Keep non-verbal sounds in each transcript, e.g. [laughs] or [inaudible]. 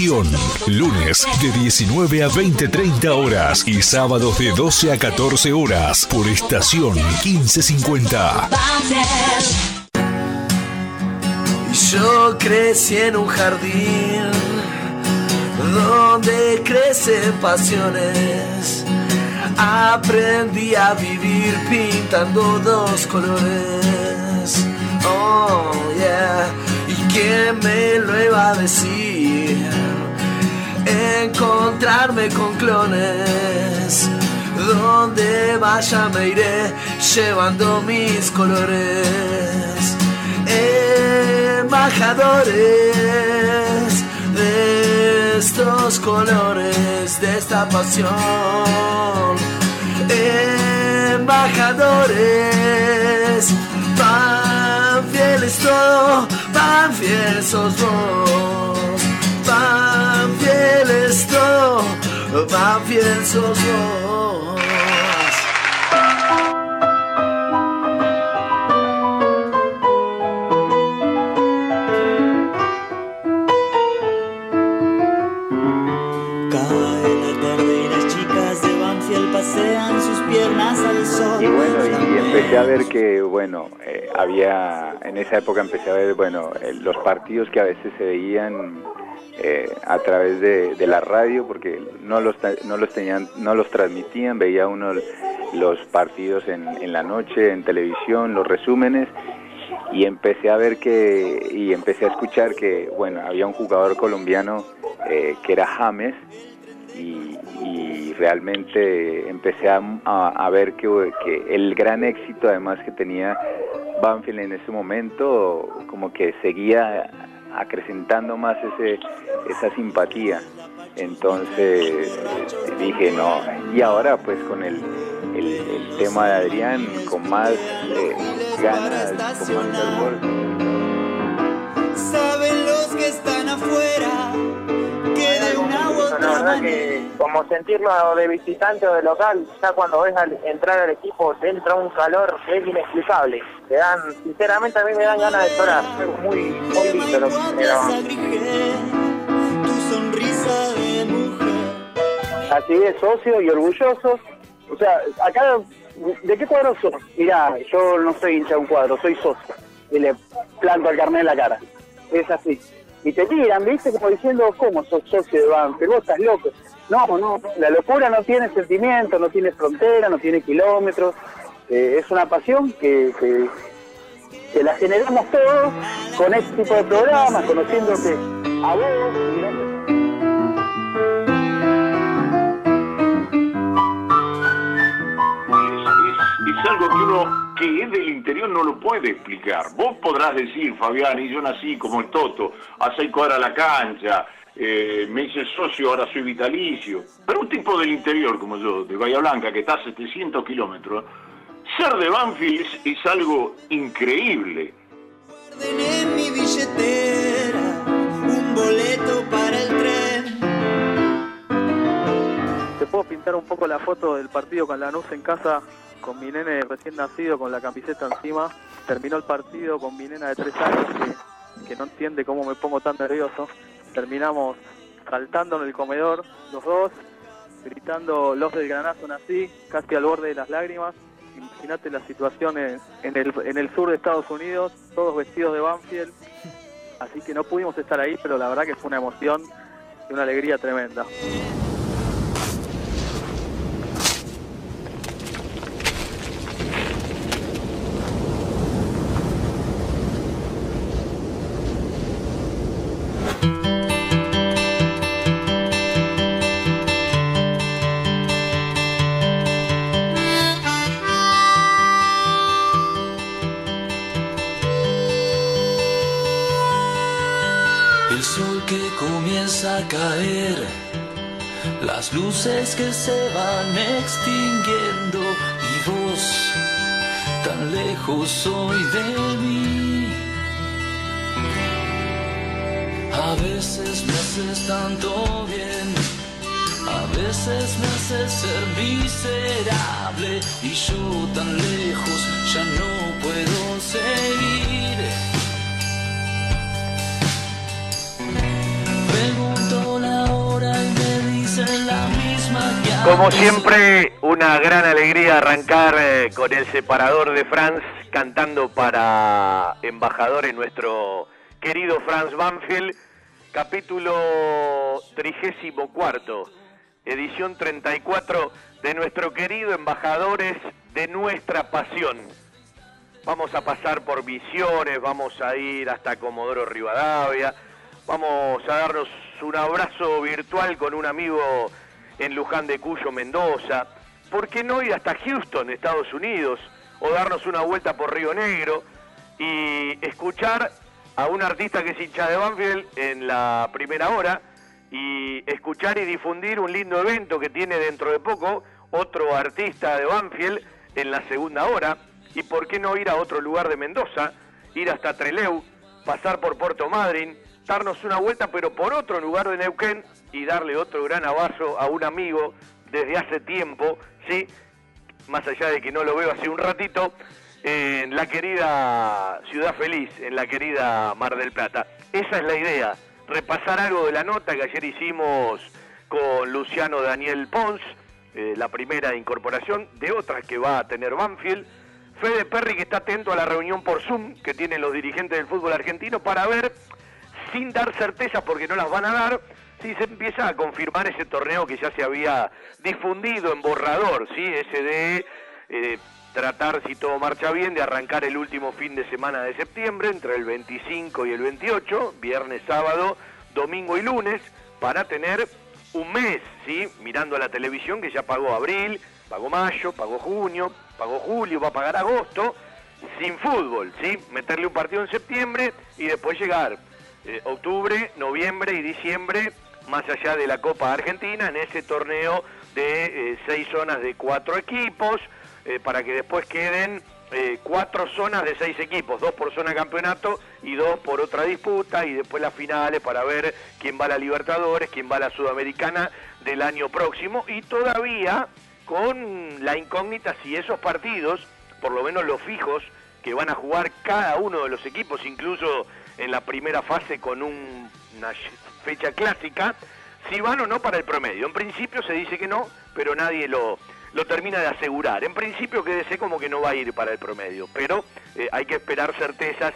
Lunes de 19 a 20, 30 horas y sábados de 12 a 14 horas por estación 1550. Yo crecí en un jardín donde crecen pasiones. Aprendí a vivir pintando dos colores. Oh, yeah. ¿Y quién me lo iba a decir? Encontrarme con clones. Donde vaya me iré llevando mis colores. Embajadores de estos colores, de esta pasión. Embajadores, pan fieles todo, pan fiel sos vos van todos, van fieles sos vos. Cae la tarde y las chicas de Banfield pasean sus piernas al sol. Y bueno, y empecé a ver que, bueno, eh, había, en esa época empecé a ver, bueno, eh, los partidos que a veces se veían eh, a través de, la radio, porque no los, no los tenían, no los transmitían, veía uno los partidos en, en la noche, en televisión, los resúmenes, y empecé a ver que, y empecé a escuchar que, bueno, había un jugador colombiano eh, que era James, y, realmente empecé a ver que, que el gran éxito además que tenía Banfield en ese momento como que seguía acrecentando más ese, esa simpatía. Entonces dije, no, y ahora pues con el, el, tema de Adrián, con más eh, ganas, con más Saben los que están afuera que de una u La otra verdad manera. que como sentirlo de visitante o de local, ya cuando ves al entrar al equipo te entra un calor que es inexplicable. Te dan, sinceramente a mí me dan ganas de llorar. Es muy, muy lindo lo que así es, socio y orgullosos. O sea, acá, ¿de qué cuadro sos? Mirá, yo no soy hincha de un cuadro, soy socio. Y le planto el carnet en la cara. Es así. Y te tiran, ¿viste? Como diciendo, ¿cómo sos socio de Banfield? Vos estás loco. No, no, la locura no tiene sentimiento, no tiene frontera, no tiene kilómetros. Eh, es una pasión que, que, la generamos todos con este tipo de programas, conociéndote a vos. Es, algo que uno que es del interior no lo puede explicar. Vos podrás decir, Fabián, y yo nací como el Toto, a seis cuadras a la cancha, eh, me hice socio, ahora soy vitalicio. Pero un tipo del interior como yo, de Bahía Blanca, que está a 700 kilómetros, ser de Banfield es, es algo increíble. Guarden en mi billetera un boleto para el tren. Te puedo pintar un poco la foto del partido con Lanús en casa, con mi nene recién nacido con la camiseta encima. Terminó el partido con mi nena de tres años que, no entiende cómo me pongo tan nervioso. Terminamos saltando en el comedor, los dos, gritando los del granazo así, casi al borde de las lágrimas. Imagínate la situación en el sur de Estados Unidos, todos vestidos de Banfield. Así que no pudimos estar ahí, pero la verdad que fue una emoción y una alegría tremenda. Lejos hoy de mí. A veces me haces tanto bien, a veces me haces ser miserable y yo tan lejos ya no puedo seguir. Como siempre, una gran alegría arrancar eh, con el separador de Franz cantando para embajador en nuestro querido Franz Banfield, capítulo 34, edición 34 de nuestro querido embajadores de nuestra pasión. Vamos a pasar por Visiones, vamos a ir hasta Comodoro Rivadavia, vamos a darnos un abrazo virtual con un amigo en Luján de Cuyo, Mendoza. ¿Por qué no ir hasta Houston, Estados Unidos, o darnos una vuelta por Río Negro y escuchar a un artista que es hincha de Banfield en la primera hora y escuchar y difundir un lindo evento que tiene dentro de poco otro artista de Banfield en la segunda hora? ¿Y por qué no ir a otro lugar de Mendoza, ir hasta Treleu, pasar por Puerto Madryn, darnos una vuelta pero por otro lugar de Neuquén y darle otro gran abrazo a un amigo desde hace tiempo, ¿sí? Más allá de que no lo veo hace un ratito, en la querida Ciudad Feliz, en la querida Mar del Plata. Esa es la idea, repasar algo de la nota que ayer hicimos con Luciano Daniel Pons, eh, la primera incorporación de otras que va a tener Banfield. Fede Perry que está atento a la reunión por Zoom que tienen los dirigentes del fútbol argentino para ver, sin dar certezas porque no las van a dar, si se empieza a confirmar ese torneo que ya se había difundido en borrador, ¿sí? ese de eh, tratar, si todo marcha bien, de arrancar el último fin de semana de septiembre, entre el 25 y el 28, viernes, sábado, domingo y lunes, para tener un mes, ¿sí? mirando a la televisión que ya pagó abril, pagó mayo, pagó junio, pagó julio, va a pagar agosto, sin fútbol, ¿sí? meterle un partido en septiembre y después llegar eh, octubre, noviembre y diciembre más allá de la Copa Argentina, en ese torneo de eh, seis zonas de cuatro equipos, eh, para que después queden eh, cuatro zonas de seis equipos, dos por zona campeonato y dos por otra disputa, y después las finales para ver quién va a la Libertadores, quién va a la Sudamericana del año próximo, y todavía con la incógnita si esos partidos, por lo menos los fijos, que van a jugar cada uno de los equipos, incluso en la primera fase con un, una fecha clásica, si van o no para el promedio. En principio se dice que no, pero nadie lo, lo termina de asegurar. En principio quédese como que no va a ir para el promedio, pero eh, hay que esperar certezas.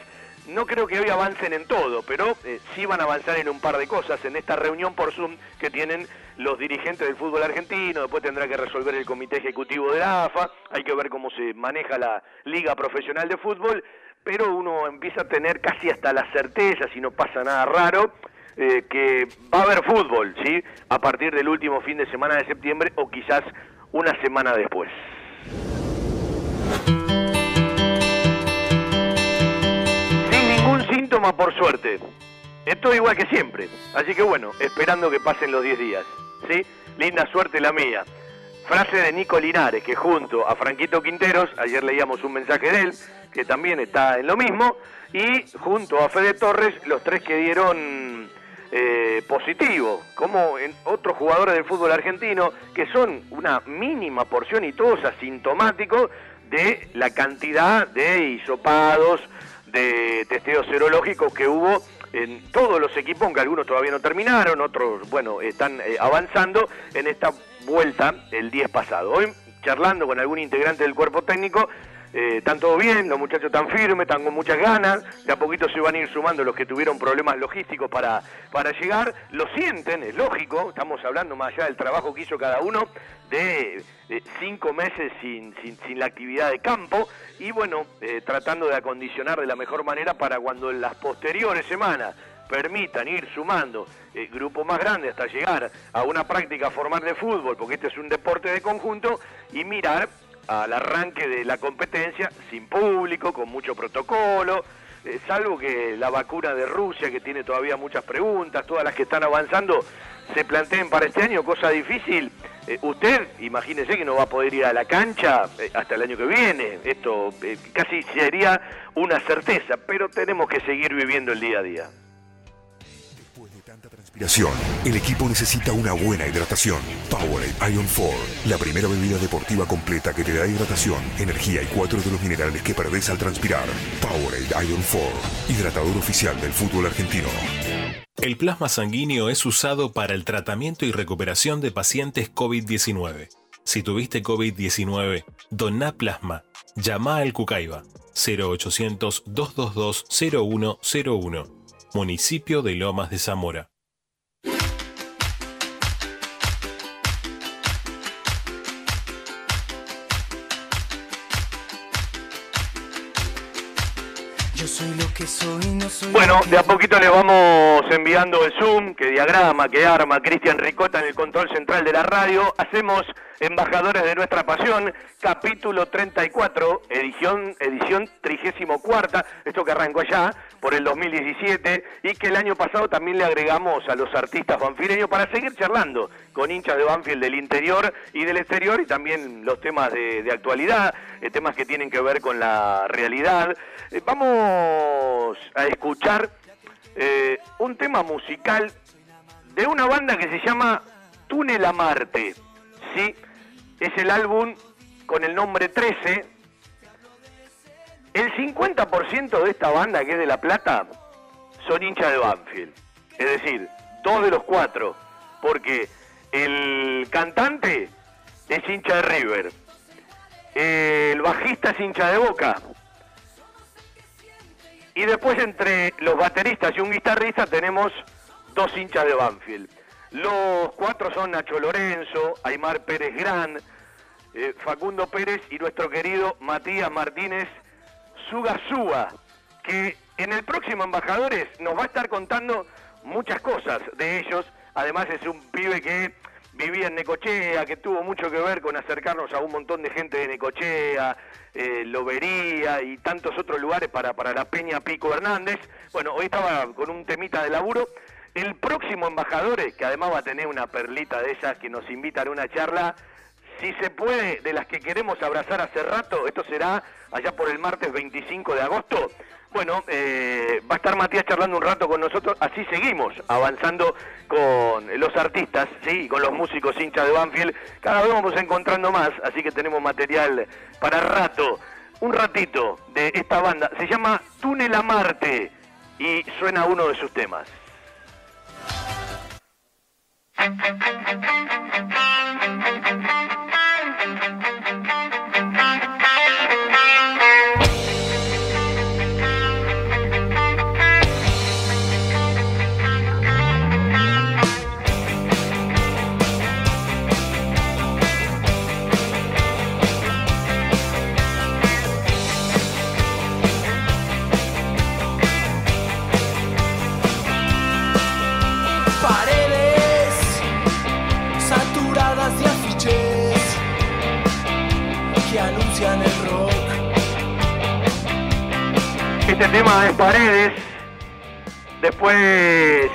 No creo que hoy avancen en todo, pero eh, sí van a avanzar en un par de cosas en esta reunión por Zoom que tienen los dirigentes del fútbol argentino, después tendrá que resolver el comité ejecutivo de la AFA, hay que ver cómo se maneja la liga profesional de fútbol, pero uno empieza a tener casi hasta la certeza, si no pasa nada raro, eh, que va a haber fútbol, ¿sí? A partir del último fin de semana de septiembre o quizás una semana después. Sin ningún síntoma, por suerte. Esto igual que siempre. Así que bueno, esperando que pasen los 10 días. ¿Sí? Linda suerte la mía. Frase de Nico Linares, que junto a Franquito Quinteros, ayer leíamos un mensaje de él, que también está en lo mismo, y junto a Fede Torres, los tres que dieron eh, positivo, como en otros jugadores del fútbol argentino, que son una mínima porción y todos asintomáticos de la cantidad de hisopados, de testeos serológicos que hubo en todos los equipos, aunque algunos todavía no terminaron, otros, bueno, están eh, avanzando en esta vuelta el 10 pasado. Hoy, charlando con algún integrante del cuerpo técnico, eh, están todos bien, los muchachos están firmes, están con muchas ganas, de a poquito se van a ir sumando los que tuvieron problemas logísticos para, para llegar, lo sienten, es lógico, estamos hablando más allá del trabajo que hizo cada uno, de cinco meses sin, sin, la actividad de campo. Y bueno, eh, tratando de acondicionar de la mejor manera para cuando en las posteriores semanas permitan ir sumando eh, grupos más grandes hasta llegar a una práctica formal de fútbol, porque este es un deporte de conjunto, y mirar al arranque de la competencia sin público, con mucho protocolo, eh, salvo que la vacuna de Rusia, que tiene todavía muchas preguntas, todas las que están avanzando, se planteen para este año, cosa difícil. Eh, usted, imagínese que no va a poder ir a la cancha eh, hasta el año que viene. Esto casi sería una certeza, pero tenemos que seguir viviendo el día a día. El equipo necesita una buena hidratación. Powerade Ion 4, la primera bebida deportiva completa que te da hidratación, energía y cuatro de los minerales que perdés al transpirar. Powerade Ion 4, hidratador oficial del fútbol argentino. El plasma sanguíneo es usado para el tratamiento y recuperación de pacientes COVID-19. Si tuviste COVID-19, doná plasma. Llama al Cucaiba 0800 222 0101. Municipio de Lomas de Zamora. Bueno, de a poquito les vamos enviando el Zoom, que diagrama, que arma Cristian Ricota en el control central de la radio. Hacemos Embajadores de Nuestra Pasión, capítulo 34, edición, edición 34, esto que arrancó allá por el 2017 y que el año pasado también le agregamos a los artistas banfileños para seguir charlando con hinchas de Banfield del interior y del exterior y también los temas de, actualidad, eh, temas que tienen que ver con la realidad. Eh, vamos a escuchar eh, un tema musical de una banda que se llama Túnel a Marte. ¿sí? es el álbum con el nombre 13. El 50% de esta banda que es de La Plata son hinchas de Banfield. Es decir, dos de los cuatro. Porque el cantante es hincha de River. El bajista es hincha de Boca. Y después entre los bateristas y un guitarrista tenemos dos hinchas de Banfield. Los cuatro son Nacho Lorenzo, Aymar Pérez Gran, eh, Facundo Pérez y nuestro querido Matías Martínez Sugasúa, que en el próximo Embajadores nos va a estar contando muchas cosas de ellos. Además es un pibe que vivía en Necochea, que tuvo mucho que ver con acercarnos a un montón de gente de Necochea, eh, Lobería y tantos otros lugares para, para la Peña Pico Hernández. Bueno, hoy estaba con un temita de laburo. El próximo Embajadores, que además va a tener una perlita de esas que nos invitan a una charla, si se puede, de las que queremos abrazar hace rato, esto será allá por el martes 25 de agosto. Bueno, eh, va a estar Matías charlando un rato con nosotros, así seguimos avanzando con los artistas, sí, con los músicos hinchas de Banfield. Cada vez vamos encontrando más, así que tenemos material para rato. Un ratito de esta banda, se llama Túnel a Marte y suena uno de sus temas. Este tema es Paredes. Después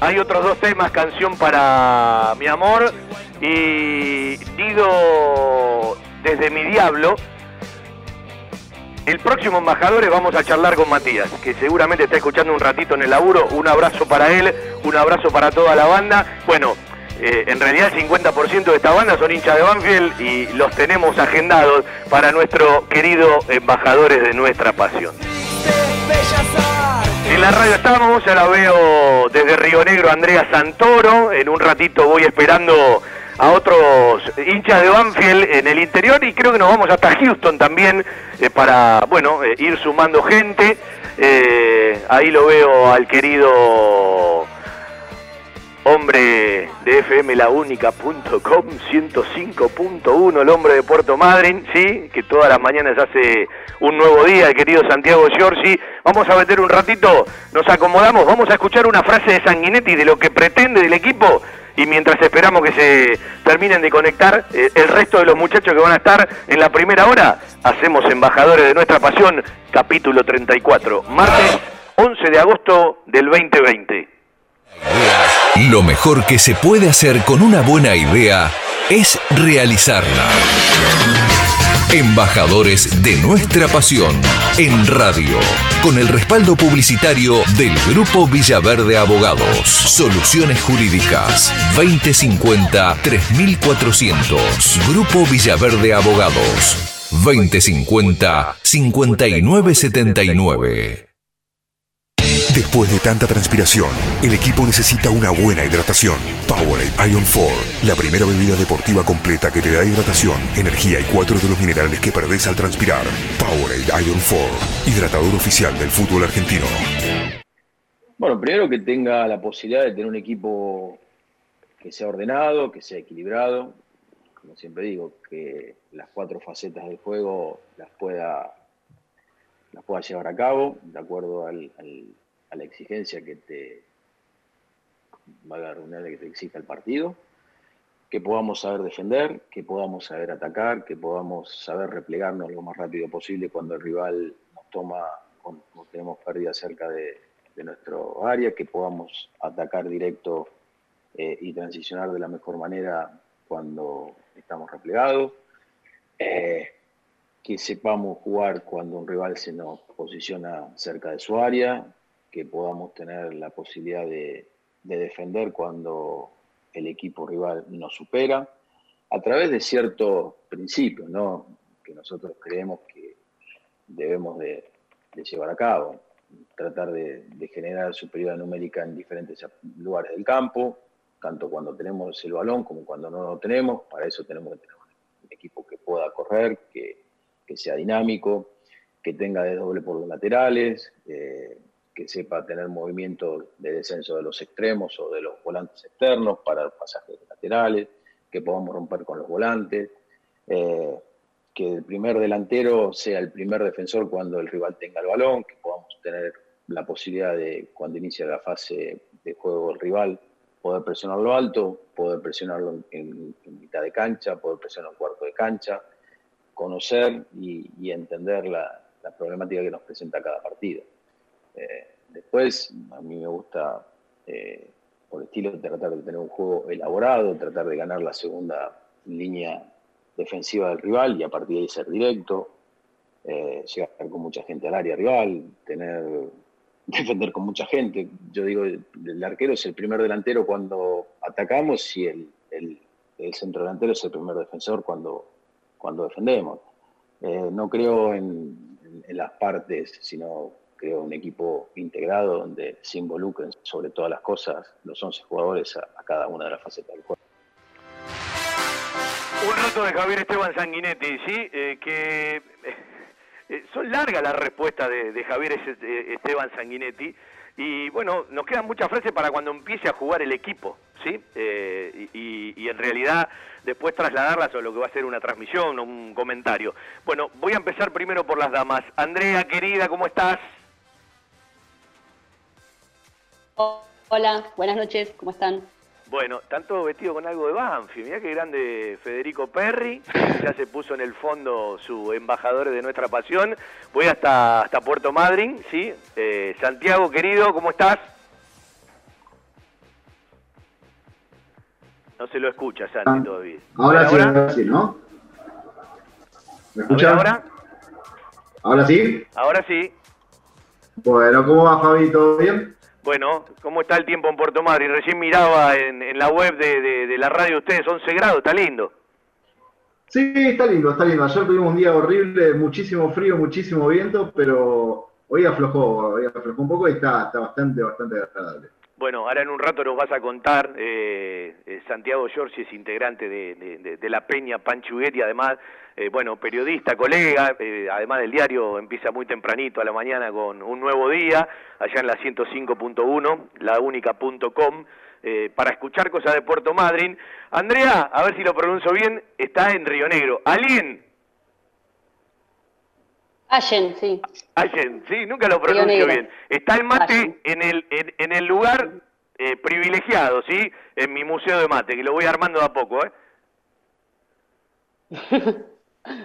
hay otros dos temas, Canción para mi amor y Dido desde mi diablo. El próximo embajador vamos a charlar con Matías, que seguramente está escuchando un ratito en el laburo. Un abrazo para él, un abrazo para toda la banda. Bueno, eh, en realidad el 50% de esta banda son hinchas de Banfield y los tenemos agendados para nuestro querido embajadores de nuestra pasión. En la radio estamos, ya la veo desde Río Negro Andrea Santoro. En un ratito voy esperando a otros hinchas de Banfield en el interior y creo que nos vamos hasta Houston también eh, para, bueno, eh, ir sumando gente. Ahí lo veo al querido hombre de fmlaúnica.com 105.1, el hombre de Puerto Madryn, sí, que todas las mañanas hace un nuevo día, el querido Santiago Giorgi. Vamos a meter un ratito, nos acomodamos, vamos a escuchar una frase de Sanguinetti de lo que pretende del equipo y mientras esperamos que se terminen de conectar eh, el resto de los muchachos que van a estar en la primera hora, hacemos Embajadores de Nuestra Pasión, capítulo 34, martes 11 de agosto del 2020. Lo mejor que se puede hacer con una buena idea es realizarla. Embajadores de nuestra pasión en radio, con el respaldo publicitario del Grupo Villaverde Abogados. Soluciones Jurídicas 2050-3400. Grupo Villaverde Abogados 2050-5979. Después de tanta transpiración, el equipo necesita una buena hidratación. Powerade Ion 4, la primera bebida deportiva completa que te da hidratación, energía y cuatro de los minerales que perdés al transpirar. Powerade Ion 4, hidratador oficial del fútbol argentino. Bueno, primero que tenga la posibilidad de tener un equipo que sea ordenado, que sea equilibrado, como siempre digo, que las cuatro facetas del juego las pueda, las pueda llevar a cabo de acuerdo al, a la exigencia que te valga la que te exija el partido, que podamos saber defender, que podamos saber atacar, que podamos saber replegarnos lo más rápido posible cuando el rival nos toma, cuando tenemos pérdida cerca de, nuestro área, que podamos atacar directo eh, y transicionar de la mejor manera cuando estamos replegados, eh, que sepamos jugar cuando un rival se nos posiciona cerca de su área, que podamos tener la posibilidad de, defender cuando el equipo rival nos supera, a través de ciertos principios ¿no? que nosotros creemos que debemos de, llevar a cabo. Tratar de, generar superioridad numérica en diferentes lugares del campo, tanto cuando tenemos el balón como cuando no lo tenemos. Para eso tenemos que tener un equipo que pueda correr, que, sea dinámico, que tenga desdoble por los laterales, eh, que sepa tener movimiento de descenso de los extremos o de los volantes externos para pasajes laterales, que podamos romper con los volantes, eh, que el primer delantero sea el primer defensor cuando el rival tenga el balón, que podamos tener la posibilidad de, cuando inicia la fase de juego el rival, poder presionarlo alto, poder presionarlo en, mitad de cancha, poder presionarlo en cuarto de cancha, conocer y, entender la problemática que nos presenta cada partido. Eh, después, a mí me gusta, eh, por estilo, tratar de tener un juego elaborado, tratar de ganar la segunda línea defensiva del rival y a partir de ahí ser directo, eh, llegar con mucha gente al área rival, tener [laughs] defender con mucha gente. Yo digo, el, arquero es el primer delantero cuando atacamos y el, centro delantero es el primer defensor cuando, cuando defendemos. no creo en, las partes, sino un equipo integrado donde se involucren sobre todas las cosas los 11 jugadores a, cada una de las facetas del juego. Un rato de Javier Esteban Sanguinetti, ¿sí? Eh, que eh, son largas las respuestas de, Javier eh, Esteban Sanguinetti. Y bueno, nos quedan muchas frases para cuando empiece a jugar el equipo, ¿sí? y, y, en realidad después trasladarlas a lo que va a ser una transmisión o un comentario. Bueno, voy a empezar primero por las damas. Andrea, querida, ¿cómo estás? Hola, buenas noches, ¿cómo están? Bueno, tanto vestido con algo de Banfi. Mirá qué grande Federico Perry. Ya se puso en el fondo su embajador de nuestra pasión. Voy hasta, hasta Puerto Madryn, ¿sí? Eh, Santiago, querido, ¿cómo estás? No se lo escucha, Santi, ah, todavía. Ahora, sí, ahora sí, ¿no? ¿Me escucha? ¿Ahora? ¿Ahora sí? Ahora sí. Bueno, ¿cómo va, Fabi? ¿Todo bien? Bueno, ¿cómo está el tiempo en Puerto Madryn? Recién miraba en, la web de, la radio de ustedes, 11 grados, está lindo. Sí, está lindo, está lindo. Ayer tuvimos un día horrible, muchísimo frío, muchísimo viento, pero hoy aflojó, hoy aflojó un poco y está, está bastante, bastante agradable. Bueno, ahora en un rato nos vas a contar, eh, eh Santiago Giorgi es integrante de, la Peña Panchuguetti, además, eh, bueno, periodista, colega, eh, además del diario empieza muy tempranito a la mañana con un nuevo día, allá en la 105.1, laúnica.com, para escuchar cosas de Puerto Madryn. Andrea, a ver si lo pronuncio bien, está en Río Negro. ¿Alguien? Allen, sí. Allen, sí, nunca lo pronuncio bien. Está el mate en el, en, el lugar eh, privilegiado, ¿sí? En mi museo de mate, que lo voy armando de a poco, ¿eh? [laughs]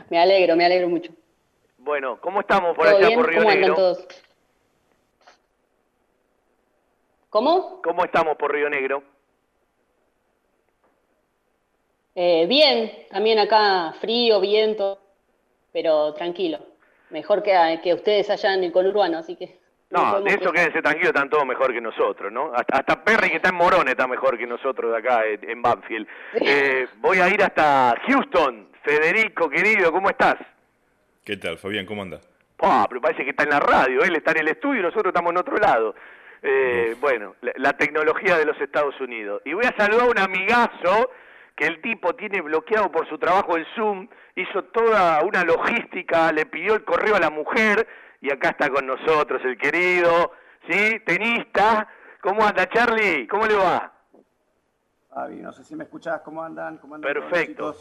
me alegro, me alegro mucho. Bueno, ¿cómo estamos por allá por Río Negro? Todos? ¿Cómo? ¿Cómo estamos por Río Negro? Eh, bien, también acá frío, viento, pero tranquilo mejor que, que ustedes allá en el conurbano, así que... No, de eso quédense tranquilos, están todos mejor que nosotros, ¿no? Hasta, Perry, que está en Morón, está mejor que nosotros de acá, en, Banfield. Eh, voy a ir hasta Houston. Federico, querido, ¿cómo estás? ¿Qué tal, Fabián? ¿Cómo andas? Ah, pero parece que está en la radio, él está en el estudio y nosotros estamos en otro lado. Eh, bueno, la, la tecnología de los Estados Unidos. Y voy a saludar a un amigazo que el tipo tiene bloqueado por su trabajo en Zoom, hizo toda una logística, le pidió el correo a la mujer y acá está con nosotros el querido, ¿sí? Tenista. ¿Cómo anda Charlie? ¿Cómo le va? Fabi, no sé si me escuchás, ¿cómo andan? ¿Cómo andan Perfecto.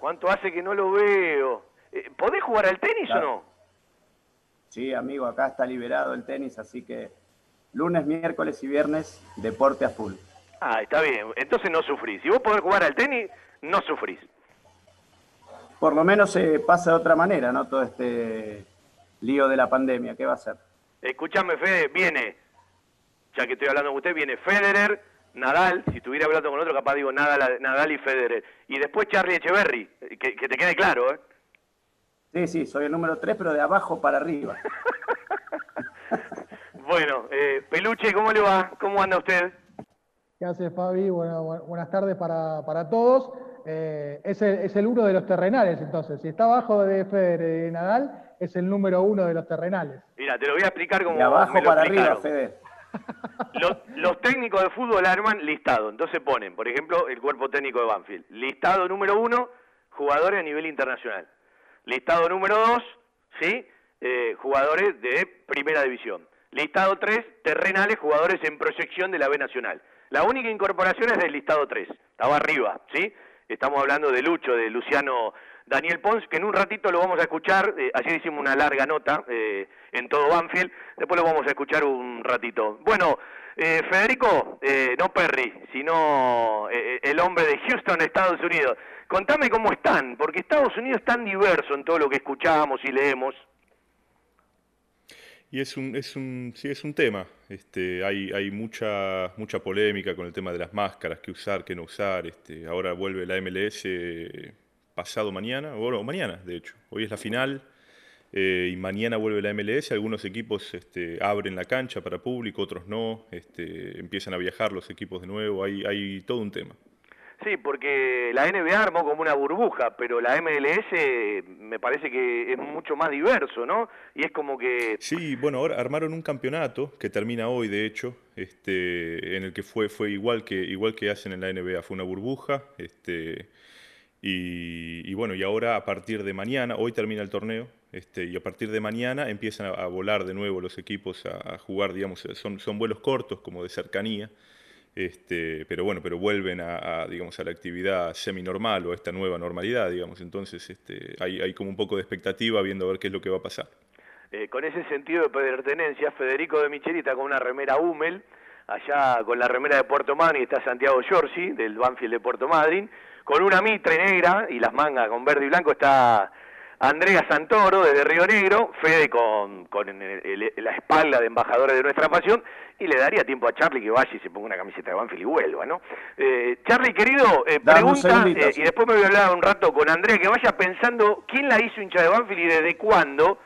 ¿Cuánto hace que no lo veo? Eh, ¿Podés jugar al tenis Claro. o no? Sí, amigo, acá está liberado el tenis, así que lunes, miércoles y viernes, deporte a full. Ah, está bien. Entonces no sufrís. Si vos podés jugar al tenis, no sufrís. Por lo menos se pasa de otra manera, ¿no? Todo este lío de la pandemia, ¿qué va a ser? Escuchame, Fede, viene, ya que estoy hablando con usted, viene Federer, Nadal, si estuviera hablando con otro, capaz digo Nadal, Nadal y Federer. Y después Charlie Echeverry, eh, que, que te quede claro, ¿eh? Sí, sí, soy el número 3, pero de abajo para arriba. [laughs] Bueno, eh, Peluche, ¿cómo le va? ¿Cómo anda usted? ¿Qué hace Fabi? Bueno, bu- buenas tardes para, para todos. Eh, es, el, es el uno de los terrenales, entonces. Si está abajo de Federer y de Nadal, es el número uno de los terrenales. Mira, te lo voy a explicar como De abajo me lo para arriba. Fede. [laughs] Los, los técnicos de fútbol arman listado. Entonces ponen, por ejemplo, el cuerpo técnico de Banfield. Listado número uno, jugadores a nivel internacional. Listado número dos, ¿sí? Eh, jugadores de primera división. Listado tres, terrenales, jugadores en proyección de la B Nacional. La única incorporación es del listado 3. Estaba arriba, ¿sí? Estamos hablando de Lucho, de Luciano Daniel Pons, que en un ratito lo vamos a escuchar. eh, hicimos una larga nota eh, en todo Banfield. Después lo vamos a escuchar un ratito. Bueno, eh, Federico, eh, no Perry, sino eh, el hombre de Houston, Estados Unidos. Contame cómo están, porque Estados Unidos es tan diverso en todo lo que escuchamos y leemos. Y es un, es un, sí, es un tema. Este, hay, hay mucha, mucha polémica con el tema de las máscaras, qué usar, qué no usar. Este, ahora vuelve la MLS eh, pasado mañana, o bueno, mañana, de hecho. Hoy es la final eh, y mañana vuelve la MLS. Algunos equipos este, abren la cancha para público, otros no. Este, empiezan a viajar los equipos de nuevo. Hay, hay todo un tema. Sí, porque la NBA armó como una burbuja, pero la MLS me parece que es mucho más diverso, ¿no? Y es como que... Sí, bueno, ahora armaron un campeonato que termina hoy, de hecho, este, en el que fue, fue igual que igual que hacen en la NBA, fue una burbuja, este, y, bueno, y ahora a partir de mañana, hoy termina el torneo, este, y a partir de mañana empiezan a, a volar de nuevo los equipos a, a jugar, digamos, son, son vuelos cortos, como de cercanía, este, pero bueno, pero vuelven a, digamos, a la actividad semi-normal o a esta nueva normalidad, digamos, entonces este, hay, como un poco de expectativa viendo a ver qué es lo que va a pasar. Eh, con ese sentido de pertenencia, Federico de Micheli está con una remera Hummel, allá con la remera de Puerto Madryn está Santiago Giorgi, del Banfield de Puerto Madryn, con una mitre negra y las mangas con verde y blanco está Andrea Santoro desde Río Negro, Fede con, con el- el- la espalda de embajadores de nuestra pasión, y le daría tiempo a Charlie que vaya y se ponga una camiseta de Banfield y vuelva, ¿no? Eh, Charlie, querido, eh, pregunta, eh, sí. y después me voy a hablar un rato con Andrea, que vaya pensando quién la hizo hincha de Banfield y desde cuándo,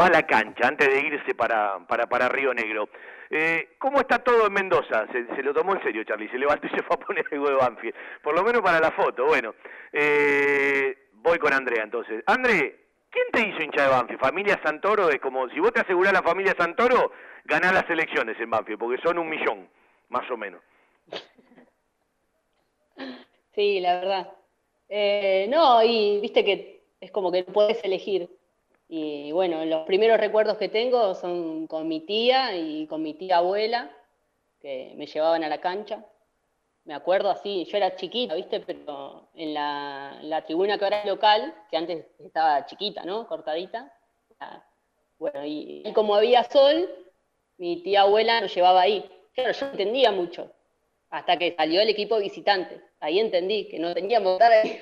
va a la cancha antes de irse para, para, para Río Negro. Eh, ¿Cómo está todo en Mendoza? Se, se lo tomó en serio, Charlie. Se levantó y se fue a poner algo de Banfield. Por lo menos para la foto. Bueno, eh, voy con Andrea entonces. André, ¿quién te hizo hincha de Banfield? ¿Familia Santoro? Es como, si vos te asegurás la familia Santoro, ganás las elecciones en Banfield, porque son un millón, más o menos. Sí, la verdad. Eh, no, y viste que es como que puedes elegir. Y bueno, los primeros recuerdos que tengo son con mi tía y con mi tía abuela, que me llevaban a la cancha. Me acuerdo así, yo era chiquita, ¿viste? Pero en la, la tribuna que ahora es local, que antes estaba chiquita, ¿no? Cortadita. ah, Bueno, y, y como había sol, mi tía abuela nos llevaba ahí. Claro, yo entendía mucho, hasta que salió el equipo visitante. Ahí entendí que no teníamos que estar ahí.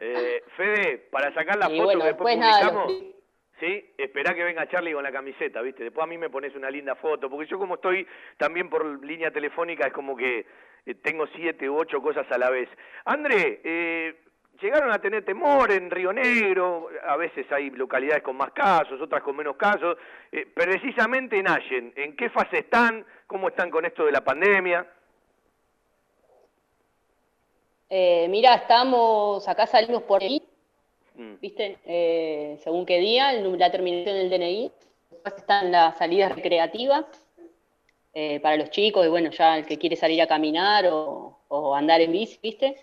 Eh, Fede, para sacar la Y foto bueno, que después después publicamos, ¿sí? Esperá que venga Charlie con la camiseta, ¿viste? Después a mí me pones una linda foto, porque yo como estoy también por línea telefónica, es como que eh, tengo siete u ocho cosas a la vez. André, eh, llegaron a tener temor en Río Negro, a veces hay localidades con más casos, otras con menos casos, eh, precisamente en ¿en qué fase están? ¿Cómo están con esto de la pandemia? Eh, mira, estamos, acá salimos por ahí, Mm. ¿viste? Eh, según qué día, el la terminación del DNI. Después están las salidas recreativas eh, para los chicos, y bueno, ya el que quiere salir a caminar o, o andar en bici, ¿viste?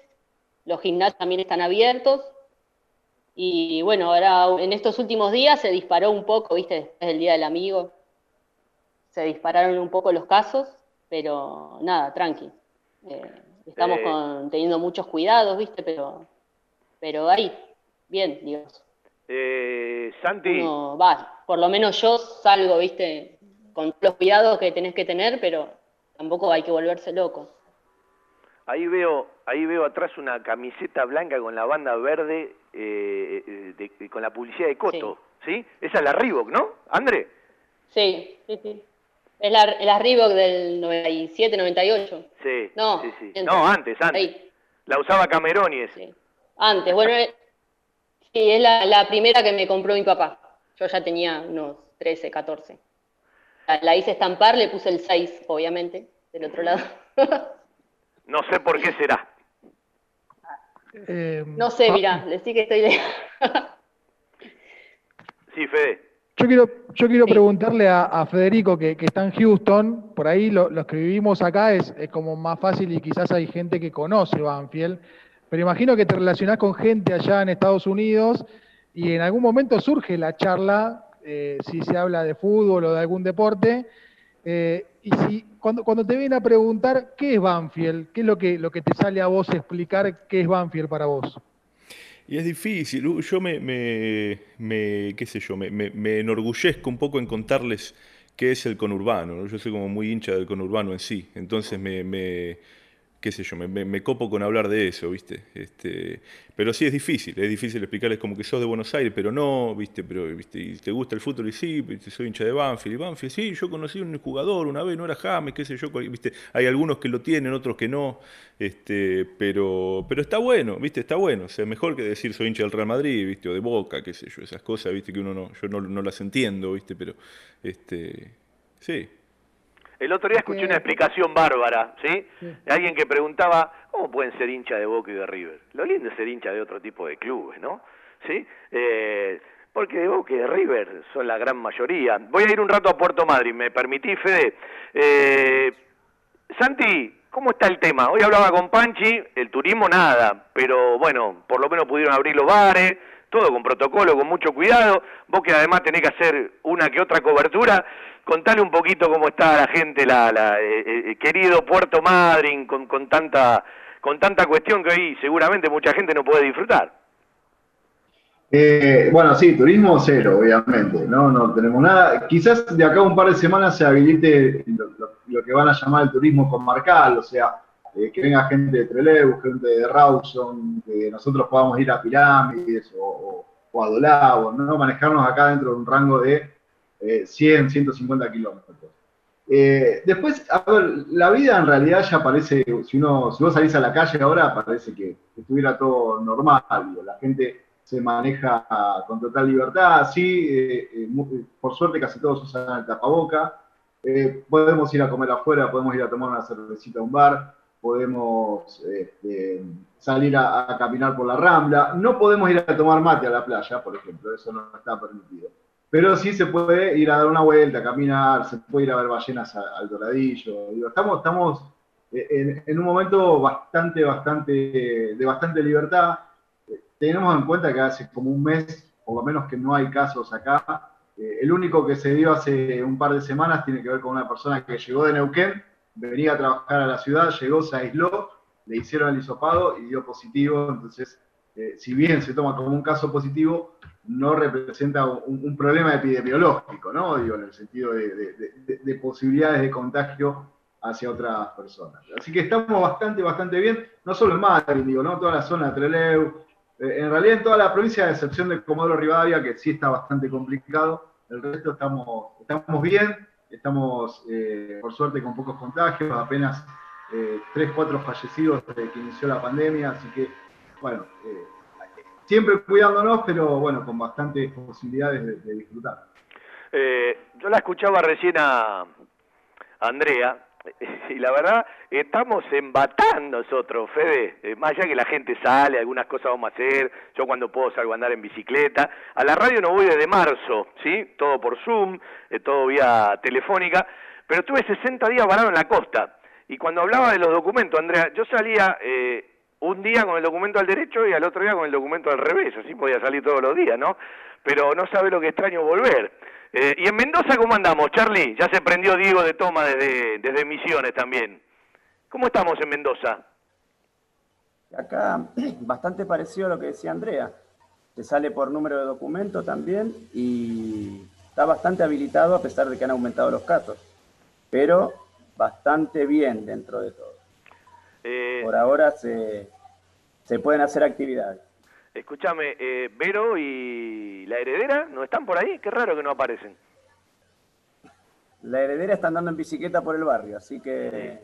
Los gimnasios también están abiertos. Y bueno, ahora en estos últimos días se disparó un poco, ¿viste? Después del Día del Amigo, se dispararon un poco los casos, pero nada, tranqui. Eh, estamos Eh. con- teniendo muchos cuidados, ¿viste? Pero, pero ahí, bien, digamos. Eh, Santi, Uno va, por lo menos yo salgo, ¿viste? Con los cuidados que tenés que tener, pero tampoco hay que volverse loco. ahí veo, ahí veo atrás una camiseta blanca con la banda verde, eh, eh, de- de- con la publicidad de Coto, ¿sí? Esa es la Reebok, ¿no? André. Sí, sí, sí. Es la, la Reebok del 97, 98. Sí, No, sí, sí. miento. No, antes, antes. Ahí. La usaba Cameroni ese. Antes, bueno, sí, es la, la primera que me compró mi papá. Yo ya tenía unos 13, 14. La, la hice estampar, le puse el 6, obviamente, del otro lado. [laughs] No sé por qué será. Eh, No sé, mirá, decí que estoy. Sí, Fede. Yo quiero, yo quiero preguntarle a, a Federico, que, que está en Houston, por ahí lo- los que vivimos acá es, es como más fácil y quizás hay gente que conoce Banfield, pero imagino que te relacionás con gente allá en Estados Unidos y en algún momento surge la charla, eh, si se habla de fútbol o de algún deporte, eh, y cuando, te vienen a preguntar qué es Banfield, qué es lo que, lo que te sale a vos explicar qué es Banfield para vos. Y es difícil. Uh, Yo me, qué sé yo, me, me- enorgullezco un poco en contarles qué es el conurbano. ¿no? Yo soy como muy hincha del conurbano en sí. Entonces me- qué sé yo, me, copo con hablar de eso, ¿viste? Este, pero sí es difícil, es difícil explicarles como que sos de Buenos Aires, pero no, ¿viste? Pero, ¿viste? Y te gusta el fútbol y sí, ¿viste? soy hincha de Banfield. Y Banfield, sí, yo conocí a un jugador una vez, no era James, qué sé yo, ¿viste? Hay algunos que lo tienen, otros que no, este, pero, pero está bueno, ¿viste? Está bueno, o sea, mejor que decir soy hincha del Real Madrid, ¿viste? O de Boca, qué sé yo, esas cosas, ¿viste? Que uno no, yo no, no las entiendo, ¿viste? Pero, este, sí. El otro día escuché una explicación bárbara, ¿sí? De alguien que preguntaba, ¿cómo pueden ser hincha de Boca y de River? Lo lindo es ser hincha de otro tipo de clubes, ¿no? ¿Sí? Eh, porque de Boca y de River son la gran mayoría. Voy a ir un rato a Puerto Madryn, ¿me permitís, Fede? Eh, Santi, ¿cómo está el tema? Hoy hablaba con Panchi, el turismo nada, pero bueno, por lo menos pudieron abrir los bares, todo con protocolo, con mucho cuidado. Vos que además tenés que hacer una que otra cobertura, contale un poquito cómo está la gente, la, la, eh, eh, querido Puerto Madryn, con, con tanta con tanta cuestión que hoy seguramente mucha gente no puede disfrutar. Eh, bueno, sí, turismo cero, obviamente, ¿no? No tenemos nada. Quizás de acá a un par de semanas se habilite lo, que van a llamar el turismo comarcal, o sea, eh, que venga gente de Trelew, gente de Rawson, que nosotros podamos ir a Pirámides o, o- o a Dolabo, ¿no? Manejarnos acá dentro de un rango de eh, 100, 150 kilómetros. Eh, después, a ver, la vida en realidad ya parece, si uno, vos salís a la calle ahora, parece que estuviera todo normal, la gente se maneja con total libertad, sí, eh, eh, por suerte casi todos usan el tapaboca, podemos ir a comer afuera, podemos ir a tomar una cervecita a un bar, podemos este, salir a caminar por la rambla, no podemos ir a tomar mate a la playa, por ejemplo, eso no está permitido. Pero sí se puede ir a dar una vuelta, caminar, se puede ir a ver ballenas al doradillo. Digo, estamos, estamos eh, en, en un momento bastante, bastante, de bastante libertad. Eh, Tenemos en cuenta que hace como un mes, por lo menos que no hay casos acá. Eh, el único que se dio hace un par de semanas tiene que ver con una persona que llegó de Neuquén, venía a trabajar a la ciudad, llegó, se aisló, le hicieron el hisopado y dio positivo. Entonces, eh, si bien se toma como un caso positivo, no representa un, problema epidemiológico, ¿no? Digo, en el sentido de, de- de- de posibilidades de contagio hacia otras personas. Así que estamos bastante, bastante bien, no solo en Madrid, digo, ¿no? Toda la zona de Trelew, eh, en realidad en toda la provincia, a excepción de Comodoro Rivadavia, que sí está bastante complicado, el resto estamos, estamos bien, estamos eh, por suerte con pocos contagios, apenas eh, 3, 4 fallecidos desde que inició la pandemia, así que, bueno, eh, siempre cuidándonos, pero bueno, con bastantes posibilidades de, de disfrutar. Eh, yo la escuchaba recién a Andrea [laughs] Y la verdad, estamos embatando nosotros, Fede. Eh, más allá que la gente sale, algunas cosas vamos a hacer. Yo cuando puedo salgo a andar en bicicleta. A la radio no voy desde marzo, ¿sí? Todo por Zoom, eh, todo vía telefónica. Pero estuve 60 días varado en la costa. Y cuando hablaba de los documentos, Andrea, yo salía eh, un día con el documento al derecho y al otro día con el documento al revés. Así podía salir todos los días, ¿no? Pero no sabe lo que extraño volver. Eh, y en Mendoza, ¿cómo andamos, Charlie? Ya se prendió Diego de Toma desde, desde Misiones también. ¿Cómo estamos en Mendoza? Acá [clears throat] bastante parecido a lo que decía Andrea. Te sale por número de documento también y está bastante habilitado a pesar de que han aumentado los casos. Pero bastante bien dentro de todo. Eh, Por ahora se, se pueden hacer actividades. Escúchame, eh, Vero y la heredera no están por ahí. Qué raro que no aparecen. La heredera está andando en bicicleta por el barrio, así que...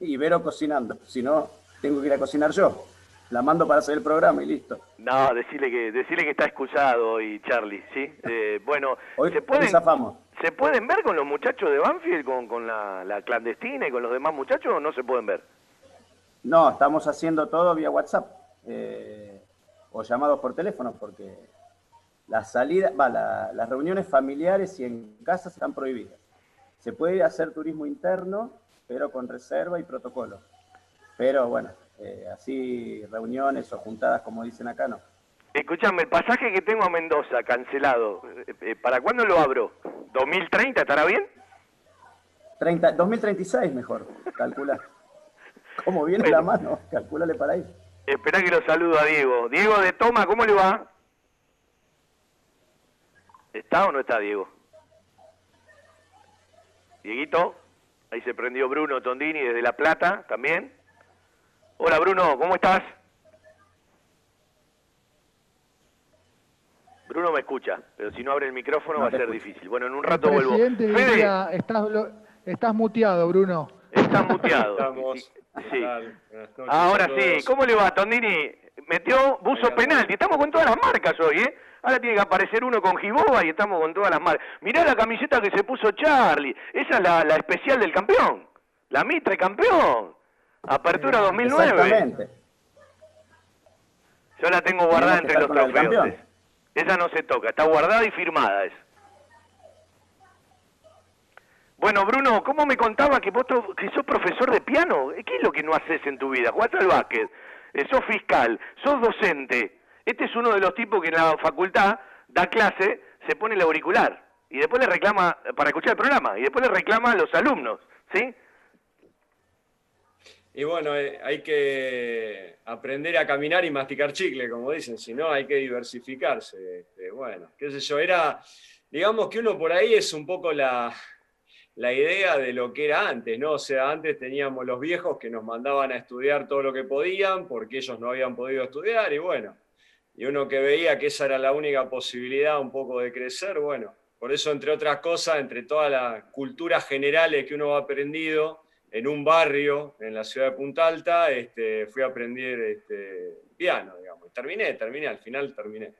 Y Vero cocinando. Si no, tengo que ir a cocinar yo. La mando para hacer el programa y listo. No, decirle que decirle que está excusado hoy, Charlie, ¿sí? [laughs] Eh, bueno, Hoy, ¿se pueden. ¿se pueden ver con los muchachos de Banfield, con, con la, la clandestina y con los demás muchachos o no se pueden ver? No, estamos haciendo todo vía WhatsApp eh, o llamados por teléfono porque las salidas, va, la- las reuniones familiares y en casa están prohibidas. Se puede hacer turismo interno, pero con reserva y protocolo. Pero bueno, eh, así reuniones o juntadas como dicen acá no. Escúchame, el pasaje que tengo a Mendoza cancelado, eh, ¿para cuándo lo abro? ¿2030 estará bien? 30, 2036 mejor, calcula. [laughs] ¿Cómo viene la mano? Calculale para ahí. Esperá que lo saludo a Diego. Diego de Toma, ¿cómo le va? ¿Está o no está Diego? Dieguito, ahí se prendió Bruno Tondini desde La Plata también. Hola Bruno, ¿cómo estás? Bruno me escucha, pero si no abre el micrófono va a ser difícil. Bueno, en un rato vuelvo. Presidente Fede, diría, estás, estás muteado, Bruno. estás muteado. Sí. Ahora sí, ¿cómo le va, Tondini? Metió buzo penalti. Estamos con todas las marcas hoy, ¿eh? Ahora tiene que aparecer uno con Giboba y estamos con todas las marcas. Mirá la camiseta que se puso Charlie. Esa es la, la especial del campeón. La Mitre campeón. Apertura 2009. Exactamente. Yo la tengo guardada entre los trofeos. Esa no se toca, está guardada y firmada. Es. Bueno, Bruno, ¿cómo me contaba que vos que sos profesor de piano? ¿Qué es lo que no haces en tu vida? Jugás al básquet, eh, sos fiscal, sos docente. Este es uno de los tipos que en la facultad da clase, se pone el auricular y después le reclama, para escuchar el programa, y después le reclama a los alumnos, ¿sí? Y bueno, eh, hay que aprender a caminar y masticar chicle, como dicen, si no hay que diversificarse. Este, bueno, qué sé yo, era, digamos que uno por ahí es un poco la, la idea de lo que era antes, ¿no? O sea, antes teníamos los viejos que nos mandaban a estudiar todo lo que podían porque ellos no habían podido estudiar y bueno, y uno que veía que esa era la única posibilidad un poco de crecer, bueno, por eso entre otras cosas, entre todas las culturas generales que uno ha aprendido en un barrio en la ciudad de Punta Alta, este, fui a aprender este, piano, digamos. Y terminé, terminé, al final terminé.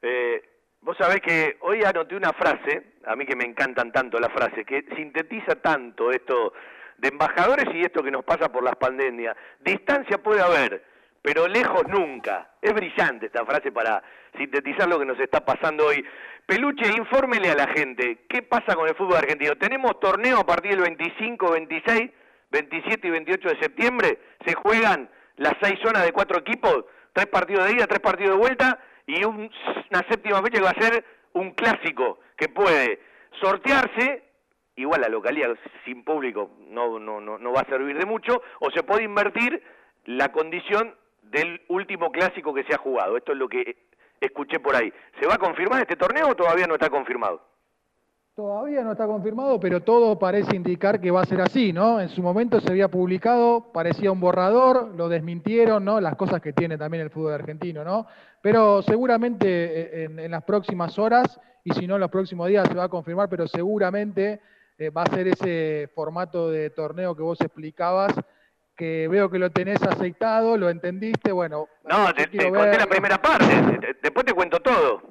Eh, vos sabés que hoy anoté una frase, a mí que me encantan tanto las frases, que sintetiza tanto esto de embajadores y esto que nos pasa por las pandemias. Distancia puede haber, pero lejos nunca. Es brillante esta frase para sintetizar lo que nos está pasando hoy. Peluche, infórmele a la gente, ¿qué pasa con el fútbol argentino? Tenemos torneo a partir del 25, 26, 27 y 28 de septiembre. Se juegan las seis zonas de cuatro equipos, tres partidos de ida, tres partidos de vuelta y un- una séptima fecha que va a ser un clásico que puede sortearse, igual la localidad sin público no, no, no, no va a servir de mucho, o se puede invertir la condición del último clásico que se ha jugado. Esto es lo que escuché por ahí. ¿Se va a confirmar este torneo o todavía no está confirmado? Todavía no está confirmado, pero todo parece indicar que va a ser así, ¿no? En su momento se había publicado, parecía un borrador, lo desmintieron, ¿no? Las cosas que tiene también el fútbol argentino, ¿no? Pero seguramente eh, en, en las próximas horas, y si no en los próximos días se va a confirmar, pero seguramente eh, va a ser ese formato de torneo que vos explicabas, que veo que lo tenés aceitado, lo entendiste, bueno. No, te, te conté ver- la primera parte, te- te- después te cuento todo.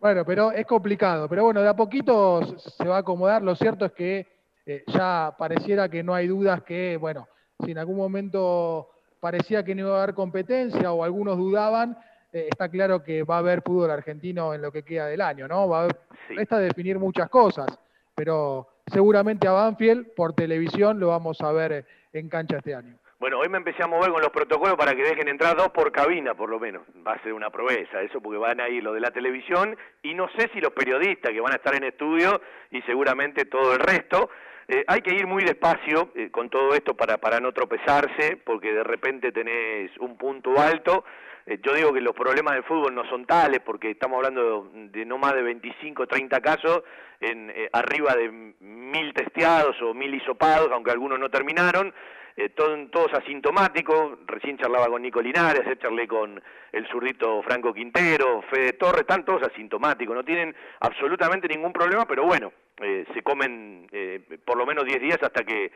Bueno, pero es complicado. Pero bueno, de a poquito se va a acomodar. Lo cierto es que eh, ya pareciera que no hay dudas que, bueno, si en algún momento parecía que no iba a haber competencia o algunos dudaban, eh, está claro que va a haber fútbol argentino en lo que queda del año, ¿no? Va a haber, Resta definir muchas cosas, pero seguramente a Banfield por televisión lo vamos a ver en cancha este año. Bueno, hoy me empecé a mover con los protocolos para que dejen entrar dos por cabina, por lo menos. Va a ser una proeza eso, porque van a ir los de la televisión y no sé si los periodistas que van a estar en estudio y seguramente todo el resto. Eh, hay que ir muy despacio eh, con todo esto para, para no tropezarse, porque de repente tenés un punto alto. Eh, yo digo que los problemas del fútbol no son tales, porque estamos hablando de, no más de 25 o 30 casos, en, arriba de mil testeados o mil hisopados, aunque algunos no terminaron. Eh, todos asintomáticos, recién charlaba con Nico Linares, charlé con el zurdito Franco Quintero, Fede Torres, están todos asintomáticos, no tienen absolutamente ningún problema, pero bueno, eh, se comen eh, por lo menos 10 días hasta que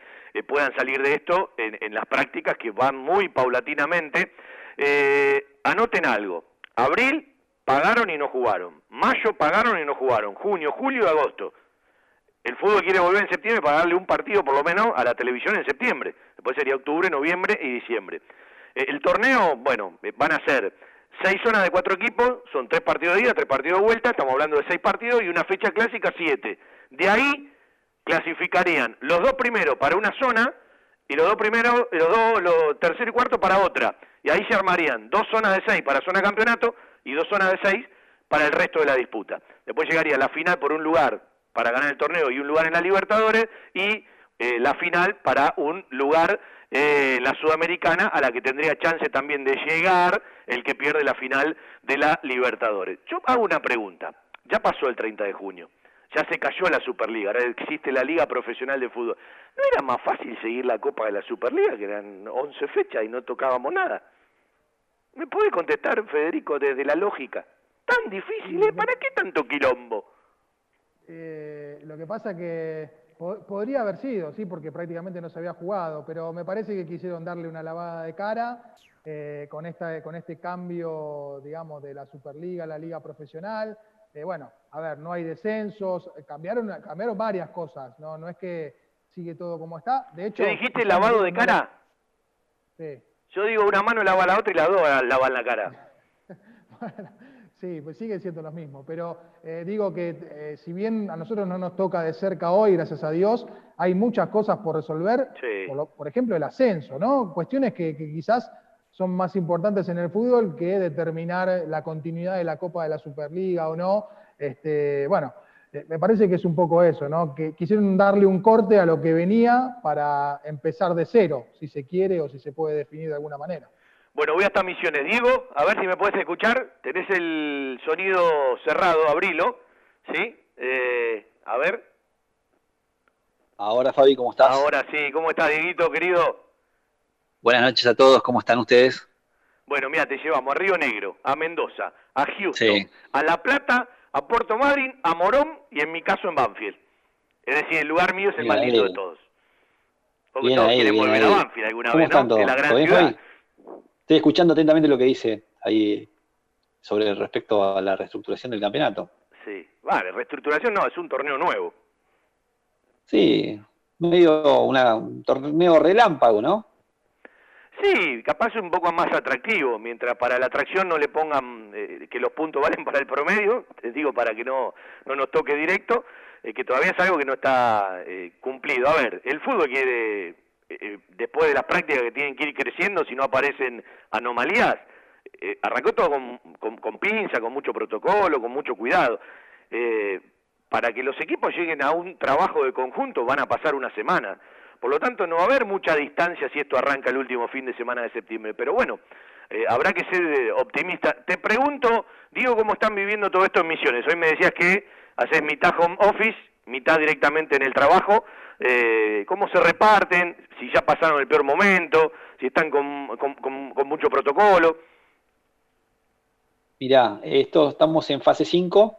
puedan salir de esto en, las prácticas que van muy paulatinamente. anoten algo, abril pagaron y no jugaron, mayo pagaron y no jugaron, junio, julio agosto el fútbol quiere volver en septiembre para darle un partido por lo menos a la televisión en septiembre. Después sería octubre, noviembre y diciembre. Eh, el torneo, bueno, eh, van a ser seis zonas de cuatro equipos, son tres partidos de ida, tres partidos de vuelta, estamos hablando de seis partidos y una fecha clásica siete. De ahí clasificarían los dos primeros para una zona y los dos primeros, los dos, los tercero y cuarto para otra. Y ahí se armarían dos zonas de seis para zona campeonato y dos zonas de seis para el resto de la disputa. Después llegaría la final por un lugar para ganar el torneo y un lugar en la Libertadores y eh, la final para un lugar eh, en la Sudamericana a la que tendría chance también de llegar el que pierde la final de la Libertadores. Yo hago una pregunta, ya pasó el 30 de junio, ya se cayó la Superliga, ahora existe la Liga Profesional de Fútbol. ¿No era más fácil seguir la Copa de la Superliga, que eran 11 fechas y no tocábamos nada? ¿Me puede contestar, Federico, desde la lógica? ¿Tan difícil? ¿eh? ¿Para qué tanto quilombo? Eh, lo que pasa que podría haber sido, sí, porque prácticamente no se había jugado, pero me parece que quisieron darle una lavada de cara eh, con, esta, con este cambio, digamos, de la Superliga a la Liga Profesional. Eh, bueno, a ver, no hay descensos, cambiaron, cambiaron varias cosas, ¿no? No es que sigue todo como está. De hecho, ¿Te dijiste lavado de cara? Sí. Yo digo una mano lava la otra y la dos lavan la cara. bueno, [laughs] [laughs] Sí, pues sigue siendo lo mismo, pero eh, digo que eh, si bien a nosotros no nos toca de cerca hoy, gracias a Dios, hay muchas cosas por resolver, por, ejemplo el ascenso, ¿no? Cuestiones que, quizás son más importantes en el fútbol que determinar la continuidad de la Copa de la Superliga o no. Este, bueno, eh, me parece que es un poco eso, ¿no? Que quisieron darle un corte a lo que venía para empezar de cero, si se quiere o si se puede definir de alguna manera. Bueno, voy hasta Misiones. Diego, a ver si me puedes escuchar. Tenés el sonido cerrado, abrilo. ¿Sí? Eh, a ver. Ahora, Fabi, ¿cómo estás? Ahora sí. ¿Cómo estás, Dieguito, querido? Buenas noches a todos. ¿Cómo están ustedes? Bueno, mira, te llevamos a Río Negro, a Mendoza, a Houston, a La Plata, a Puerto Madryn, a Morón y en mi caso en Banfield. Es decir, el lugar mío es el más lindo de todos. Porque todos quieren volver a Banfield alguna vez, ¿no? la gran ciudad. Estoy escuchando atentamente lo que dice ahí sobre respecto a la reestructuración del campeonato. Sí, vale, reestructuración no, es un torneo nuevo. Sí, medio una, un torneo relámpago, ¿no? Sí, capaz un poco más atractivo, mientras para la atracción no le pongan eh, que los puntos [laughs] valen para el promedio, les digo para que no, no nos toque directo, eh, que todavía es algo que no está eh, cumplido. A ver, el fútbol quiere eh, después de las prácticas que tienen que ir creciendo si no aparecen anomalías. Eh, arrancó todo con, con, pinza, con mucho protocolo, con mucho cuidado. Eh, para que los equipos lleguen a un trabajo de conjunto van a pasar una semana. Por lo tanto, no va a haber mucha distancia si esto arranca el último fin de semana de septiembre. Pero bueno, habrá que ser optimista. Te pregunto, digo, ¿cómo están viviendo todo esto en Misiones? Hoy me decías que haces mitad home office, mitad directamente en el trabajo eh, cómo se reparten, si ya pasaron el peor momento, si están con, con, mucho protocolo. Mirá, esto estamos en fase 5,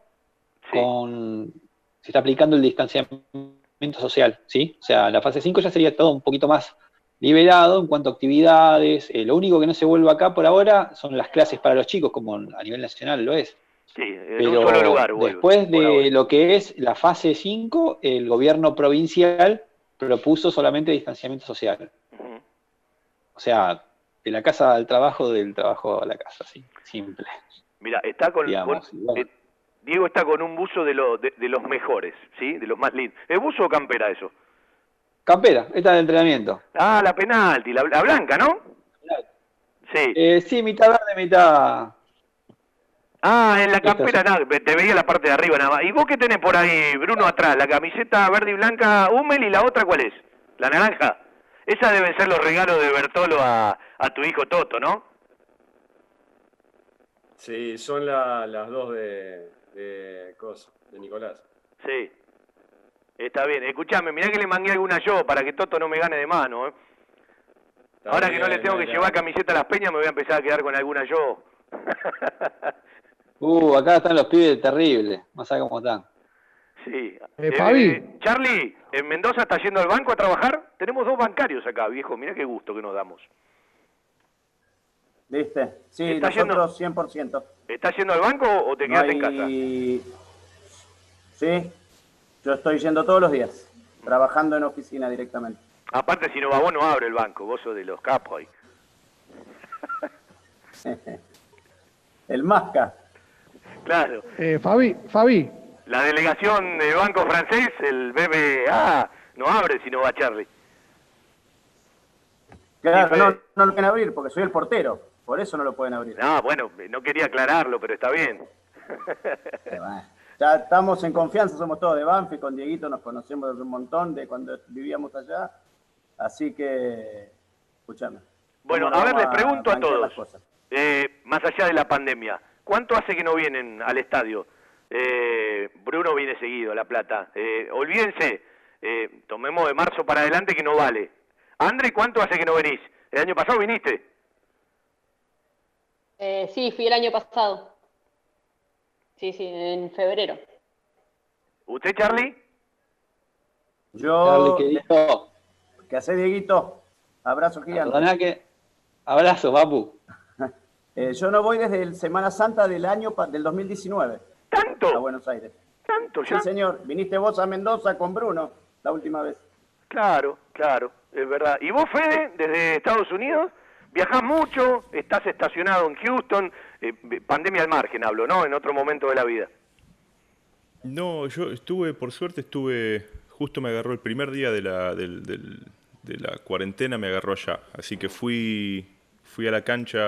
con, se está aplicando el distanciamiento social, ¿sí? O sea, la fase 5 ya sería todo un poquito más liberado en cuanto a actividades. Eh, lo único que no se vuelve acá por ahora son las clases para los chicos, como a nivel nacional lo es. Sí, en un solo lugar. después de lo que es la fase 5, el gobierno provincial propuso solamente distanciamiento social. O sea, de la casa al trabajo, del trabajo a la casa, sí, simple. Mira, está con, Digamos, con- igual. eh, Diego está con un buzo de, lo- de, de los mejores, ¿sí? De los más lindos. ¿Es buzo o campera eso? Campera, esta de entrenamiento. Ah, la penalti, la, la blanca, ¿no? Sí. Eh, sí, mitad verde, mitad. Ah, en la campera, nada, te veía la parte de arriba nada más. ¿Y vos qué tenés por ahí, Bruno, atrás? La camiseta verde y blanca Hummel y la otra cuál es? ¿La naranja? Esa deben ser los regalos de Bertolo a, a tu hijo Toto, ¿no? Sí, son la- las dos de, de, cosa, de Nicolás. Sí. Está bien. Escuchame, mirá que le mangué alguna yo para que Toto no me gane de mano, ¿eh? Ahora que no le tengo que llevar camiseta a las peñas, me voy a empezar a quedar con alguna yo. [laughs] Uh, acá están los pibes terribles. No sabes cómo están. Sí. Eh, Fabi. Charlie, ¿en Mendoza está yendo al banco a trabajar? Tenemos dos bancarios acá, viejo. Mirá qué gusto que nos damos. ¿Viste? Sí, ¿Está nosotros 100%. ¿Estás yendo al banco o te No quedaste en hay- Sí, yo estoy yendo todos los días, trabajando en oficina directamente. casa? Aparte, si no va vos, no abre el banco. Vos sos de los capos ahí. [laughs] El Masca. Claro. Eh, Fabi, Fabi, La delegación del banco francés, el BBA, no abre si no va Charlie. Claro, no, no lo pueden abrir porque soy el portero, por eso no lo pueden abrir. No, bueno, no quería aclararlo, pero está bien. [laughs] Ya estamos en confianza, somos todos de Banfi, con Dieguito nos conocemos desde un montón de cuando vivíamos allá, así que, escúchame. Bueno, ¿cómo no a ver, les pregunto a todos, eh, más allá de la pandemia, ¿cuánto hace que no vienen al estadio? Eh, Bruno viene seguido a La Plata. Eh, olvídense, eh, tomemos de marzo para adelante que no vale. André, ¿cuánto hace que no venís? ¿El año pasado viniste? Eh, sí, fui el año pasado. Sí, sí, en febrero. ¿Usted, Charlie? Yo, Charlie, querido. ¿qué hace Dieguito? Abrazo gigante. Perdona que. Abrazo, papu. Eh, yo no voy desde el Semana Santa del año del 2019. ¿Tanto? A Buenos Aires. ¿Tanto Sí, señor. Viniste vos a Mendoza con Bruno la última vez. Claro, claro, es verdad. ¿Y vos, Fede, desde Estados Unidos? Viajás mucho, estás estacionado en Houston, eh, pandemia al margen hablo, ¿no? En otro momento de la vida. No, yo estuve, por suerte estuve, justo me agarró el primer día de la, del- del- de la cuarentena, me agarró allá. Así que fui, fui a la cancha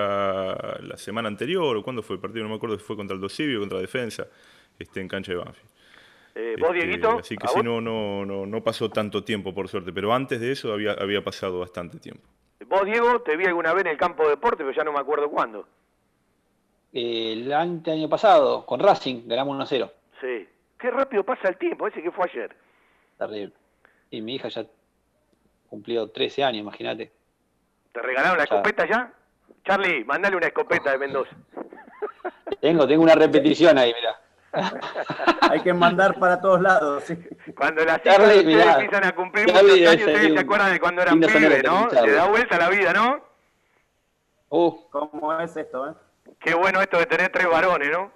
la semana anterior, o cuándo fue el partido, no me acuerdo si fue contra el Dosivio o contra Defensa, este, en cancha de Banfield. Eh, ¿Vos, Este, Dieguito? Así que ¿A sí, no, no, no, no pasó tanto tiempo, por suerte, pero antes de eso había, había pasado bastante tiempo. Vos, Diego, te vi alguna vez en el campo de deporte, pero ya no me acuerdo cuándo. El ante- año pasado, con Racing, ganamos 1-0. Sí. Qué rápido pasa el tiempo, ese que fue ayer. Terrible. Y mi hija ya cumplió 13 años, imagínate. ¿Te regalaron la escopeta ya? Charlie, mandale una escopeta de Mendoza. Tengo, tengo una repetición ahí, mira. [laughs] Hay que mandar para todos lados. sí. Cuando las hijas ustedes mirá, empiezan a cumplir Charlie muchos años, ustedes se un acuerdan de cuando eran pibes, ¿no? Se da vuelta la vida, ¿no? Uh, ¿Cómo es esto, eh? Qué bueno esto de tener tres varones, ¿no?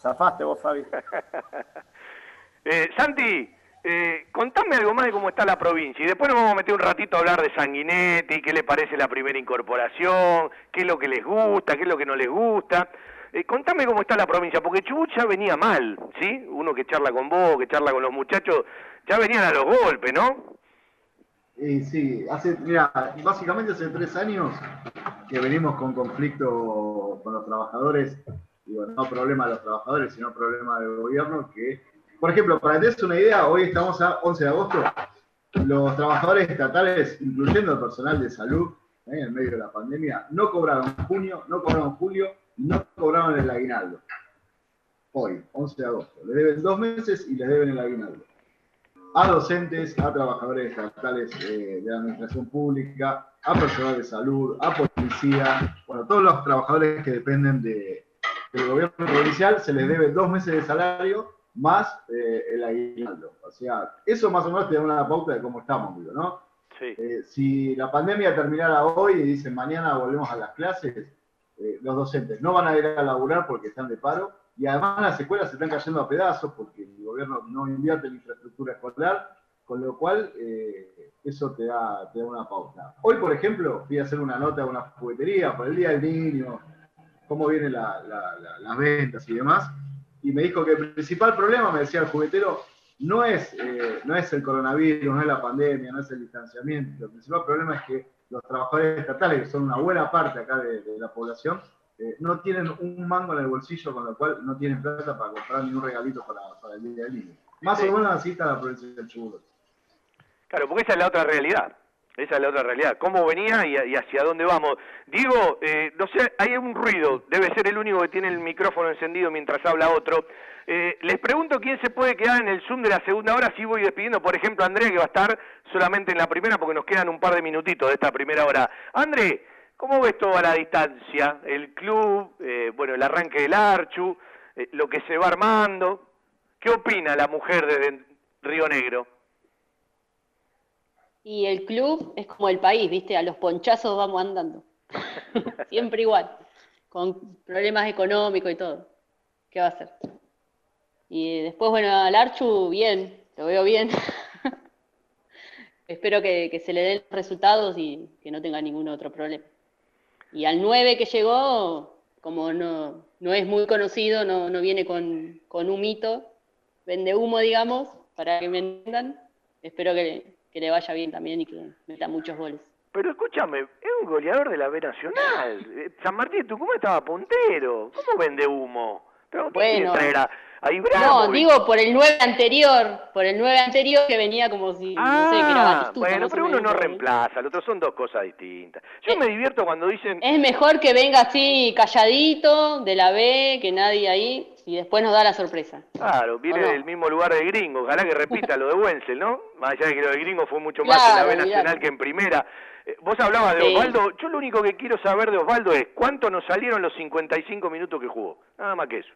Zafaste vos, Fabi. [laughs] Eh, Santi, eh, contame algo más de cómo está la provincia y después nos vamos a meter un ratito a hablar de Sanguinetti, qué le parece la primera incorporación, qué es lo que les gusta, qué es lo que no les gusta. Eh, contame cómo está la provincia, porque Chubut ya venía mal, ¿sí? Uno que charla con vos, que charla con los muchachos, ya venían a los golpes, ¿no? Y sí, hace, mira, básicamente hace tres años que venimos con conflicto con los trabajadores, digo, no problema de los trabajadores, sino problema del gobierno, que, por ejemplo, para que te des una idea, hoy estamos a 11 de agosto, los trabajadores estatales, incluyendo el personal de salud, ¿eh? en medio de la pandemia, no cobraron junio, no cobraron julio, no cobraron el aguinaldo. Hoy, 11 de agosto. Les deben dos meses y les deben el aguinaldo a docentes, a trabajadores estatales eh, de la administración pública, a personal de salud, a policía, bueno, todos los trabajadores que dependen de- del gobierno provincial se les debe dos meses de salario más eh, el aguinaldo. O sea, eso más o menos te da una pauta de cómo estamos, digo, ¿no? Sí. Eh, si la pandemia terminara hoy y dicen mañana volvemos a las clases, eh, los docentes no van a ir a laburar porque están de paro y además las escuelas se están cayendo a pedazos porque el gobierno no invierte en infraestructura escolar, con lo cual eso te da, te da una pauta. Hoy, por ejemplo, fui a hacer una nota a una juguetería por el Día del Niño, cómo vienen la- la- la- las ventas y demás, y me dijo que el principal problema, me decía el juguetero, no es, eh, no es el coronavirus, no es la pandemia, no es el distanciamiento, el principal problema es que los trabajadores estatales, que son una buena parte acá de, de la población, eh, no tienen un mango en el bolsillo, con lo cual no tienen plata para comprar ningún regalito para, para el Día del Niño. Más o menos así está la provincia del Chubut. Claro, porque esa es la otra realidad. Esa es la otra realidad. ¿Cómo venía y, hacia dónde vamos? Diego, eh, no sé, hay un ruido. Debe ser el único que tiene el micrófono encendido mientras habla otro. Eh, les pregunto quién se puede quedar en el Zoom de la segunda hora. Si voy despidiendo, por ejemplo, a André, que va a estar solamente en la primera, porque nos quedan un par de minutitos de esta primera hora. André, ¿cómo ves toda la distancia? El club, eh, bueno, el arranque del Archu, eh, lo que se va armando. ¿Qué opina la mujer de Río Negro? Y el club es como el país, ¿viste? A los ponchazos vamos andando. [laughs] Siempre igual. Con problemas económicos y todo. ¿Qué va a hacer? Y después, bueno, al Archu, bien. Lo veo bien. [laughs] Espero que, que se le den resultados y que no tenga ningún otro problema. Y al 9 que llegó, como no, no es muy conocido, no, no viene con, con un mito, vende humo, digamos, para que me entiendan. Espero que, que le vaya bien también y que meta muchos goles. Pero escúchame, es un goleador de la B Nacional. [laughs] Eh, San Martín de Tucumán estaba puntero. ¿Cómo vende humo? Pero ¿qué Bueno. traer a, a No, digo por el 9 anterior, por el 9 anterior que venía como si, no sé, que era Ah, Batistuta, bueno, pero uno no ahí. reemplaza, lo otro son dos cosas distintas. Yo me divierto cuando dicen, Es mejor que venga así calladito de la B, que nadie ahí, y después nos da la sorpresa. claro, viene del mismo lugar de Gringo, ojalá que repita lo de Wenzel, ¿no? Más allá de que lo de Gringo fue mucho más en la B. Nacional que en primera. Eh, Vos hablabas de. Osvaldo, yo lo único que quiero saber de Osvaldo es cuánto nos salieron los 55 minutos que jugó. Nada más que eso.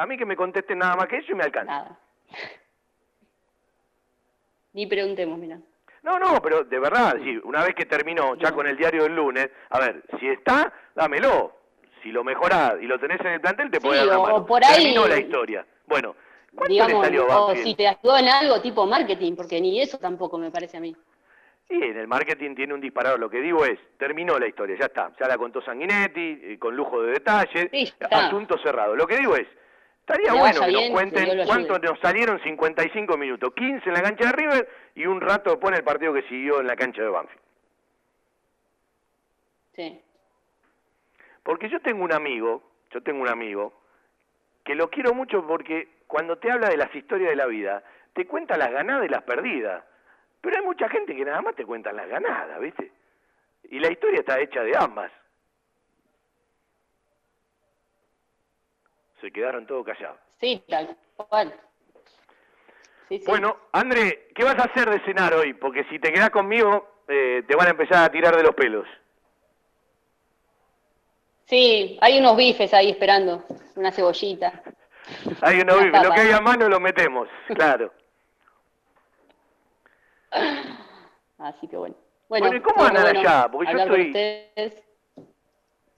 A mí que me contesten nada más que eso y me alcanza. [laughs] Ni preguntemos, mira. No, no, pero de verdad, sí, una vez que terminó, ya con el diario del lunes, a ver, si está, dámelo. Si lo mejorás y lo tenés en el plantel, te Sí, puede dar o mano. por ahí- Terminó la historia. Bueno, ¿cuánto Digamos, le salió o si te ayudó en algo tipo marketing, porque ni eso tampoco me parece a mí. Sí, en el marketing tiene un disparador. Lo que digo es, terminó la historia, ya está. Ya la contó Sanguinetti, eh, con lujo de detalles, está. asunto cerrado. Lo que digo es, estaría bueno que nos bien, cuenten Dios lo cuánto ayude. nos salieron 55 minutos. 15 en la cancha de River y un rato después en el partido que siguió en la cancha de Banfield. Sí. Porque yo tengo un amigo, yo tengo un amigo, que lo quiero mucho porque cuando te habla de las historias de la vida, te cuenta las ganadas y las perdidas. Pero hay mucha gente que nada más te cuenta las ganadas, ¿viste? Y la historia está hecha de ambas. Se quedaron todos callados. Sí, tal cual. Sí, sí. Bueno, André, ¿qué vas a hacer de cenar hoy? Porque si te quedás conmigo, eh, te van a empezar a tirar de los pelos. Sí, hay unos bifes ahí esperando, una cebollita. [laughs] Hay uno Una vive, lo que hay a mano lo metemos, [laughs] claro. Así que bueno. Bueno, Bueno, ¿y cómo andan bueno allá? Porque yo estoy-.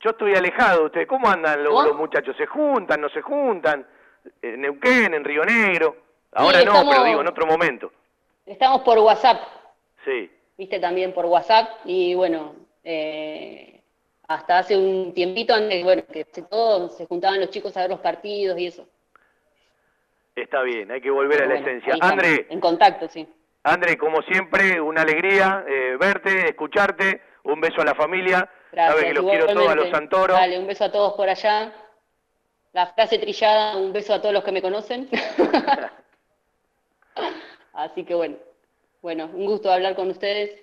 Yo estoy alejado de ustedes. ¿Cómo andan los, muchachos? ¿Se juntan, no se juntan? En Neuquén, en Río Negro. Ahora Sí, no, pero digo, en otro momento. Estamos por WhatsApp, Sí. viste también por WhatsApp y bueno, eh, hasta hace un tiempito antes, bueno, que se, todos se juntaban los chicos a ver los partidos y eso. Está bien, hay que volver a la Bueno, esencia. André, En contacto, sí. André, como siempre, una alegría eh, verte, escucharte. Un beso a la familia. Gracias. Sabe que los quiero todos a los. Santoro. Dale, un beso a todos por allá. La frase trillada, un beso a todos los que me conocen. [laughs] Así que bueno. Bueno, un gusto hablar con ustedes.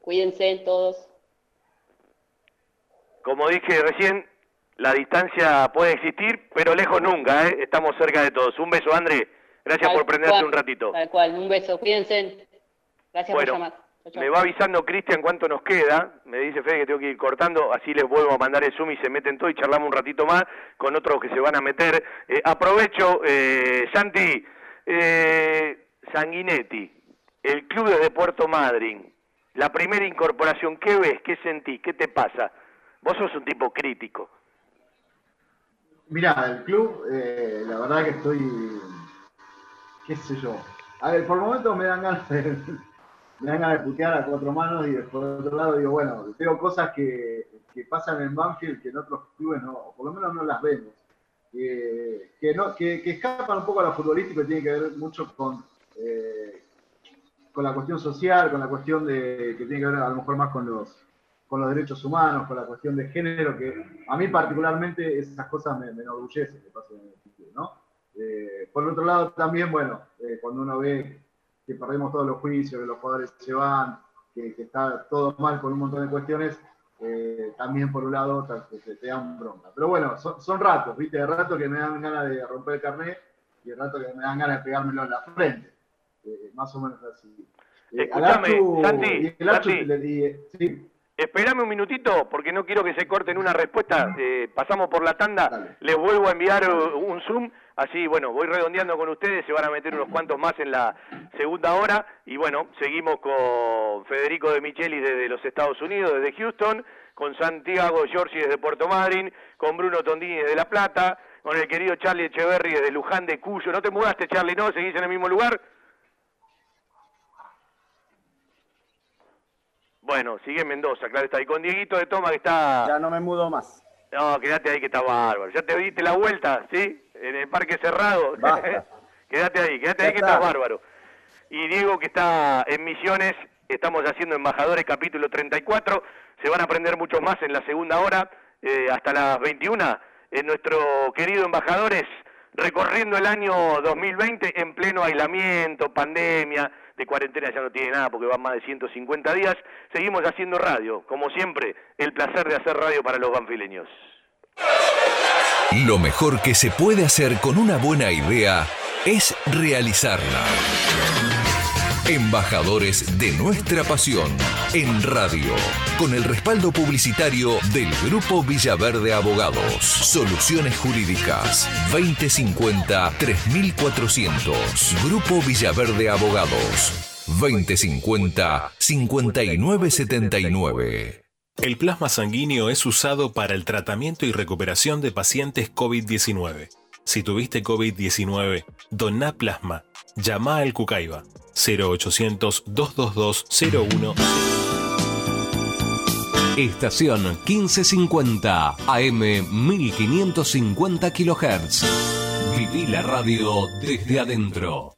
Cuídense todos. Como dije recién, la distancia puede existir, pero lejos nunca, ¿eh? Estamos cerca de todos. Un beso, André. Gracias Tal por prenderte cual, un ratito. Tal cual, un beso. Cuídense. Gracias Bueno, por llamar. Me va avisando Cristian cuánto nos queda. Me dice Fede que tengo que ir cortando, así les vuelvo a mandar el Zoom y se meten todos y charlamos un ratito más con otros que se van a meter. Eh, aprovecho, eh, Santi, eh, Sanguinetti, el club desde Puerto Madryn, la primera incorporación, ¿qué ves? ¿Qué sentís? ¿Qué te pasa? Vos sos un tipo crítico. Mirá, el club, eh, la verdad que estoy, qué sé yo, A ver, por momentos me dan ganas de, me dan ganas de putear a cuatro manos y por otro lado digo, bueno, veo cosas que, que pasan en Banfield que en otros clubes no, o por lo menos no las vemos. Que, que, no, que, que escapan un poco a lo futbolístico y tiene que ver mucho con, eh, con la cuestión social, con la cuestión de que tiene que ver a lo mejor más con los, con los derechos humanos, con la cuestión de género, que a mí particularmente esas cosas me, me enorgullecen que pasen en el fútbol, ¿no? Eh, por otro lado, también, bueno, eh, cuando uno ve que perdemos todos los juicios, que los jugadores se van, que, que está todo mal con un montón de cuestiones, eh, también por un lado te, te- te dan bronca. Pero bueno, son, son ratos, ¿viste? De rato que me dan ganas de romper el carnet y de rato que me dan ganas de pegármelo en la frente. Eh, más o menos así. Eh, Achu- Santi, Santi. le sí, Esperame un minutito porque no quiero que se corten una respuesta. Eh, pasamos por la tanda, les vuelvo a enviar un Zoom. Así, bueno, voy redondeando con ustedes, se van a meter unos cuantos más en la segunda hora. Y bueno, seguimos con Federico de Micheli desde los Estados Unidos, desde Houston, con Santiago Giorgi desde Puerto Madryn, con Bruno Tondini desde La Plata, con el querido Charlie Echeverry desde Luján de Cuyo. ¿No te mudaste, Charlie, no? ¿Seguís en el mismo lugar? Bueno, sigue en Mendoza, claro está. Y con Dieguito de Toma que está... Ya no me mudo más. No, quédate ahí que está bárbaro. Ya te diste la vuelta, ¿sí? En el parque cerrado. [laughs] quédate ahí, quédate ahí que está. estás bárbaro. Y Diego que está en Misiones, estamos haciendo Embajadores capítulo 34. Se van a aprender muchos más en la segunda hora, eh, hasta las 21. En nuestro querido Embajadores, recorriendo el año 2020 en pleno aislamiento, pandemia, de cuarentena ya no tiene nada porque van más de 150 días. Seguimos haciendo radio, como siempre, el placer de hacer radio para los banfileños. Lo mejor que se puede hacer con una buena idea es realizarla. Embajadores de nuestra pasión en radio, con el respaldo publicitario del Grupo Villaverde Abogados. Soluciones Jurídicas 2050-3400. Grupo Villaverde Abogados 2050-5979. El plasma sanguíneo es usado para el tratamiento y recuperación de pacientes COVID-19. Si tuviste COVID-19, doná plasma. Llama al Cucaiba 0800-222-01. Estación 1550 AM 1550 kHz. Viví la radio desde adentro.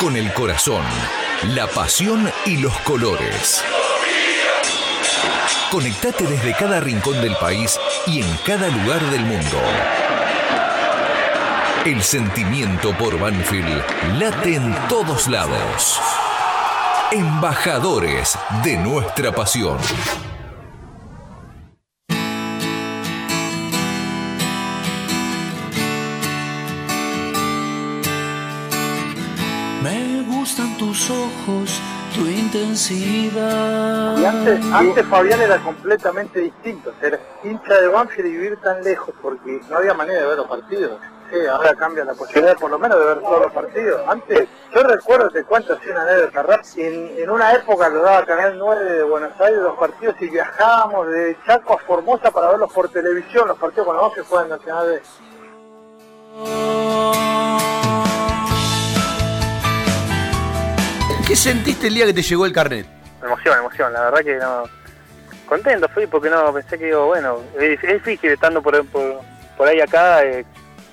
Con el corazón, la pasión y los colores. Conectate desde cada rincón del país y en cada lugar del mundo. El sentimiento por Banfield late en todos lados. Embajadores de nuestra pasión. Tus ojos, tu intensidad. Y antes, antes Fabián era completamente distinto, ser hincha de Banfield y vivir tan lejos, porque no había manera de ver los partidos. Sí, ahora cambia la posibilidad por lo menos de ver todos los partidos. Antes, yo recuerdo, te cuento así una anécdota en, una época lo daba Canal 9 de Buenos Aires los partidos y viajábamos de Chaco a Formosa para verlos por televisión, los partidos con los que juegan Nacional de... ¿Qué sentiste el día que te llegó el carnet? Emoción, emoción, la verdad que no. Contento fui porque no pensé que digo, bueno, es, difícil estando por, por, por ahí acá, eh,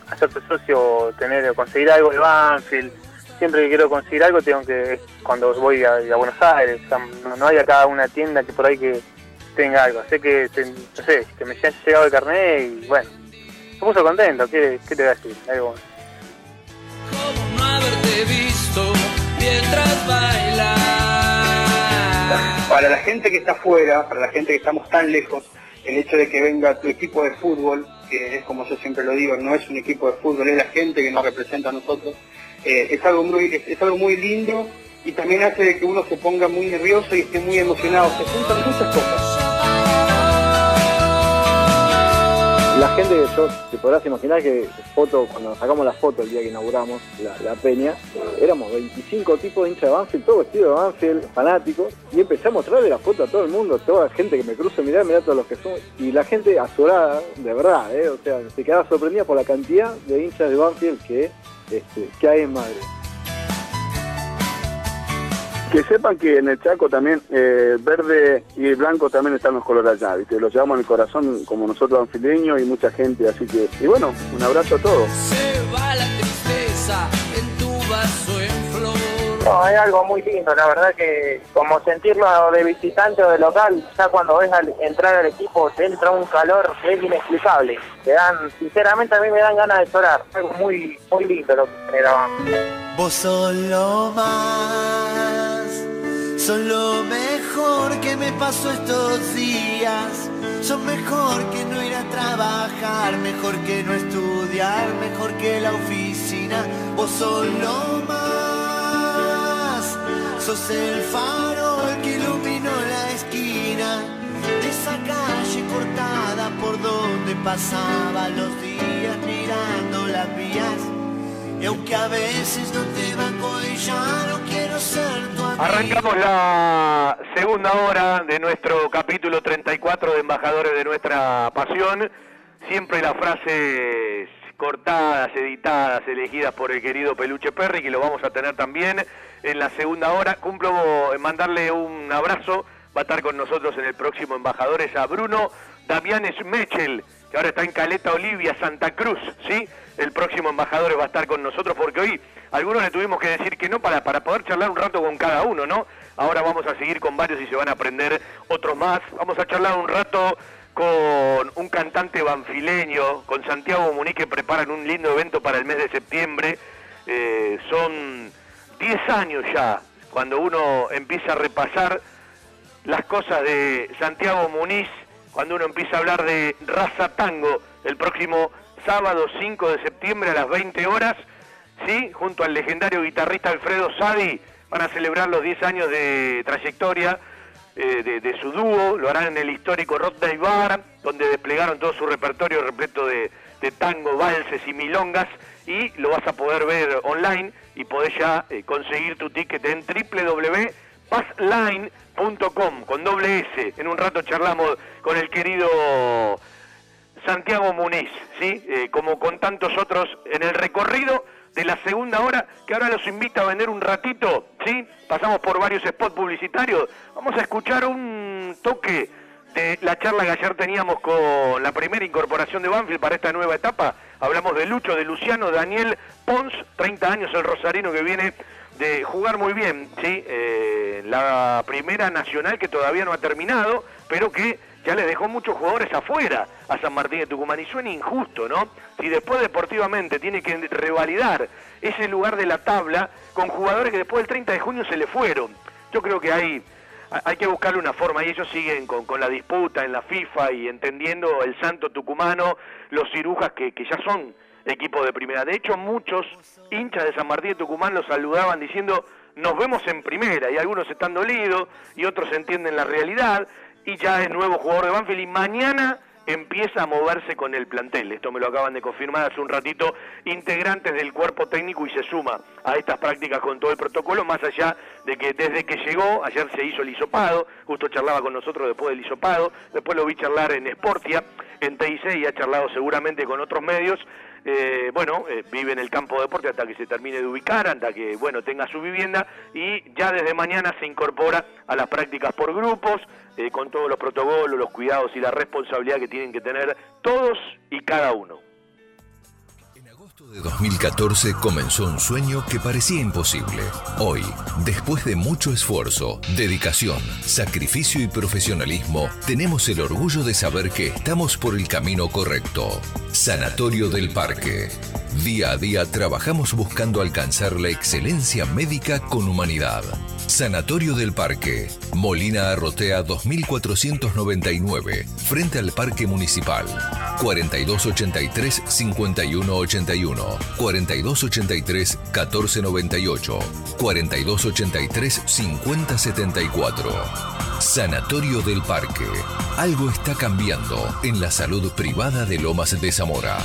hacerte socio, tener, conseguir algo de Banfield. Siempre que quiero conseguir algo tengo que, cuando voy a, Buenos Aires, no, hay acá una tienda que por ahí que tenga algo. Sé que, no sé, que me haya llegado el carnet y bueno, me puso contento, ¿qué, qué te voy a decir? Algo, no Para la gente que está afuera, para la gente que estamos tan lejos, el hecho de que venga tu equipo de fútbol, que es como yo siempre lo digo, no es un equipo de fútbol, es la gente que nos representa a nosotros, eh, es, algo muy, es, es algo muy lindo y también hace de que uno se ponga muy nervioso y esté muy emocionado. Se juntan muchas cosas. La gente, yo te podrás imaginar que foto, cuando sacamos la foto el día que inauguramos la, peña, eh, éramos 25 tipos de hinchas de Banfield, todo vestido de Banfield, fanáticos, y empecé a mostrarle la foto a todo el mundo, toda la gente que me cruza, mirá, mirá todos los que son, y la gente azorada, de verdad, eh, o sea, se quedaba sorprendida por la cantidad de hinchas de Banfield que, este, que hay en Madrid. Que sepan que en el Chaco también eh, verde y blanco también están los colores allá, ¿viste? Los llevamos en el corazón como nosotros anfileños y mucha gente, así que, y bueno, un abrazo a todos. Se va la tristeza en tu vaso. No, es algo muy lindo, la verdad que como sentirlo de visitante o de local, ya cuando ves al entrar al equipo te entra un calor que es inexplicable. Te dan, sinceramente a mí me dan ganas de llorar, algo muy, muy lindo lo que generaban. Vos sos lo más, sos lo mejor que me pasó estos días. Son mejor que no ir a trabajar, mejor que no estudiar, mejor que la oficina. Vos sos lo más, sos el faro el que iluminó la esquina de esa calle cortada por donde pasaba los días mirando las vías. Y aunque a veces no te banco y ya no quiero ser tu amigo. Arrancamos la segunda hora de nuestro capítulo 34 de Embajadores de Nuestra Pasión. Siempre las frases cortadas, editadas, elegidas por el querido Peluche Perry, que lo vamos a tener también en la segunda hora. Cumplo en mandarle un abrazo. Va a estar con nosotros en el próximo Embajadores a Bruno Damián Schmechel, que ahora está en Caleta Olivia, Santa Cruz, ¿sí? El próximo embajador va a estar con nosotros porque hoy algunos le tuvimos que decir que no para, para poder charlar un rato con cada uno, ¿no? Ahora vamos a seguir con varios y se van a aprender otros más. Vamos a charlar un rato con un cantante banfileño, con Santiago Muniz que preparan un lindo evento para el mes de septiembre. Eh, son 10 años ya cuando uno empieza a repasar las cosas de Santiago Muniz, cuando uno empieza a hablar de raza tango el próximo sábado 5 de septiembre a las 20 horas, ¿sí? junto al legendario guitarrista Alfredo Sadi, van a celebrar los 10 años de trayectoria eh, de, su dúo, lo harán en el histórico Rodney Bar, donde desplegaron todo su repertorio repleto de, de tango, valses y milongas, y lo vas a poder ver online y podés ya eh, conseguir tu ticket en www.passline.com con doble S. En un rato charlamos con el querido Santiago Muniz, ¿sí? Eh, como con tantos otros en el recorrido de la segunda hora, que ahora los invita a vender un ratito, ¿sí? Pasamos por varios spots publicitarios. Vamos a escuchar un toque de la charla que ayer teníamos con la primera incorporación de Banfield para esta nueva etapa. Hablamos de Lucho, de Luciano, Daniel Pons, 30 años el rosarino que viene de jugar muy bien, ¿sí? Eh, la primera nacional que todavía no ha terminado, pero que ya le dejó muchos jugadores afuera a San Martín de Tucumán y suena injusto, ¿no? Si después deportivamente tiene que revalidar ese lugar de la tabla con jugadores que después del 30 de junio se le fueron. Yo creo que hay, hay que buscarle una forma y ellos siguen con, con la disputa en la FIFA y entendiendo el santo tucumano, los cirujas que, que ya son equipo de primera. De hecho, muchos hinchas de San Martín de Tucumán los saludaban diciendo nos vemos en primera y algunos están dolidos y otros entienden la realidad y ya es nuevo jugador de Banfield y mañana empieza a moverse con el plantel. Esto me lo acaban de confirmar hace un ratito integrantes del cuerpo técnico y se suma a estas prácticas con todo el protocolo, más allá de que desde que llegó, ayer se hizo el hisopado, justo charlaba con nosotros después del hisopado, después lo vi charlar en Sportia, en TIC y ha charlado seguramente con otros medios. Eh, bueno, eh, vive en el campo de deporte hasta que se termine de ubicar, hasta que, bueno, tenga su vivienda y ya desde mañana se incorpora a las prácticas por grupos, eh, con todos los protocolos, los cuidados y la responsabilidad que tienen que tener todos y cada uno. De 2014 comenzó un sueño que parecía imposible. Hoy, después de mucho esfuerzo, dedicación, sacrificio y profesionalismo, tenemos el orgullo de saber que estamos por el camino correcto. Sanatorio del Parque. Día a día trabajamos buscando alcanzar la excelencia médica con humanidad. Sanatorio del Parque, Molina Arrotea 2499, frente al Parque Municipal. 4283-5181, 4283-1498, 4283-5074. Sanatorio del Parque. Algo está cambiando en la salud privada de Lomas de Zamora.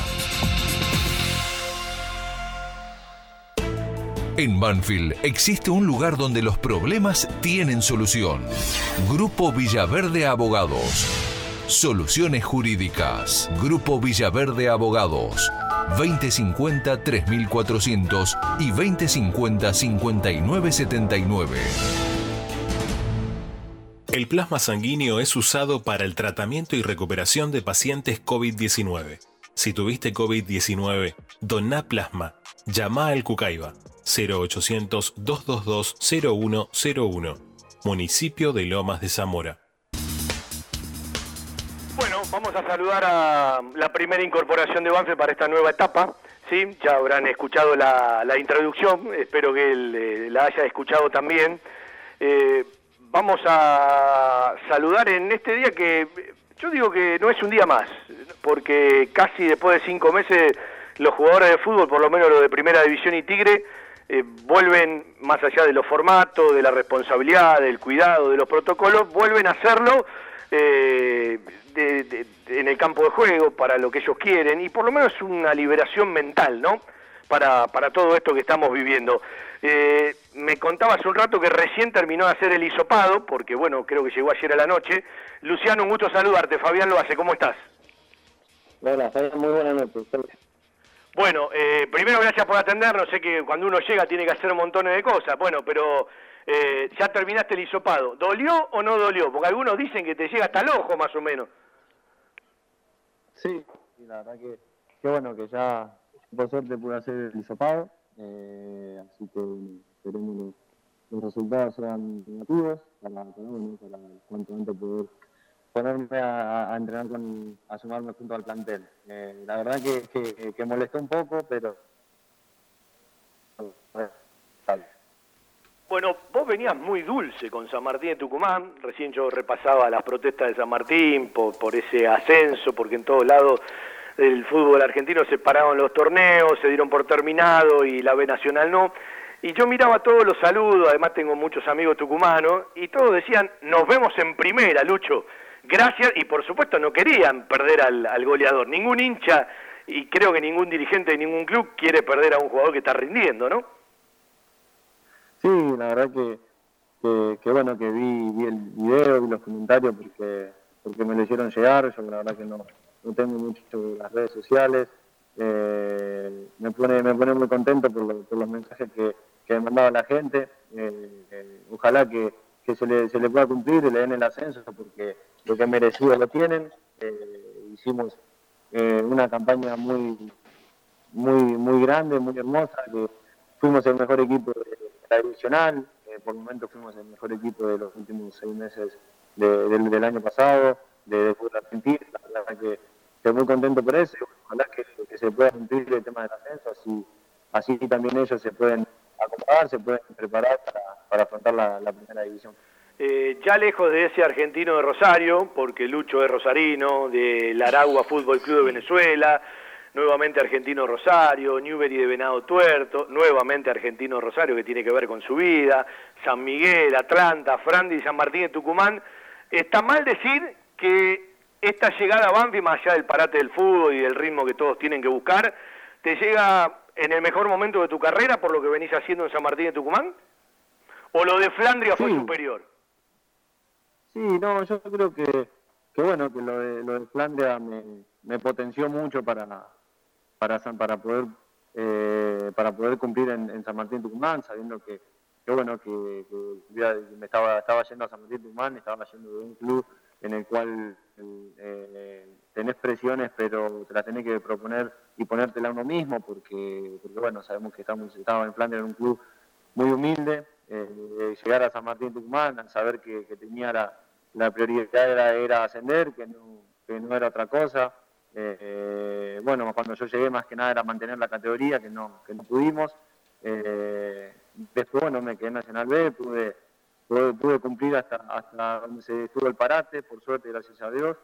En Banfield existe un lugar donde los problemas tienen solución. Grupo Villaverde Abogados. Soluciones Jurídicas. Grupo Villaverde Abogados. 2050-3400 y 2050-5979. El plasma sanguíneo es usado para el tratamiento y recuperación de pacientes COVID-19. Si tuviste COVID-19, doná plasma. Llama al Cucaiba 0800-222-0101. Municipio de Lomas de Zamora. Bueno, vamos a saludar a la primera incorporación de Banfield para esta nueva etapa. ¿sí? Ya habrán escuchado la, la introducción, espero que eh, la haya escuchado también. Eh, vamos a saludar en este día que Yo digo que no es un día más, porque casi después de cinco meses los jugadores de fútbol, por lo menos los de Primera División y Tigre, eh, vuelven, más allá de los formatos, de la responsabilidad, del cuidado, de los protocolos, vuelven a hacerlo eh, de- en el campo de juego para lo que ellos quieren y por lo menos una liberación mental, ¿no? Para, para todo esto que estamos viviendo. Eh, me contaba hace un rato que recién terminó de hacer el hisopado, porque bueno, creo que llegó ayer a la noche. Luciano, un gusto saludarte. Fabián lo hace, ¿cómo estás? Hola, muy buenas noches. Bueno, eh, primero gracias por atendernos. Sé que cuando uno llega tiene que hacer montones de cosas. Bueno, pero eh, ya terminaste el hisopado. ¿Dolió o no dolió? Porque algunos dicen que te llega hasta el ojo, más o menos. Sí, la verdad que, que bueno, que ya por suerte pude hacer el hisopado, eh, así que esperemos los, los resultados sean negativos para, para, bueno, para cuanto antes poder ponerme a, entrenar con, a sumarme junto al plantel. Eh, la verdad que, que, que molestó un poco, pero Bueno, vos venías muy dulce con San Martín de Tucumán. Recién yo repasaba las protestas de San Martín por, por ese ascenso, porque en todos lados del fútbol argentino se pararon los torneos, se dieron por terminado y la B Nacional no. Y yo miraba todos los saludos, además tengo muchos amigos tucumanos, y todos decían, nos vemos en primera, Lucho. Gracias, y por supuesto no querían perder al, al goleador. Ningún hincha, y creo que ningún dirigente de ningún club quiere perder a un jugador que está rindiendo, ¿no? Sí, la verdad que, que, que bueno, que vi, vi el video, vi los comentarios porque, porque me lo hicieron llegar, yo la verdad que no, no tengo mucho las redes sociales, eh, me, pone, me pone muy contento por, lo- por los mensajes que, que me mandaba la gente, eh, eh, ojalá que, que se, le, se le pueda cumplir y le den el ascenso porque lo que merecido lo tienen, Eh, hicimos eh, una campaña muy, muy, muy grande, muy hermosa, que fuimos el mejor equipo de la divisional, eh, por el momento fuimos el mejor equipo de los últimos seis meses de- del, año pasado, de, fútbol argentino, la verdad que estoy muy contento por eso, ojalá que, que se pueda cumplir el tema del ascenso, así, así también ellos se pueden acomodar, se pueden preparar para, para afrontar la primera división. Eh, ya lejos de ese argentino de Rosario, porque Lucho es rosarino, del Aragua Fútbol Club de Venezuela, nuevamente argentino Rosario, Newbery de Venado Tuerto, nuevamente argentino Rosario que tiene que ver con su vida, San Miguel, Atlanta, Frandi y San Martín de Tucumán. Está mal decir que esta llegada a Banfield, más allá del parate del fútbol y del ritmo que todos tienen que buscar, te llega en el mejor momento de tu carrera por lo que venís haciendo en San Martín de Tucumán? ¿O lo de Flandria fue superior? Sí, no, yo creo que, que bueno, que lo de, lo de Flandria me, me potenció mucho para, para, para poder eh, para poder cumplir en, San Martín Tucumán, sabiendo que, que bueno, que, que me estaba, estaba yendo a San Martín Tucumán, estaba yendo de un club en el cual eh, tenés presiones, pero te las tenés que proponer y ponértela uno mismo, porque, porque bueno, sabemos que estamos, estaba en Flandria en un club muy humilde, eh, llegar a San Martín Tucumán, saber que, tenía la, prioridad era, ascender, que no, que no era otra cosa. Eh, eh, bueno, cuando yo llegué más que nada era mantener la categoría, que no, que no pudimos. Eh, después, bueno, me quedé en Nacional B, pude, cumplir hasta, donde se estuvo el parate, por suerte, gracias a Dios.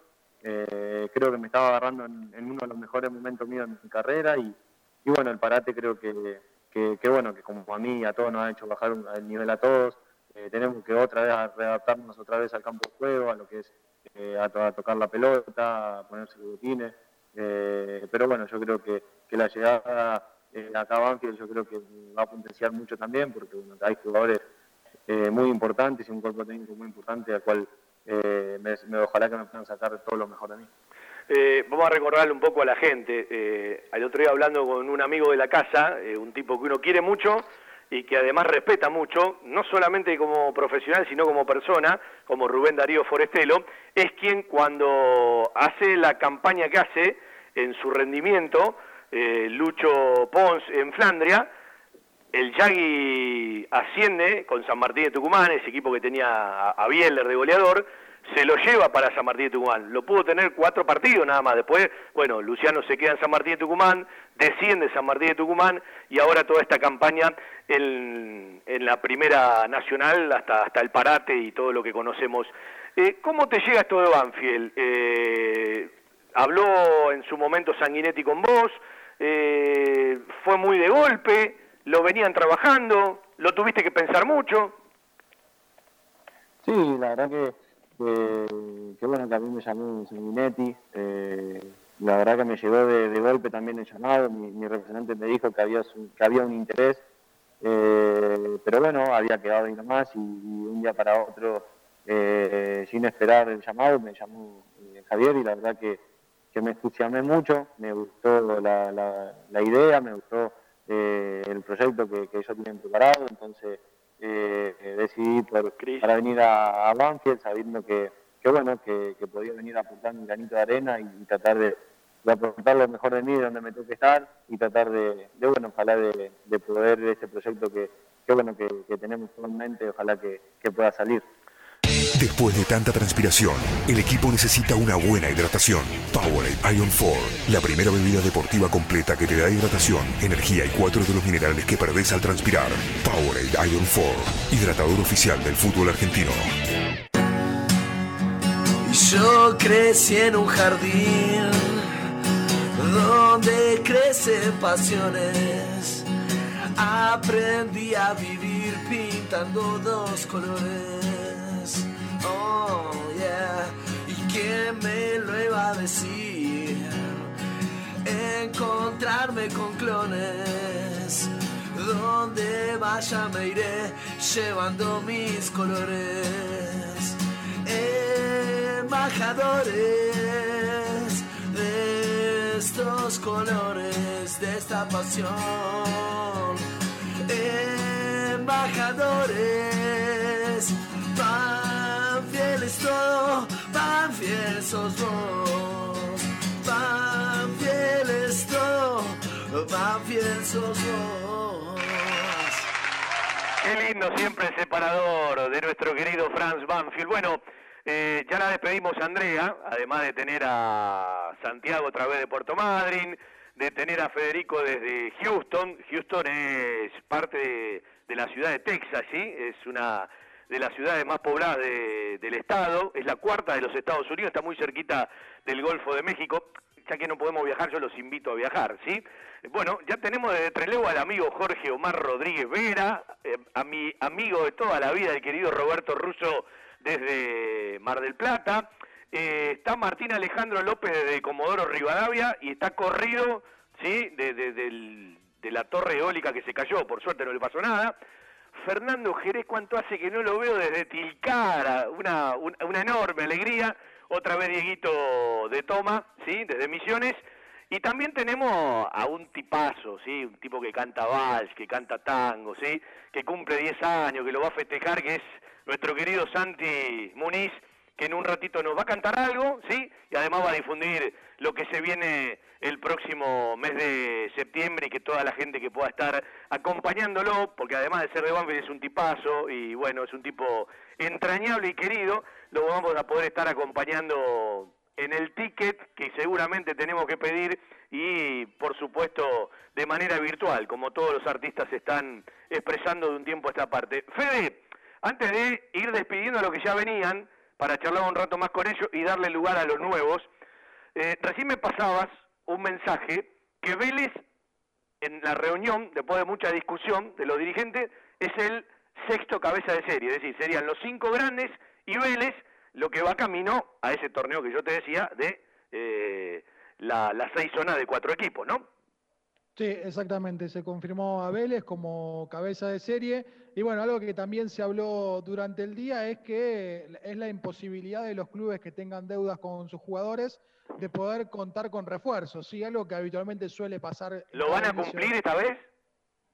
Eh, creo que me estaba agarrando en, en uno de los mejores momentos míos de mi carrera y bueno, el parate creo que, que, bueno, que como a mí y a todos nos ha hecho bajar el nivel a todos, eh, tenemos que otra vez readaptarnos otra vez al campo de juego, a lo que es eh, a, to- a tocar la pelota, a ponerse los botines, eh, pero bueno, yo creo que, que la llegada acá a Banfield yo creo que va a potenciar mucho también, porque hay jugadores muy importantes y un cuerpo técnico muy importante al cual me, me- ojalá que me puedan sacar todo lo mejor de mí. Eh, vamos a recordarle un poco a la gente. Eh, al otro día hablando con un amigo de la casa, eh, un tipo que uno quiere mucho y que además respeta mucho, no solamente como profesional, sino como persona, como Rubén Darío Forestelo, es quien cuando hace la campaña que hace en su rendimiento, eh, Lucho Pons en Flandria, el Yagui asciende con San Martín de Tucumán, ese equipo que tenía a Bieler de goleador, se lo lleva para San Martín de Tucumán. Lo pudo tener cuatro partidos nada más. Después, bueno, Luciano se queda en San Martín de Tucumán, desciende San Martín de Tucumán y ahora toda esta campaña en, en la primera nacional hasta, hasta el parate y todo lo que conocemos. Eh, ¿Cómo te llega esto de Banfield? Eh, ¿Habló en su momento Sanguinetti con vos? Eh, ¿Fue muy de golpe? ¿Lo venían trabajando? ¿Lo tuviste que pensar mucho? Sí, la verdad que, que, que bueno, que a mí me llamó Sanguinetti. Eh, la verdad que me llegó de, golpe también el llamado. Mi, mi representante me dijo que había, que había un interés. Eh, pero bueno, había quedado ahí nomás y, y un día para otro, eh, sin esperar el llamado, me llamó eh, Javier y la verdad que, que me entusiasmé mucho, me gustó la, la- la idea, me gustó eh, el proyecto que, que ellos tienen preparado, entonces eh, decidí por, para venir a, a Banfield sabiendo que, que bueno, que, que podía venir a aportar un granito de arena y, y tratar de, de aportar lo mejor de mí, de donde me toque estar y tratar de, de bueno, ojalá de, de poder ese proyecto que, que bueno, que, tenemos en mente, ojalá que pueda salir. Después de tanta transpiración, el equipo necesita una buena hidratación. Powerade Ion 4, la primera bebida deportiva completa que te da hidratación, energía y cuatro de los minerales que perdés al transpirar. Powerade Ion 4, hidratador oficial del fútbol argentino. Yo crecí en un jardín donde crecen pasiones. Aprendí a vivir pintando dos colores. Oh, yeah. ¿Y quién me lo iba a decir? Encontrarme con clones. Donde vaya me iré llevando mis colores embajadores de estos colores, de esta pasión. Embajadores, todo, pan fiel sos vos. Pan fiel es todo, fiel sos vos. Qué lindo siempre el separador de nuestro querido Franz Banfield. Bueno, eh, ya la despedimos a Andrea, además de tener a Santiago a través de Puerto Madryn, de tener a Federico desde Houston. Houston es parte de, de la ciudad de Texas, ¿sí? Es una de las ciudades más pobladas de- del estado, es la cuarta de los Estados Unidos, está muy cerquita del Golfo de México. Ya que no podemos viajar, yo los invito a viajar, ¿sí? Bueno, ya tenemos desde Trelew al amigo Jorge Omar Rodríguez Vera, eh, a mi amigo de toda la vida, el querido Roberto Russo desde Mar del Plata. Eh, está Martín Alejandro López desde Comodoro Rivadavia y está corrido, ¿sí? De, de- la torre eólica que se cayó, por suerte no le pasó nada. Fernando Jerez, ¿cuánto hace que no lo veo desde Tilcara? Una, un- una enorme alegría. Otra vez Dieguito de Toma, ¿sí? Desde Misiones. Y también tenemos a un tipazo, ¿sí? Un tipo que canta vals, que canta tango, ¿sí? Que cumple 10 años, que lo va a festejar, que es nuestro querido Santi Muniz, que en un ratito nos va a cantar algo, ¿sí? Y además va a difundir lo que se viene el próximo mes de septiembre y que toda la gente que pueda estar acompañándolo, porque además de ser de Banfield es un tipazo y bueno, es un tipo entrañable y querido, lo vamos a poder estar acompañando en el ticket que seguramente tenemos que pedir y por supuesto de manera virtual, como todos los artistas están expresando de un tiempo a esta parte. Fede, antes de ir despidiendo a los que ya venían, para charlar un rato más con ellos y darle lugar a los nuevos, eh, recién me pasabas un mensaje que Vélez, en la reunión, después de mucha discusión de los dirigentes, es el sexto cabeza de serie, es decir, serían los cinco grandes y Vélez lo que va camino a ese torneo que yo te decía de eh, la, las seis zonas de cuatro equipos, ¿no? Sí, exactamente. Se confirmó a Vélez como cabeza de serie. Y bueno, algo que también se habló durante el día es que es la imposibilidad de los clubes que tengan deudas con sus jugadores de poder contar con refuerzos. Sí, algo que habitualmente suele pasar. ¿Lo van a inicio cumplir esta vez?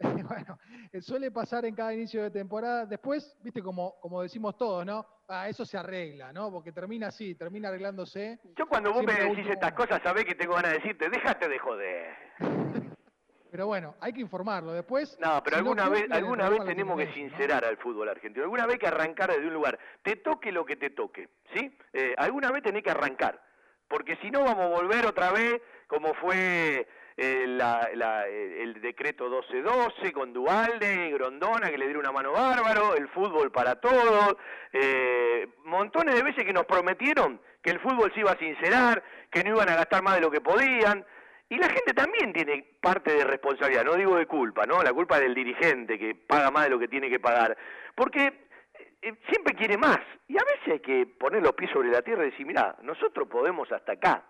[laughs] bueno, eh, suele pasar en cada inicio de temporada. Después, viste, como, como decimos todos, ¿no? Ah, eso se arregla, ¿no? Porque termina así, termina arreglándose. Yo cuando vos Siempre me decís último- estas cosas, sabés que tengo ganas de decirte, déjate de joder. [laughs] Pero bueno, hay que informarlo. Después. No, pero si no alguna vez, alguna vez tenemos que sincerar al fútbol argentino. Alguna vez hay que arrancar desde un lugar. Te toque lo que te toque, ¿sí? Eh, alguna vez tenés que arrancar. Porque si no vamos a volver otra vez como fue eh, la- la- el decreto 1212 con Dualde, Grondona que le dieron una mano bárbaro, el fútbol para todos, eh, montones de veces que nos prometieron que el fútbol se iba a sincerar, que no iban a gastar más de lo que podían. Y la gente también tiene parte de responsabilidad, no digo de culpa, ¿no? La culpa del dirigente que paga más de lo que tiene que pagar. Porque eh, siempre quiere más. Y a veces hay que poner los pies sobre la tierra y decir, mira, nosotros podemos hasta acá.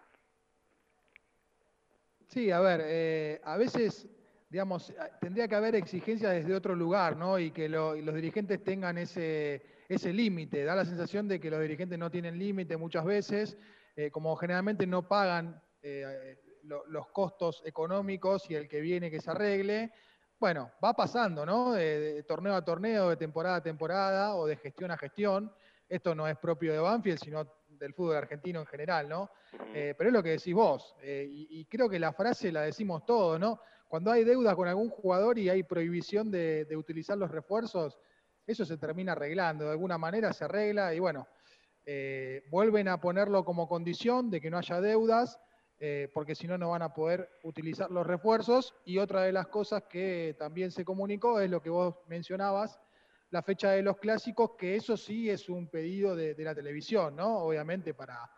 Sí, a ver, eh, a veces, digamos, eh, tendría que haber exigencias desde otro lugar, ¿no? Y que los dirigentes tengan ese, ese límite. Da la sensación de que los dirigentes no tienen límite muchas veces, eh, como generalmente no pagan eh, lo- los costos económicos y el que viene que se arregle. Bueno, va pasando, ¿no? De, de torneo a torneo, de temporada a temporada o de gestión a gestión. Esto no es propio de Banfield, sino del fútbol argentino en general, ¿no? Eh, pero es lo que decís vos, eh, y, y creo que la frase la decimos todos, ¿no? Cuando hay deuda con algún jugador y hay prohibición de, de utilizar los refuerzos, eso se termina arreglando, de alguna manera se arregla y bueno, eh, vuelven a ponerlo como condición de que no haya deudas, eh, porque si no, no van a poder utilizar los refuerzos. Y otra de las cosas que también se comunicó es lo que vos mencionabas, la fecha de los clásicos, que eso sí es un pedido de, de la televisión, ¿no? Obviamente para,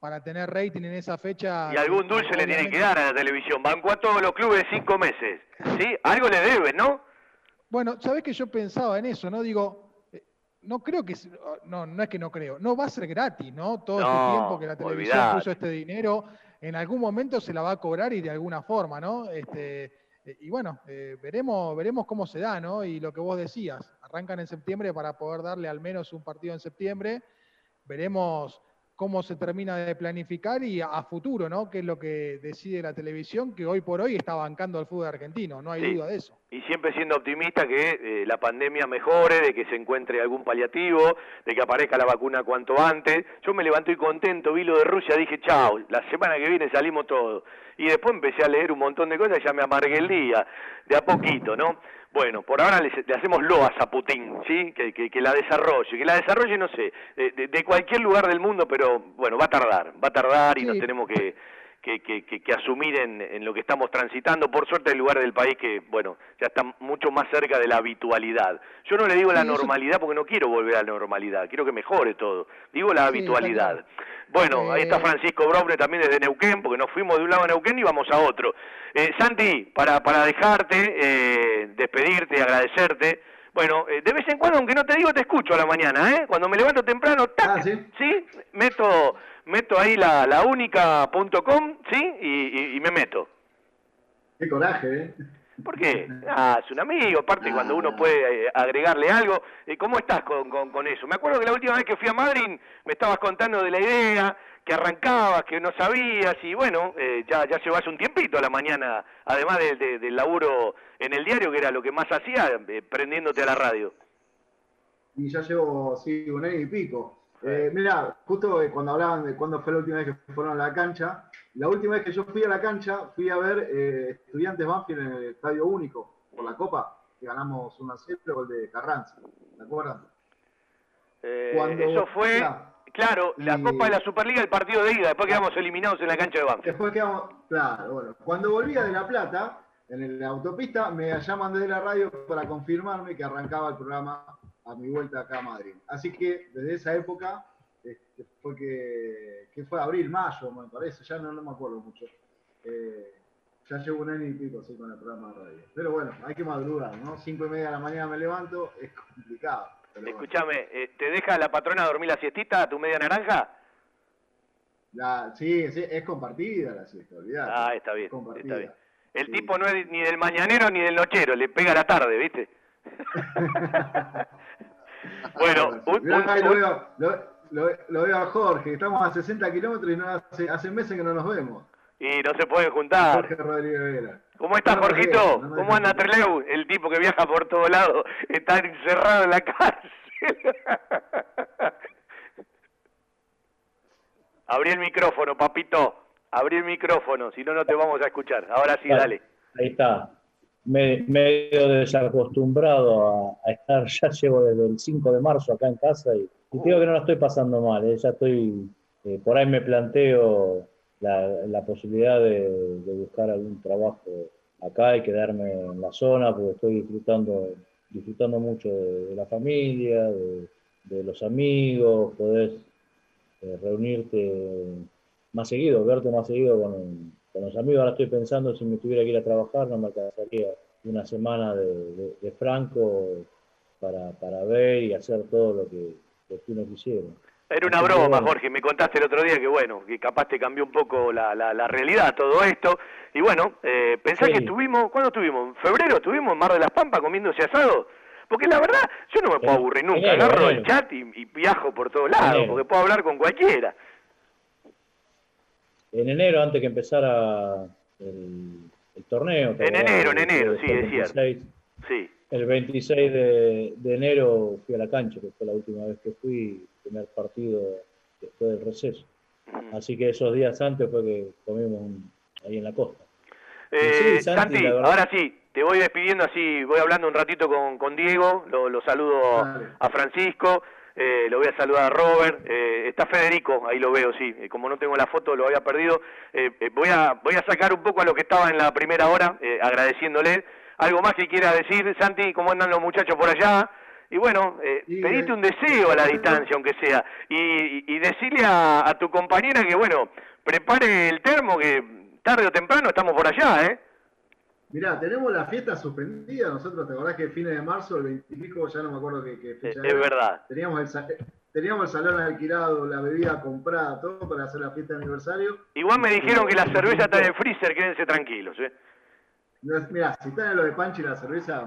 para tener rating en esa fecha. Y algún dulce le tiene que dar a la televisión. Bancó a todos los clubes cinco meses. ¿Sí? Algo le deben, ¿no? Bueno, ¿sabés que yo pensaba en eso, no? Digo, eh, no creo que, no, no es que no creo, no va a ser gratis, ¿no? Todo No, este tiempo que la televisión olvidate. puso este dinero, en algún momento se la va a cobrar y de alguna forma, ¿no? Este, eh, y bueno, eh, veremos, veremos cómo se da, ¿no? Y lo que vos decías, arrancan en septiembre para poder darle al menos un partido en septiembre, veremos cómo se termina de planificar y a, a futuro, ¿no? Que es lo que decide la televisión, que hoy por hoy está bancando al fútbol argentino, no hay Sí. duda de eso. Y siempre siendo optimista que eh, la pandemia mejore, de que se encuentre algún paliativo, de que aparezca la vacuna cuanto antes. Yo me levanté contento, vi lo de Rusia, dije, chao, la semana que viene salimos todos. Y después empecé a leer un montón de cosas y ya me amargué el día, de a poquito, ¿no? Bueno, por ahora le, le hacemos loas a Putin, ¿sí? Que, que- que la desarrolle, que la desarrolle, no sé, de, de- de cualquier lugar del mundo, pero bueno, va a tardar, va a tardar y nos tenemos que, que, que- que- que asumir en, en lo que estamos transitando. Por suerte hay lugares del país que, bueno, ya están mucho más cerca de la habitualidad. Yo no le digo la normalidad porque no quiero volver a la normalidad, quiero que mejore todo. Digo la está habitualidad. Bueno, ahí está Eh, Francisco Braune también desde Neuquén, porque nos fuimos de un lado a Neuquén y vamos a otro. Eh, Santi, para, para dejarte, eh, despedirte, agradecerte. Bueno, eh, de vez en cuando, aunque no te digo, te escucho a la mañana, ¿eh? Cuando me levanto temprano, ¡tac! ¿sí? Meto, meto ahí la, la única.com, ¿sí? Y, y- y me meto. Qué coraje, ¿eh? ¿Por qué? Ah, es un amigo, aparte cuando uno puede eh, agregarle algo. Eh, ¿Cómo estás con, con- con eso? Me acuerdo que la última vez que fui a Madrid me estabas contando de la idea, que arrancabas, que no sabías, y bueno, eh, ya, ya llevas un tiempito a la mañana, además de- de- del laburo en el diario, que era lo que más hacía, eh, prendiéndote a la radio. Y ya llevo, sí, un año y pico. Eh, mira, justo eh, cuando hablaban de cuándo fue la última vez que fueron a la cancha, la última vez que yo fui a la cancha, fui a ver eh, Estudiantes Banfield en el Estadio Único por la Copa, que ganamos 1 a 0, gol de Carranza. ¿te acuerdan? Eh, Cuando- eso fue, claro, la y- Copa de la Superliga, el partido de ida, después quedamos eliminados en la cancha de Banfield. Después quedamos, claro, bueno, cuando volvía de La Plata, en la autopista, me llaman desde la radio para confirmarme que arrancaba el programa a mi vuelta acá a Madrid. Así que desde esa época, este, fue que, que fue abril, mayo, me parece, ya no, no me acuerdo mucho. Eh, ya llevo un año y pico así con el programa de radio. Pero bueno, hay que madrugar, ¿no? Cinco y media de la mañana me levanto, es complicado. bueno. Escúchame, eh, ¿te deja la patrona dormir la siestita a tu media naranja? La- sí, sí, es compartida la siesta, olvidate. Ah, está bien, está bien. El tipo no es ni del mañanero ni del nochero, le pega la tarde, ¿viste? [laughs] [laughs] bueno, un- un- lo, veo, lo, lo- lo veo a Jorge, estamos a 60 kilómetros y no hace, hace meses que no nos vemos. y no se pueden juntar. Jorge Rodríguez Vera. ¿Cómo estás, No Jorgito? no ¿Cómo anda Treleu? El tipo que viaja por todos lados, está encerrado en la [laughs] cárcel. Abrí el micrófono, papito. Abrí el micrófono, si no, no te vamos a escuchar. Ahora sí, dale. Ahí está. Me- medio desacostumbrado a, estar, [laughs] ya llevo desde el 5 de marzo acá en casa y, y digo que no la estoy pasando mal, ¿eh? ya estoy, eh, por ahí me planteo la, posibilidad de, buscar algún trabajo acá y quedarme en la zona, porque estoy disfrutando, disfrutando mucho de, la familia, de, los amigos, poder eh, reunirte más seguido, verte más seguido con, los amigos. Ahora estoy pensando si me tuviera que ir a trabajar, no me alcanzaría una semana de, Franco para, para, ver y hacer todo lo que, lo que uno quisiera. Era una broma, Jorge. Me contaste el otro día que, bueno, que capaz te cambió un poco la, la, realidad todo esto. Y bueno, eh, pensá que estuvimos, ¿cuándo estuvimos? ¿En febrero estuvimos en Mar de las Pampas comiéndose asado? Porque la verdad, yo no me puedo aburrir nunca. Agarro el chat y, viajo por todos lados, porque puedo hablar con cualquiera. En enero, antes que empezara el, torneo. En enero, en enero, sí, es cierto. Sí. El 26 de, de enero fui a la cancha, que fue la última vez que fui primer partido después del receso. Así que esos días antes fue que comimos ahí en la costa. Eh, Santi, ahora sí, te voy despidiendo así, voy hablando un ratito con, con Diego, lo, saludo a Francisco, eh, lo voy a saludar a Robert, eh, está Federico, ahí lo veo, sí, como no tengo la foto, lo había perdido. voy, a, voy a sacar un poco a lo que estaba en la primera hora, agradeciéndole. ¿Algo más que quiera decir, Santi? ¿Cómo andan los muchachos por allá? Y bueno, eh, pedite un deseo a la distancia, aunque sea, y, y, decirle a, tu compañera que, bueno, prepare el termo, que tarde o temprano estamos por allá, ¿eh? Mirá, tenemos la fiesta suspendida, nosotros, ¿te acordás que el fines de marzo, el 20 ya no me acuerdo qué, fecha Es verdad. Teníamos el, teníamos el salón alquilado, la bebida comprada, todo para hacer la fiesta de aniversario. Igual me dijeron que la cerveza está en el freezer, quédense tranquilos, ¿eh? Mira, si está en lo de Panchi la cerveza,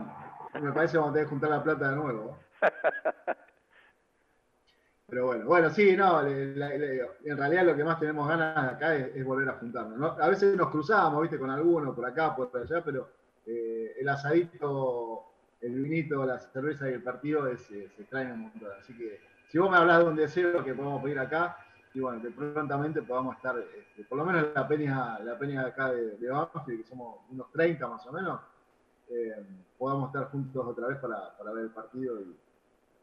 me parece que vamos a tener que juntar la plata de nuevo. [laughs] Pero bueno, bueno, sí, no, en realidad lo que más tenemos ganas acá es, volver a juntarnos. A veces nos cruzamos, viste, con alguno por acá, por allá, pero eh, el asadito, el vinito, la cerveza y el partido eh, se traen un montón. Así que si vos me hablas de un deseo que podemos pedir acá, y bueno, que prontamente podamos estar, este, por lo menos la peña, la peña de acá de, de que somos unos 30 más o menos, eh, podamos estar juntos otra vez para, para ver el partido y,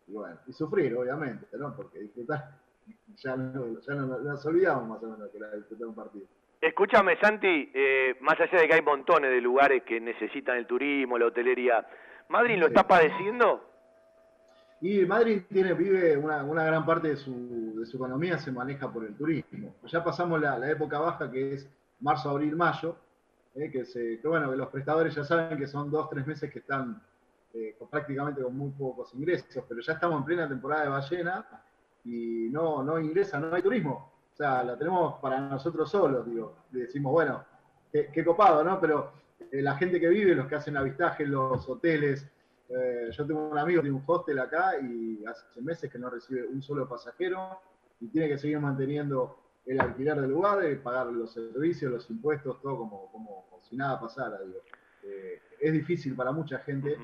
bueno, y sufrir, obviamente, ¿no? Porque disfrutar, [laughs] ya, no, ya no, nos olvidamos más o menos que la disfrutar un partido. Escúchame, Santi, eh, más allá de que hay montones de lugares que necesitan el turismo, la hotelería, ¿Madrid lo está padeciendo? Y Madrid tiene, vive una, una gran parte de su, de su, economía se maneja por el turismo. Ya pasamos la, la época baja que es marzo, abril, mayo, eh, que, se, bueno, que los prestadores ya saben que son dos, tres meses que están eh, prácticamente con muy pocos ingresos, pero ya estamos en plena temporada de ballena y no, no ingresa, no hay turismo. O sea, la tenemos para nosotros solos, digo. decimos, bueno, qué, copado, ¿no? Pero eh, la gente que vive, los que hacen avistaje, los hoteles, yo tengo un amigo que tiene un hostel acá y hace meses que no recibe un solo pasajero y tiene que seguir manteniendo el alquiler del lugar, pagar los servicios, los impuestos, todo como, como, si nada pasara. Digo. Eh, es difícil para mucha gente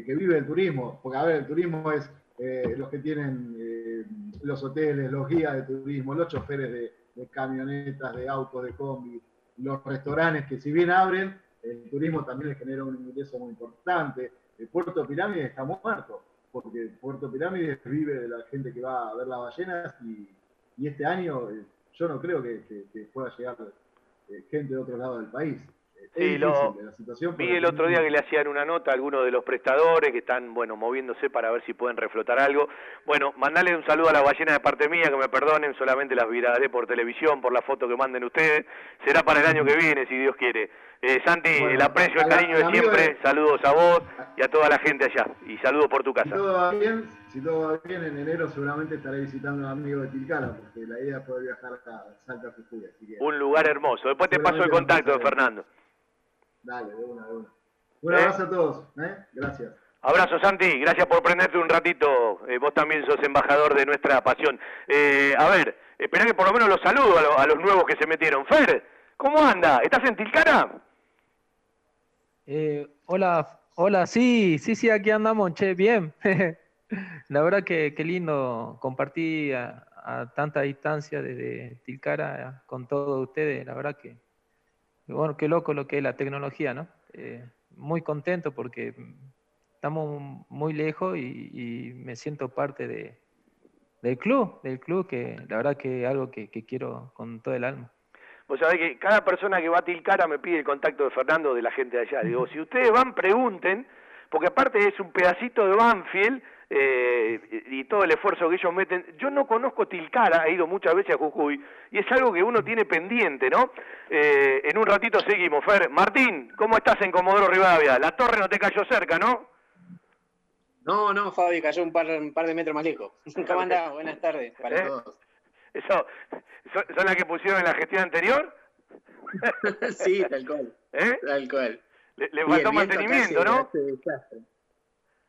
que, vive el turismo, porque a ver, el turismo es eh, los que tienen eh, los hoteles, los guías de turismo, los choferes de, camionetas, de autos, de combi, los restaurantes que si bien abren, el turismo también les genera un ingreso muy importante. El Puerto Pirámides está muerto, porque Puerto Pirámides vive de la gente que va a ver las ballenas y, este año yo no creo que, pueda llegar eh, gente de otro lado del país. Sí, lo, vi el otro día que le hacían una nota a algunos de los prestadores que están, bueno, moviéndose para ver si pueden reflotar algo. Bueno, mandale un saludo a la ballena de parte mía, que me perdonen, solamente las viraré por televisión, por la foto que manden ustedes. Será para el año que viene, si Dios quiere. Eh, Santi, el aprecio, el cariño de siempre, saludos a vos y a toda la gente allá. Y saludos por tu casa. Si todo va bien, si todo va bien, en enero seguramente estaré visitando a un amigo de Tilcara, porque la idea es poder viajar hasta Salta Jujuy. Un lugar hermoso. Después te paso el contacto, de Fernando. Dale, de una, de una. Un abrazo a todos, ¿eh? Gracias. Abrazo Santi, gracias por prenderte un ratito. Eh, vos también sos embajador de nuestra pasión. Eh, a ver, espera que por lo menos los saludo a, los nuevos que se metieron. Fer, ¿cómo anda? ¿Estás en Tilcara? hola, hola, sí, sí, sí, aquí andamos, che, bien. [laughs] La verdad que, qué lindo compartir a, a, tanta distancia desde Tilcara con todos ustedes. La verdad que bueno, qué loco lo que es la tecnología, ¿no? Eh, muy contento porque estamos muy lejos y, me siento parte de, del club, del club, que la verdad que es algo que, quiero con todo el alma. Vos sabés que cada persona que va a Tilcara me pide el contacto de Fernando de la gente de allá. Digo, si ustedes van, pregunten, porque aparte es un pedacito de Banfield eh, y todo el esfuerzo que ellos meten. Yo no conozco Tilcara, he ido muchas veces a Jujuy, y es algo que uno tiene pendiente, ¿no? Eh, en un ratito seguimos, Fer. Martín, ¿cómo estás en Comodoro Rivadavia? La torre no te cayó cerca, ¿no? No, no, Fabi, cayó un par, un par de metros más lejos. [laughs] ¿Cómo andás? Buenas tardes para ¿Eh? todos. Eso, ¿son, son las que pusieron en la gestión anterior? [laughs] sí, tal cual. ¿Eh? Tal cual. Le, le faltó mantenimiento, ¿no? desastre.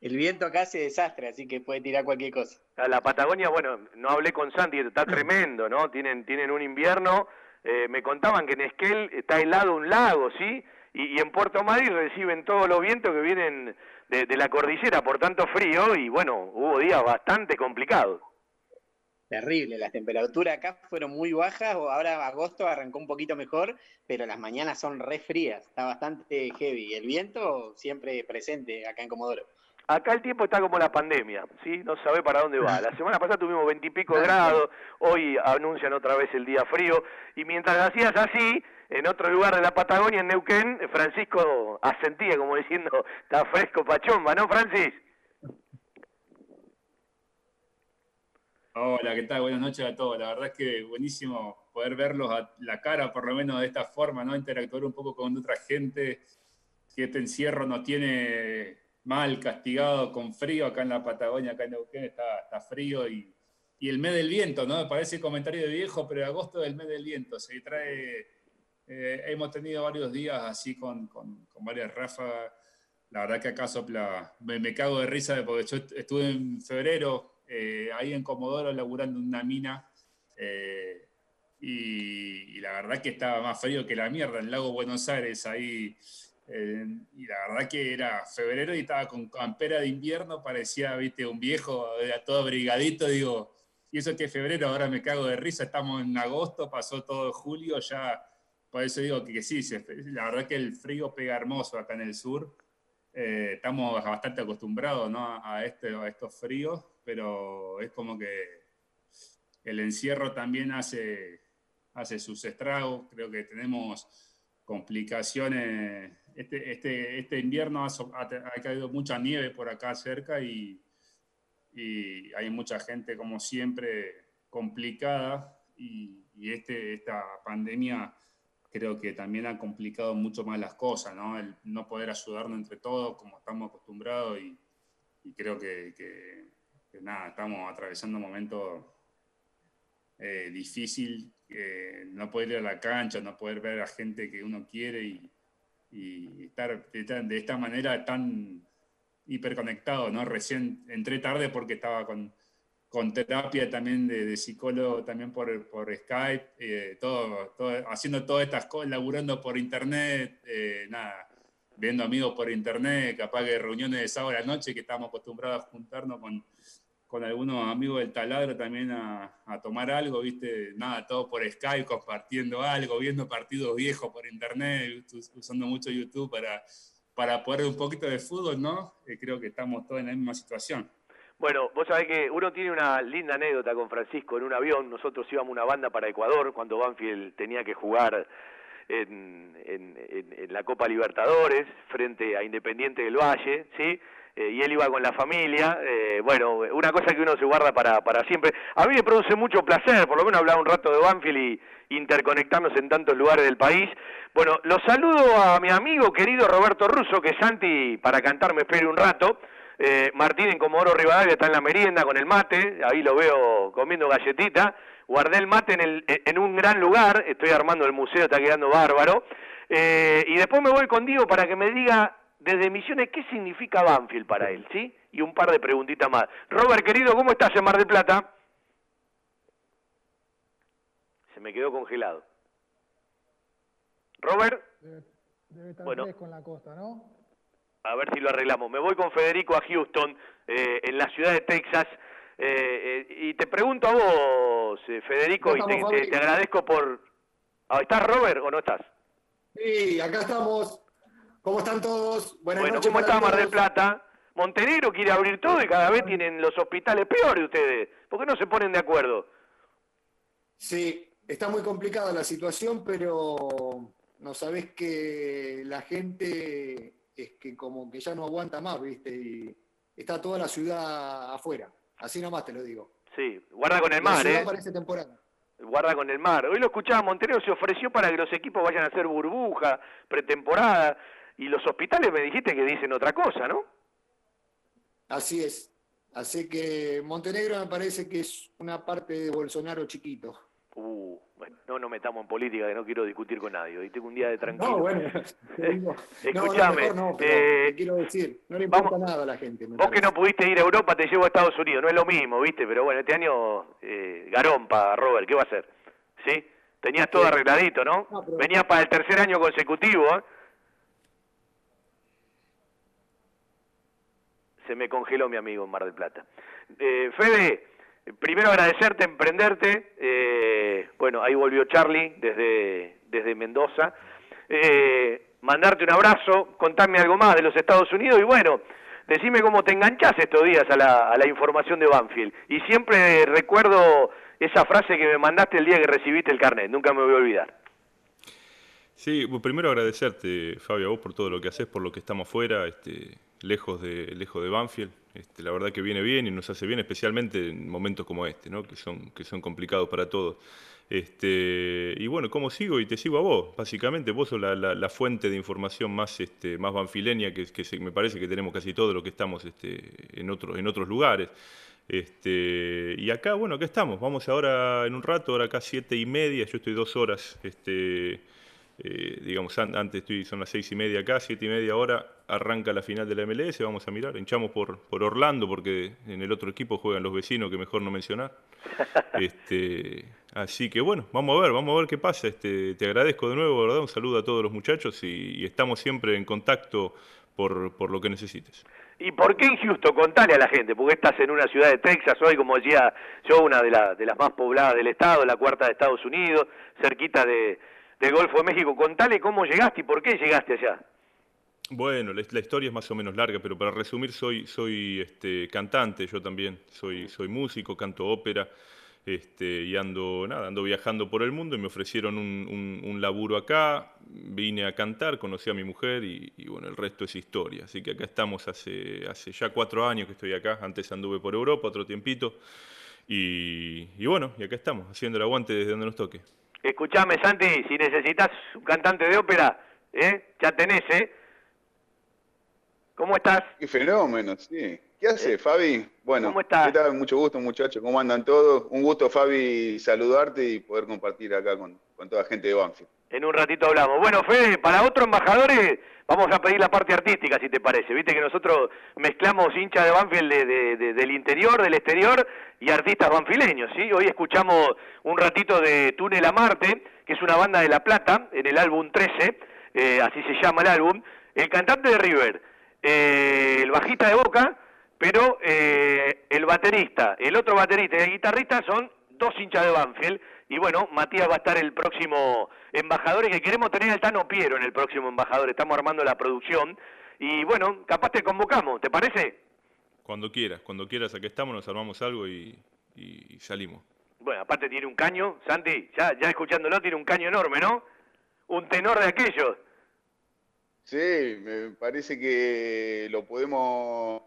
El viento acá hace desastre, así que puede tirar cualquier cosa. A la Patagonia, bueno, no hablé con Santi, está [laughs] tremendo, ¿no? Tienen, tienen un invierno, eh, me contaban que en Esquel está helado un lago, ¿sí? Y, y en Puerto Madrid reciben todos los vientos que vienen de, de la cordillera, por tanto frío, y bueno, hubo días bastante complicados. Terrible, las temperaturas acá fueron muy bajas, o ahora agosto arrancó un poquito mejor, pero las mañanas son re frías, está bastante heavy. El viento siempre presente acá en Comodoro. Acá el tiempo está como la pandemia, ¿sí? No sabe para dónde va. La [laughs] semana pasada tuvimos veintipico grados, hoy anuncian otra vez el día frío, y mientras hacías así, en otro lugar de la Patagonia, en Neuquén, Francisco asentía como diciendo, está fresco pachomba, ¿no, Francis? Hola, ¿qué tal? Buenas noches a todos. La verdad es que buenísimo poder verlos a la cara, por lo menos de esta forma, ¿no? Interactuar un poco con otra gente, que este encierro nos tiene mal, castigado, con frío acá en la Patagonia, acá en Neuquén está, frío y, y el mes del viento, ¿no? Parece comentario de viejo, pero agosto es el mes del viento. Se trae, eh, hemos tenido varios días así con, con, varias ráfagas. La verdad que acá sopla, me, me cago de risa porque yo estuve en febrero eh, ahí en Comodoro laburando una mina eh, y, y la verdad que estaba más frío que la mierda, el lago Buenos Aires ahí. Y la verdad que era febrero y estaba con campera de invierno, parecía, viste, un viejo, era todo brigadito, digo, y eso que febrero, ahora me cago de risa, estamos en agosto, pasó todo julio, ya, por eso digo que, sí, la verdad que el frío pega hermoso acá en el sur, eh, estamos bastante acostumbrados ¿no? a, este, a estos fríos, pero es como que el encierro también hace, hace sus estragos. Creo que tenemos complicaciones. Este, este, este invierno ha, caído mucha nieve por acá cerca y, y hay mucha gente, como siempre, complicada. Y, este, esta pandemia creo que también ha complicado mucho más las cosas, ¿no? El no poder ayudarnos entre todos como estamos acostumbrados y, creo que nada, estamos atravesando un momento eh, difícil, eh, no poder ir a la cancha, no poder ver a gente que uno quiere y, y estar de, esta- manera tan hiperconectado, ¿no? Recién entré tarde porque estaba con, con terapia también de, de psicólogo, también por, por Skype, eh, todo, todo- haciendo todas estas cosas, laburando por internet, eh, nada, viendo amigos por internet, capaz que reuniones de sábado a la noche que estamos acostumbrados a juntarnos con, con algunos amigos del taladro también a, tomar algo, viste, nada, todo por Skype, compartiendo algo, viendo partidos viejos por internet, us- usando mucho YouTube para, para poder un poquito de fútbol, ¿no? Eh, creo que estamos todos en la misma situación. Bueno, vos sabés que uno tiene una linda anécdota con Francisco en un avión. Nosotros íbamos una banda para Ecuador cuando Banfield tenía que jugar en, en- en- en la Copa Libertadores frente a Independiente del Valle, ¿sí? Eh, y él iba con la familia. eh, bueno, una cosa que uno se guarda para, para siempre. A mí me produce mucho placer, por lo menos hablar un rato de Banfield y interconectarnos en tantos lugares del país. Bueno, los saludo a mi amigo querido Roberto Russo, que Santi para cantar me espere un rato. Eh, Martín en Comodoro Rivadavia está en la merienda con el mate, ahí lo veo comiendo galletita. Guardé el mate en, el- en un gran lugar, estoy armando el museo, está quedando bárbaro. Eh, y después me voy con Diego para que me diga desde Misiones qué significa Banfield para él, ¿sí? Y un par de preguntitas más. Robert, querido, ¿cómo estás en Mar del Plata? Se me quedó congelado. Robert, Debe, debe estar Bueno. en la costa, ¿no? a ver si lo arreglamos. Me voy con Federico a Houston, eh, en la ciudad de Texas. Eh, eh, y te pregunto a vos, eh, Federico, y te, te agradezco por... Ah, ¿Estás Robert o no estás? Sí, acá estamos. ¿Cómo están todos? Buenas bueno, noches. ¿cómo está Mar del. Plata? Montenegro quiere abrir todo y cada vez tienen los hospitales peores ustedes. ¿Por qué no se ponen de acuerdo? Sí, está muy complicada la situación, pero no sabés que la gente es que como que ya no aguanta más, ¿viste? Y está toda la ciudad afuera. Así nomás te lo digo. Sí, guarda con el La mar, ¿eh? parece temporada. Guarda con el mar. Hoy lo escuchaba, Montenegro se ofreció para que los equipos vayan a hacer burbuja, pretemporada, y los hospitales me dijiste que dicen otra cosa, ¿no? Así es. Así que Montenegro me parece que es una parte de Bolsonaro chiquito. Uh, bueno, no nos metamos en política, que no quiero discutir con nadie. Hoy tengo un día de tranquilo. No, bueno, [laughs] no, no, Escuchame, no, eh, quiero decir, no le importa nada a la gente. Vos que no pudiste ir a Europa, te llevo a Estados Unidos. No es lo mismo, ¿viste? Pero bueno, este año, eh, garompa, Robert, ¿qué va a hacer? ¿Sí? Tenías todo arregladito, ¿no? Venías para el tercer año consecutivo, ¿eh? Se me congeló mi amigo en Mar del Plata. Eh, Fede, primero agradecerte, emprenderte. Eh, bueno, ahí volvió Charlie desde, desde Mendoza. Eh, mandarte un abrazo, contame algo más de los Estados Unidos y bueno, decime cómo te enganchás estos días a la, a la información de Banfield. Y siempre recuerdo esa frase que me mandaste el día que recibiste el carnet, nunca me voy a olvidar. Sí, primero agradecerte, Fabio, a vos por todo lo que haces, por lo que estamos fuera, este, lejos de lejos de Banfield. Este, la verdad que viene bien y nos hace bien, especialmente en momentos como este, ¿no? que, son, que son complicados para todos. Este, y bueno, ¿cómo sigo? Y te sigo a vos, básicamente. Vos sos la, la- fuente de información más, más banfileña que, que me parece que tenemos casi todo lo que estamos este, en, otros en otros lugares. Y acá, bueno, acá estamos. Vamos ahora en un rato, ahora acá siete y media, yo estoy dos horas, eh, digamos, an- antes estoy, son las seis y media acá, siete y media hora, arranca la final de la MLS, vamos a mirar, hinchamos por, por Orlando, porque en el otro equipo juegan los vecinos, que mejor no mencionar. [laughs] Este, así que bueno, vamos a ver, vamos a ver qué pasa. Este, te agradezco de nuevo, ¿verdad? Un saludo a todos los muchachos y, y estamos siempre en contacto por, por lo que necesites. ¿Y por qué en Houston? Contale a la gente, porque estás en una ciudad de Texas hoy, como decía yo, una de, la- de las más pobladas del estado, la cuarta de Estados Unidos, cerquita de, del Golfo de México. Contale cómo llegaste y por qué llegaste allá. Bueno, la, historia es más o menos larga, pero para resumir, soy, soy este, cantante, yo también, soy, soy músico, canto ópera, este, y ando, nada, ando viajando por el mundo y me ofrecieron un, un- laburo acá, vine a cantar, conocí a mi mujer y, y bueno, el resto es historia. Así que acá estamos hace, hace ya cuatro años que estoy acá, antes anduve por Europa, otro tiempito, y, y bueno, y acá estamos, haciendo el aguante desde donde nos toque. Escuchame, Santi, si necesitas un cantante de ópera, ¿eh? ya tenés, ¿eh? ¿Cómo estás? Qué fenómeno, sí. ¿Qué hace, Fabi? Bueno, ¿Cómo estás? ¿qué tal? Mucho gusto, muchachos. ¿Cómo andan todos? Un gusto, Fabi, saludarte y poder compartir acá con, con toda la gente de Banfield. En un ratito hablamos. Bueno, Fede, para otros embajadores vamos a pedir la parte artística, si te parece. Viste que nosotros mezclamos hinchas de Banfield de- de- del interior, del exterior y artistas banfileños, ¿sí? Hoy escuchamos un ratito de Túnel a Marte, que es una banda de La Plata, en el álbum 13, eh, así se llama el álbum. El cantante de River, eh, el bajista de Boca, pero eh, el baterista, el otro baterista y el guitarrista son dos hinchas de Banfield. Y bueno, Matías va a estar el próximo embajador y que queremos tener al Tano Piero en el próximo embajador. Estamos armando la producción. Y bueno, capaz te convocamos, ¿te parece? Cuando quieras, cuando quieras, aquí estamos, nos armamos algo y, y salimos. Bueno, aparte tiene un caño, Santi, ya, ya escuchándolo, tiene un caño enorme, ¿no? Un tenor de aquellos. Sí, me parece que lo podemos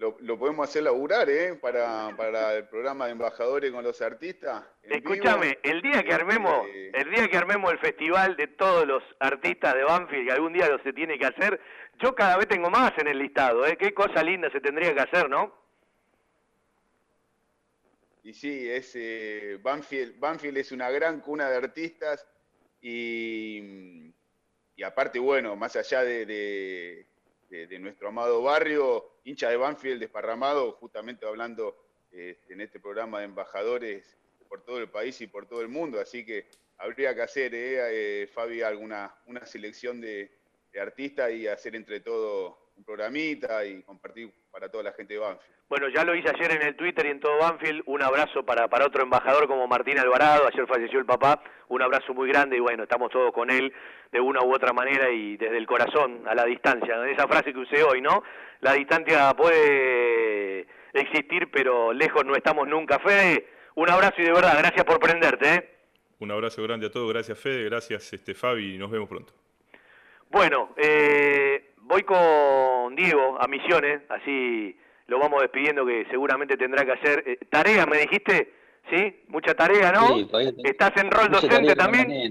lo, lo podemos hacer laburar, ¿eh? Para, para el programa de embajadores con los artistas. Escúchame, el día que armemos, el día que armemos el festival de todos los artistas de Banfield, que algún día lo se tiene que hacer, yo cada vez tengo más en el listado, ¿eh? Qué cosa linda se tendría que hacer, ¿no? Y sí, es, eh, Banfield, Banfield es una gran cuna de artistas y, y aparte, bueno, más allá de, de- de- de nuestro amado barrio, hincha de Banfield desparramado, justamente hablando eh, en este programa de embajadores por todo el país y por todo el mundo, así que habría que hacer, eh, eh, Fabi, alguna una selección de, de artistas y hacer entre todos un programita y compartir para toda la gente de Banfield. Bueno, ya lo hice ayer en el Twitter y en todo Banfield. Un abrazo para, para otro embajador como Martín Alvarado. Ayer falleció el papá. Un abrazo muy grande y bueno, estamos todos con él de una u otra manera y desde el corazón, a la distancia. Esa frase que usé hoy, ¿no? La distancia puede existir, pero lejos no estamos nunca. Fede, un abrazo y de verdad, gracias por prenderte, ¿eh? Un abrazo grande a todos, gracias Fede, gracias este, Fabi y nos vemos pronto. Bueno, eh, voy con Diego a Misiones, así lo vamos despidiendo que seguramente tendrá que hacer. Eh, tarea, me dijiste, ¿sí? Mucha tarea, ¿no? Sí, tengo- ¿Estás en rol mucha docente también?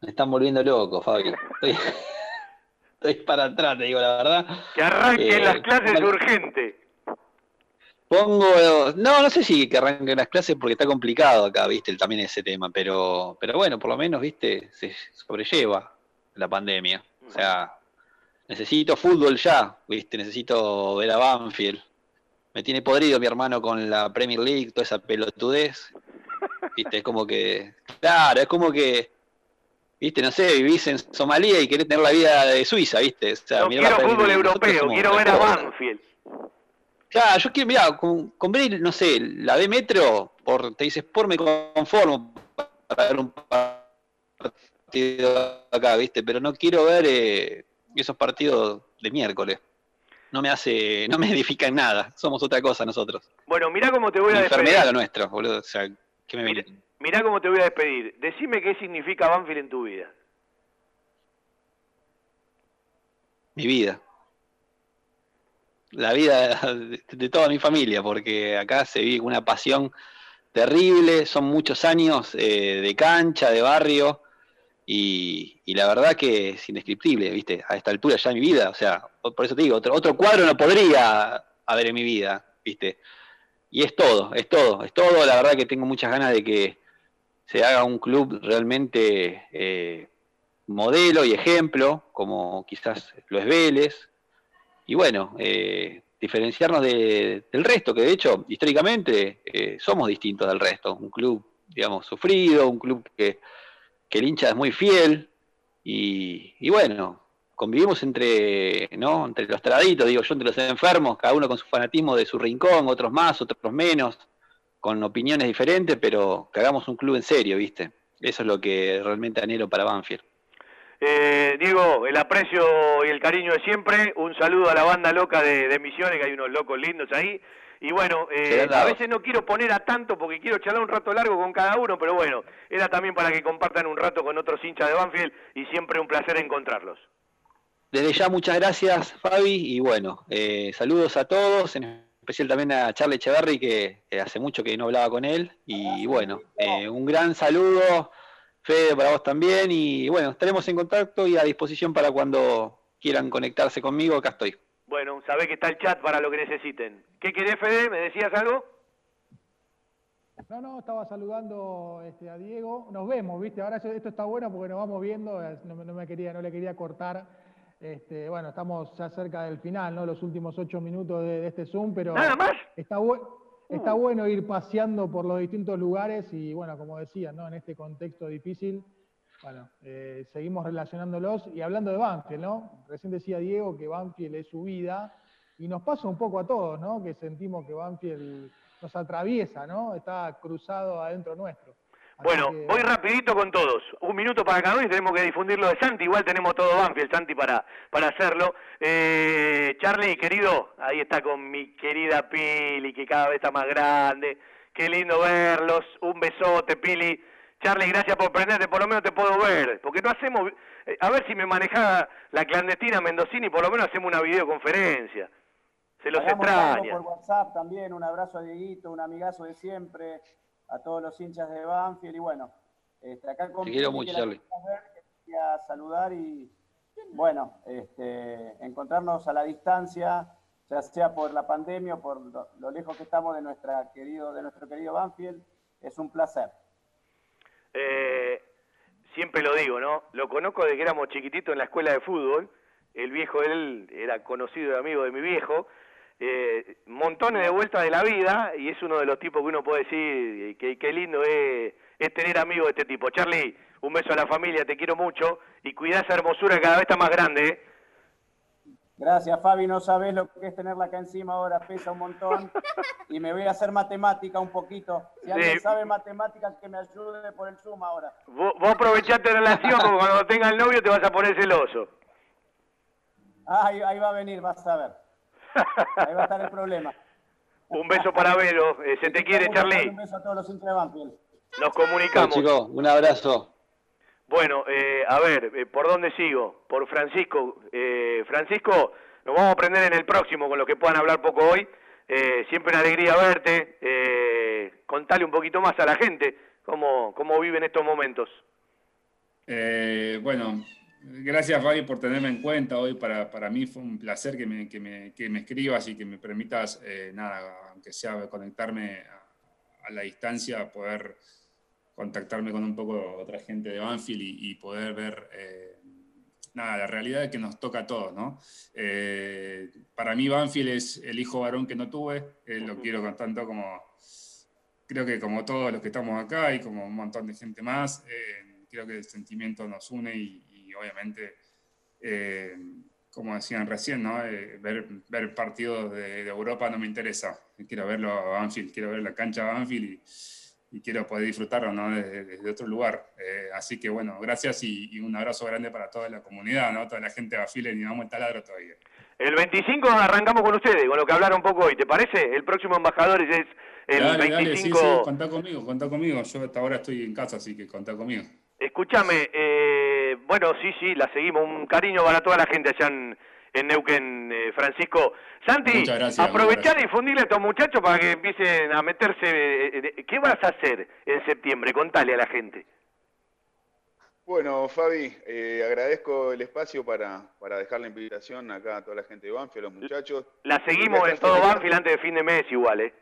Me están volviendo loco, Fabi. Estoy, [laughs] estoy para atrás, te digo la verdad. Que arranquen Eh, las clases urgente. Pongo, no, no sé si que arranquen las clases porque está complicado acá, viste, también ese tema, pero, pero bueno, por lo menos, viste, se sobrelleva la pandemia. O sea, necesito fútbol ya, viste, necesito ver a Banfield. Me tiene podrido mi hermano con la Premier League, toda esa pelotudez. Viste, es como que, claro, es como que, viste, no sé, vivís en Somalia y querés tener la vida de Suiza, viste. O sea, No quiero fútbol europeo, quiero ver a. Banfield. Claro, yo quiero, mirá, con, con ver, no sé, la B Metro, por, te dices, por me conformo para ver un partido acá, ¿viste? Pero no quiero ver eh, esos partidos de miércoles. No me hace, no me [laughs] edifica en nada. Somos otra cosa nosotros. Bueno, mirá cómo te voy a despedir. enfermedad lo nuestro, boludo. O sea, ¿qué me viene? Mirá cómo te voy a despedir. Decime qué significa Banfield en tu vida. Mi vida. La vida de, de toda mi familia, porque acá se vive una pasión terrible, son muchos años eh, de cancha, de barrio, y, la verdad que es indescriptible, ¿viste? A esta altura ya de mi vida, o sea, por eso te digo, otro, otro cuadro no podría haber en mi vida, ¿viste? Y es todo, es todo, es todo, la verdad que tengo muchas ganas de que se haga un club realmente eh, modelo y ejemplo, como quizás lo Vélez, y bueno, eh, diferenciarnos de- del resto, que de hecho, históricamente, eh, somos distintos del resto. Un club, digamos, sufrido, un club que, que el hincha es muy fiel, y, bueno, convivimos entre, ¿no? entre los traditos, digo yo, entre los enfermos, cada uno con su fanatismo de su rincón, otros más, otros menos, con opiniones diferentes, pero que hagamos un club en serio, ¿viste? Eso es lo que realmente anhelo para Banfield. Eh, Diego, el aprecio y el cariño de siempre. Un saludo a la banda loca de, de Misiones, que hay unos locos lindos ahí. Y bueno, eh, a veces no quiero poner a tanto porque quiero charlar un rato largo con cada uno, pero bueno, era también para que compartan un rato con otros hinchas de Banfield y siempre un placer encontrarlos. Desde ya muchas gracias Fabi y bueno, eh, saludos a todos, en especial también a Charlie Echeverry que eh, hace mucho que no hablaba con él y bueno, eh, un gran saludo Fede para vos también y bueno, estaremos en contacto y a disposición para cuando quieran conectarse conmigo, acá estoy. Bueno, sabés que está el chat para lo que necesiten. ¿Qué querés, Fede? ¿Me decías algo? No, no, estaba saludando este, a Diego. Nos vemos, ¿viste? Ahora esto está bueno porque nos vamos viendo. No, me- no me quería, no le quería cortar. Este, bueno, estamos ya cerca del final, ¿no? Los últimos ocho minutos de, de este Zoom, pero. ¿Nada más? Está, bu- está bueno ir paseando por los distintos lugares y, bueno, como decía, ¿no? En este contexto difícil, bueno, eh, seguimos relacionándolos y hablando de Banfield, ¿no? Recién decía Diego que Banfield es su vida y nos pasa un poco a todos, ¿no? Que sentimos que Banfield nos atraviesa, ¿no? Está cruzado adentro nuestro. Bueno, voy rapidito con todos. Un minuto para cada uno y tenemos que difundirlo de Santi. Igual tenemos todo Banfield, Santi, para, para hacerlo. Eh, Charlie, querido, ahí está con mi querida Pili, que cada vez está más grande. Qué lindo verlos. Un besote, Pili. Charlie, gracias por prenderte. Por lo menos te puedo ver. Porque no hacemos... eh, a ver si me manejaba la clandestina Mendocini, por lo menos hacemos una videoconferencia. Se los Hagamos extraña. por WhatsApp también, un abrazo a Dieguito, un amigazo de siempre, a todos los hinchas de Banfield y bueno, este, acá con Te quiero mucho, Charlie. queríamos ver, que quería saludar y bueno, este, encontrarnos a la distancia, ya sea por la pandemia o por lo, lo lejos que estamos de nuestra querido, de nuestro querido Banfield, es un placer. Eh, siempre lo digo, ¿no? Lo conozco desde que éramos chiquititos en la escuela de fútbol. El viejo él era conocido y amigo de mi viejo. Eh, montones de vueltas de la vida y es uno de los tipos que uno puede decir que qué lindo es, tener amigos de este tipo. Charlie, un beso a la familia, te quiero mucho y cuidá esa hermosura que cada vez está más grande. ¿eh? Gracias, Fabi. No sabes lo que es tenerla acá encima ahora, pesa un montón. Y me voy a hacer matemática un poquito. Si alguien Sí. sabe matemáticas, que me ayude por el Zoom ahora. Vos, vos aprovechate la relación porque cuando [laughs] tenga el novio te vas a poner celoso. Ah, ahí, ahí va a venir, vas a ver. Ahí va a estar el problema. Un beso para Vero, eh, se te quiere, Charlie. Un beso a todos los hinchas de Banfield. Nos comunicamos. chicos, un abrazo. Bueno, eh, a ver, eh, ¿por dónde sigo? Por Francisco. Eh, Francisco, nos vamos a aprender en el próximo con lo que puedan hablar poco hoy. Eh, siempre una alegría verte. Eh, contale un poquito más a la gente cómo, cómo viven estos momentos. Bueno, gracias Fabi por tenerme en cuenta hoy. Para, para mí fue un placer que me, que me, escribas y que me permitas, nada, aunque sea conectarme a, a la distancia, poder contactarme con un poco otra gente de Banfield y, y poder ver eh, nada, la realidad que nos toca a todos, ¿no? Eh, para mí Banfield es el hijo varón que no tuve, eh, lo quiero con tanto como, creo que como todos los que estamos acá y como un montón de gente más, creo que el sentimiento nos une y, y obviamente, como decían recién, ¿no? Ver, ver partidos de, de Europa no me interesa, quiero verlo a Banfield, quiero ver la cancha a Banfield y y quiero poder disfrutarlo ¿no? desde, desde otro lugar. Eh, así que bueno, gracias y, y, un abrazo grande para toda la comunidad, ¿no? toda la gente de Afile, y vamos el taladro todavía. El 25 arrancamos con ustedes, con lo que hablaron un poco hoy, ¿te parece? El próximo embajador es el dale, 25... dale, sí, sí, contá conmigo, contá conmigo. Yo hasta ahora estoy en casa, así que contá conmigo. Escúchame, eh, bueno, sí, sí, la seguimos. Un cariño para toda la gente allá en, en Neuquén, eh, Francisco. Santi, gracias, aprovechar y difundirle a estos muchachos para que empiecen a meterse. eh, eh, ¿Qué vas a hacer en septiembre? Contale a la gente. Bueno, Fabi, eh, agradezco el espacio para, para dejar la invitación acá a toda la gente de Banfield, a los muchachos. La seguimos en todo Banfield antes de fin de mes igual, ¿eh?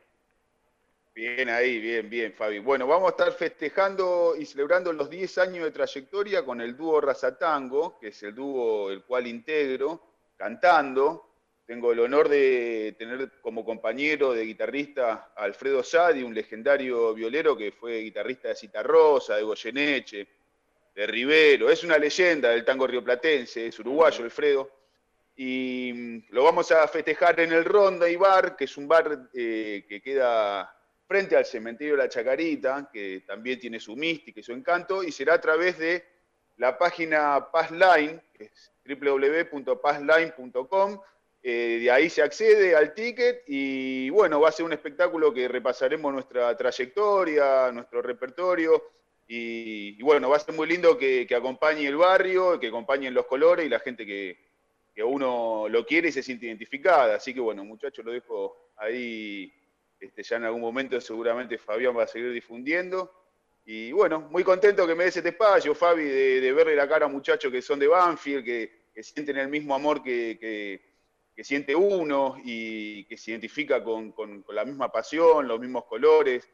Bien ahí, bien, bien, Fabi. Bueno, vamos a estar festejando y celebrando los 10 años de trayectoria con el dúo Razatango, que es el dúo el cual integro, cantando. Tengo el honor de tener como compañero de guitarrista a Alfredo Sadi, un legendario violero que fue guitarrista de Citarrosa, de Goyeneche, de Rivero. Es una leyenda del tango rioplatense, es uruguayo, Alfredo. Y mm, lo vamos a festejar en el Ronda y Bar, que es un bar eh, que queda frente al cementerio de la Chacarita, que también tiene su mística y su encanto, y será a través de la página Passline, que es www.passline.com. Eh, de ahí se accede al ticket y bueno, va a ser un espectáculo que repasaremos nuestra trayectoria, nuestro repertorio y, bueno, va a ser muy lindo que, que, acompañe el barrio, que acompañen los colores y la gente que, que uno lo quiere y se siente identificada. Así que bueno, muchachos, lo dejo ahí este, ya en algún momento seguramente Fabián va a seguir difundiendo. Y bueno, muy contento que me des este espacio, Fabi, de, de verle la cara a muchachos que son de Banfield, que, que sienten el mismo amor que, que, siente uno y que se identifica con, con, la misma pasión, los mismos colores.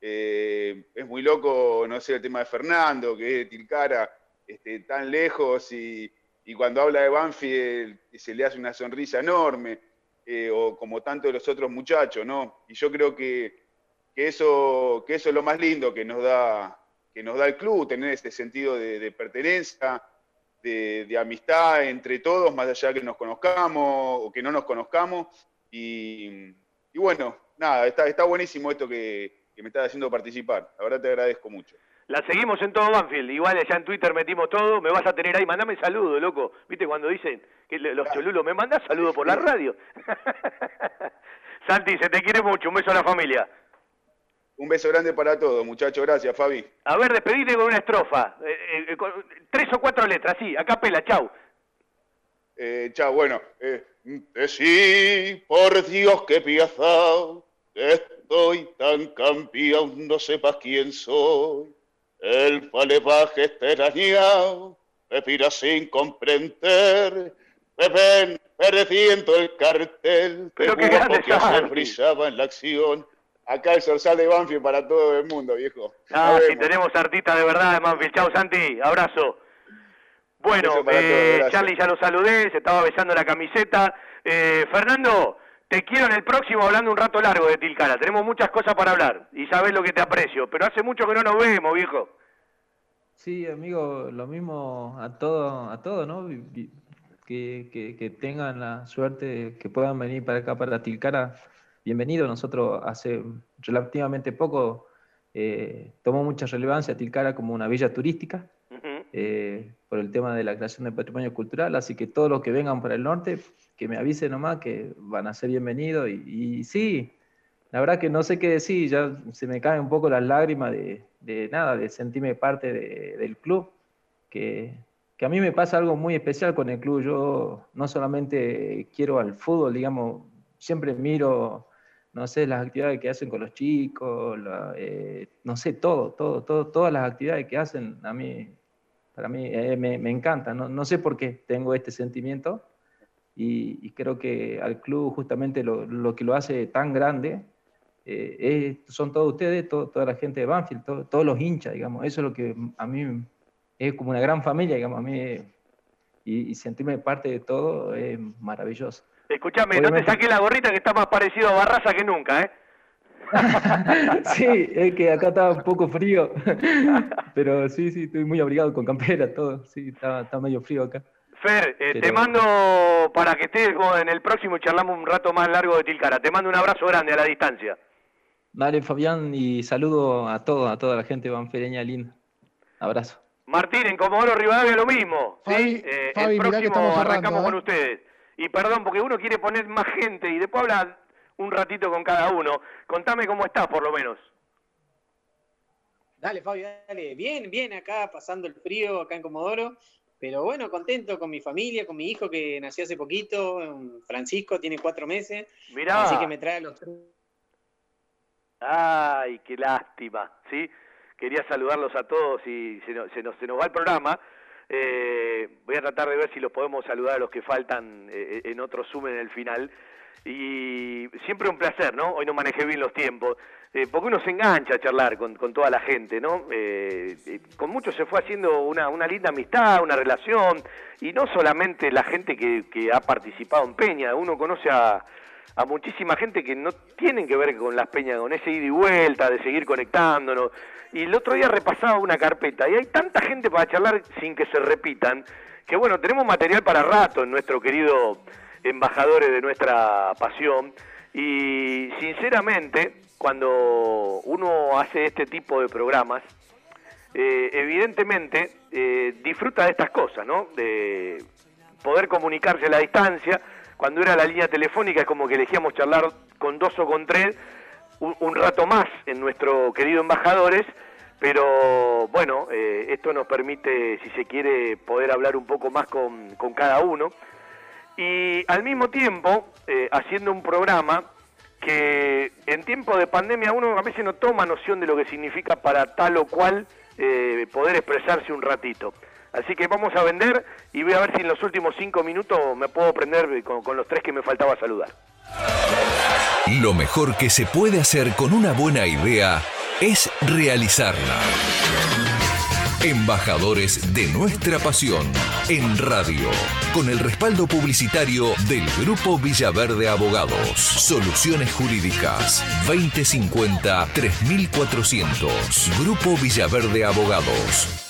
Eh, es muy loco, no sé, el tema de Fernando, que es de Tilcara, este, tan lejos y, y cuando habla de Banfield se le hace una sonrisa enorme eh, o como tanto de los otros muchachos, ¿no? Y yo creo que, que, eso, que eso es lo más lindo que nos da, que nos da el club, tener ese sentido de pertenencia, de, de, amistad entre todos, más allá que nos conozcamos o que no nos conozcamos. Y, y bueno, nada, está, está buenísimo esto que, que me estás haciendo participar. La verdad te agradezco mucho. La seguimos en todo Banfield. Igual allá en Twitter metimos todo. Me vas a tener ahí. Mandame saludo, loco. ¿Viste cuando dicen que los cholulos me mandan saludo por la radio? [laughs] Santi, se te quiere mucho. Un beso a la familia. Un beso grande para todos, muchachos. Gracias, Fabi. A ver, despedite con una estrofa. Eh, eh, con tres o cuatro letras, sí. Acá pela, chau. Eh, chau, bueno. Eh, sí, por Dios que pieza, estoy tan campeón, no sepas quién soy. El falevaje extrañado me mira sin comprender. Me ven perdiendo el cartel Pero que grande que ayer brillaba en la acción. Acá el Sorsal de Banfield para todo el mundo, viejo. Ah, si tenemos artistas de verdad de Banfield. Chau, Santi. Abrazo. Bueno, eh, todos, Charlie ya lo saludé, se estaba besando la camiseta. Eh, Fernando, te quiero en el próximo hablando un rato largo de Tilcara. Tenemos muchas cosas para hablar y sabes lo que te aprecio, pero hace mucho que no nos vemos, viejo. Sí, amigo, lo mismo a todo, a todo, ¿no? Que, que, que, tengan la suerte, que puedan venir para acá, para Tilcara. Bienvenido. Nosotros hace relativamente poco eh, tomó mucha relevancia Tilcara como una villa turística uh -huh. eh, por el tema de la creación del patrimonio cultural. Así que todos los que vengan para el norte, que me avisen nomás que van a ser bienvenidos. Y, y sí, la verdad que no sé qué decir, ya se me caen un poco las lágrimas de, de nada, de sentirme parte de- del club, que, que a mí me pasa algo muy especial con el club. Yo no solamente quiero al fútbol, digamos, siempre miro, no sé, las actividades que hacen con los chicos, eh, no sé, todo, todo, todo, todas las actividades que hacen, a mí, para mí eh, me, encanta. No, sé por qué tengo este sentimiento y, creo que al club justamente lo, que lo hace tan grande eh, son todos ustedes, to- toda la gente de Banfield, to- todos los hinchas, digamos. Eso es lo que a mí es como una gran familia, digamos, a mí. Y, y sentirme parte de todo es maravilloso. Escúchame, no te saques la gorrita que está más parecido a Barraza que nunca, ¿eh? [laughs] Sí, es que acá estaba un poco frío, [laughs] pero sí, sí, estoy muy abrigado con campera, todo. Sí, está, está medio frío acá. Fer, eh, te mando para que estés en el próximo y charlamos un rato más largo de Tilcara. Te mando un abrazo grande a la distancia. Dale, Fabián, y saludo a todos, a toda la gente banfereña linda. Abrazo. Martín, en Comodoro Rivadavia lo mismo. ¿sí? Fabi, Eh, Fabi, el mirá que próximo estamos arrancamos ¿eh? con ustedes. Y perdón, porque uno quiere poner más gente y después hablar un ratito con cada uno. Contame cómo estás, por lo menos. Dale, Fabio, dale. Bien, bien acá, pasando el frío acá en Comodoro. Pero bueno, contento con mi familia, con mi hijo que nació hace poquito, Francisco, tiene cuatro meses. Mirá. Así que me trae los tres. Ay, qué lástima, ¿sí? Quería saludarlos a todos y se nos, se nos, se nos va el programa. Eh, voy a tratar de ver si los podemos saludar a los que faltan eh, en otro Zoom en el final. Y siempre un placer, ¿no? Hoy no manejé bien los tiempos, eh, porque uno se engancha a charlar con, con toda la gente, ¿no? Eh, con muchos se fue haciendo una, una linda amistad, una relación, y no solamente la gente que, que ha participado en Peña, uno conoce a, a muchísima gente que no tienen que ver con las peñas, con ese ida y vuelta, de seguir conectándonos. Y el otro día repasaba una carpeta y hay tanta gente para charlar sin que se repitan, que bueno, tenemos material para rato en nuestro querido embajadores de nuestra pasión. Y sinceramente, cuando uno hace este tipo de programas, eh, evidentemente eh, disfruta de estas cosas, ¿no? De poder comunicarse a la distancia. Cuando era la línea telefónica es como que elegíamos charlar con dos o con tres un, rato más en nuestro querido embajadores, pero bueno, eh, esto nos permite, si se quiere, poder hablar un poco más con, con cada uno. Y al mismo tiempo, eh, haciendo un programa que en tiempo de pandemia uno a veces no toma noción de lo que significa para tal o cual eh, poder expresarse un ratito. Así que vamos a vender y voy a ver si en los últimos cinco minutos me puedo prender con, con los tres que me faltaba saludar. Lo mejor que se puede hacer con una buena idea es realizarla. Embajadores de nuestra pasión en radio, con el respaldo publicitario del Grupo Villaverde Abogados. Soluciones Jurídicas 2050-3400. Grupo Villaverde Abogados.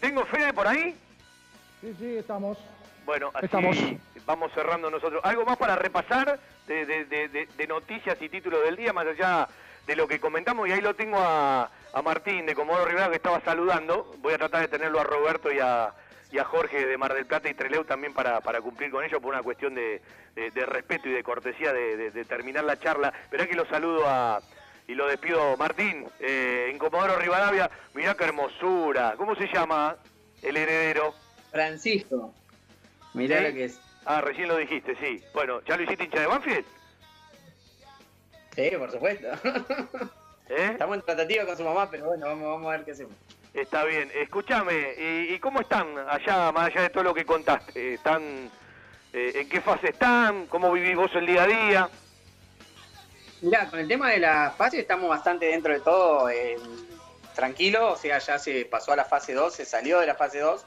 Tengo Fede por ahí? Sí, sí, estamos. Bueno, así Estamos. vamos cerrando nosotros. ¿Algo más para repasar de, de- de- de- de noticias y títulos del día, más allá de lo que comentamos? Y ahí lo tengo a, a Martín de Comodoro Rivera que estaba saludando. Voy a tratar de tenerlo a Roberto y a, y a Jorge de Mar del Plata y Treleu también para, para cumplir con ellos por una cuestión de, de- de respeto y de cortesía de terminar la charla. Verá que lo saludo a... Y lo despido, Martín, eh, en Comodoro Rivadavia. Mirá qué hermosura. ¿Cómo se llama el heredero? Francisco. Mirá ¿Sí? lo que es. Ah, recién lo dijiste, sí. Bueno, ¿ya lo hiciste hincha de Banfield? Sí, por supuesto. [laughs] ¿Eh? Estamos en tratativa con su mamá, pero bueno, vamos, vamos a ver qué hacemos. Está bien. Escúchame, ¿y, y cómo están allá, más allá de todo lo que contaste? ¿Están, eh, ¿En qué fase están? ¿Cómo vivís vos el día a día? Mirá, con el tema de la fase estamos bastante dentro de todo eh, tranquilo, o sea, ya se pasó a la fase 2, se salió de la fase 2,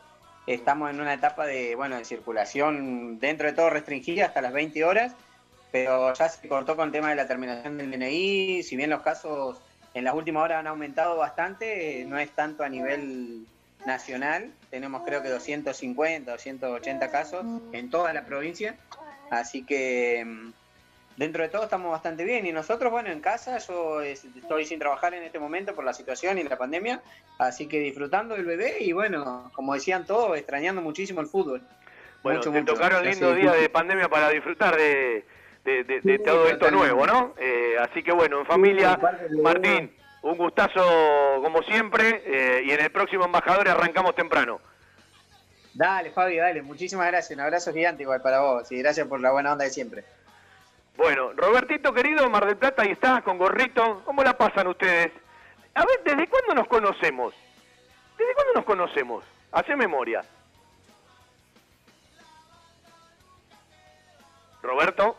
estamos en una etapa de, bueno, de circulación dentro de todo restringida hasta las 20 horas, pero ya se cortó con el tema de la terminación del DNI, si bien los casos en las últimas horas han aumentado bastante, no es tanto a nivel nacional, tenemos creo que 250, 280 casos en toda la provincia, así que mm, dentro de todo estamos bastante bien y nosotros, bueno, en casa, yo es- estoy sin trabajar en este momento por la situación y la pandemia, así que disfrutando del bebé y bueno, como decían todos, extrañando muchísimo el fútbol. Bueno, Mucho, te mucho. tocaron lindos días de pandemia para disfrutar de, de- de- de Sí, todo esto nuevo, ¿no? Eh, así que bueno, en familia, Martín, un gustazo como siempre eh, y en el próximo embajador arrancamos temprano. Dale, Fabio, dale, muchísimas gracias, un abrazo gigante igual para vos y gracias por la buena onda de siempre. Bueno, Robertito querido, Mar del Plata, ahí está, con gorrito. ¿Cómo la pasan ustedes? A ver, ¿desde cuándo nos conocemos? ¿Desde cuándo nos conocemos? Hace memoria. Roberto.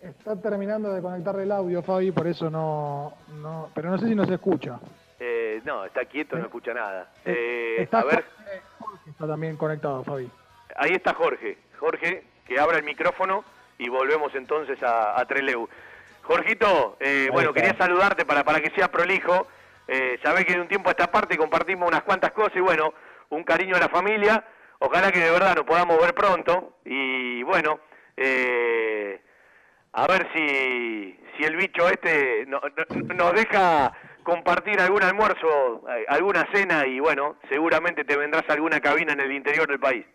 Está terminando de conectar el audio, Fabi, por eso no, no. Pero no sé si nos escucha. Eh, no, está quieto, no escucha nada. Eh, Está a ver, Está también conectado, Fabi. ahí está Jorge. Jorge, que abra el micrófono y volvemos entonces a, a Treleu. Jorgito, eh, bueno, quería saludarte para, para que sea prolijo. Eh, sabés que de un tiempo a esta parte compartimos unas cuantas cosas y bueno, un cariño a la familia. Ojalá que de verdad nos podamos ver pronto. Y bueno, eh, a ver si, si el bicho este no- no- nos deja compartir algún almuerzo, eh, alguna cena y bueno, seguramente te vendrás a alguna cabina en el interior del país.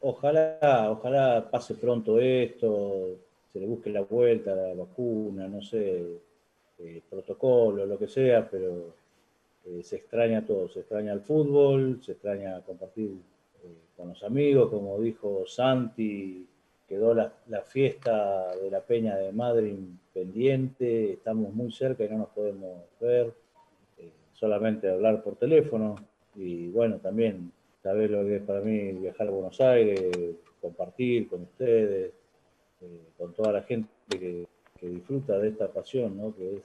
Ojalá, ojalá pase pronto esto, se le busque la vuelta, la vacuna, no sé, eh, protocolo, lo que sea, pero eh, se extraña todo, se extraña el fútbol, se extraña compartir eh, con los amigos, como dijo Santi, quedó la, la fiesta de la Peña de Madrid pendiente, estamos muy cerca y no nos podemos ver, eh, solamente hablar por teléfono y bueno, también sabés lo que es para mí viajar a Buenos Aires, compartir con ustedes, eh, con toda la gente que, que disfruta de esta pasión, ¿no? que es,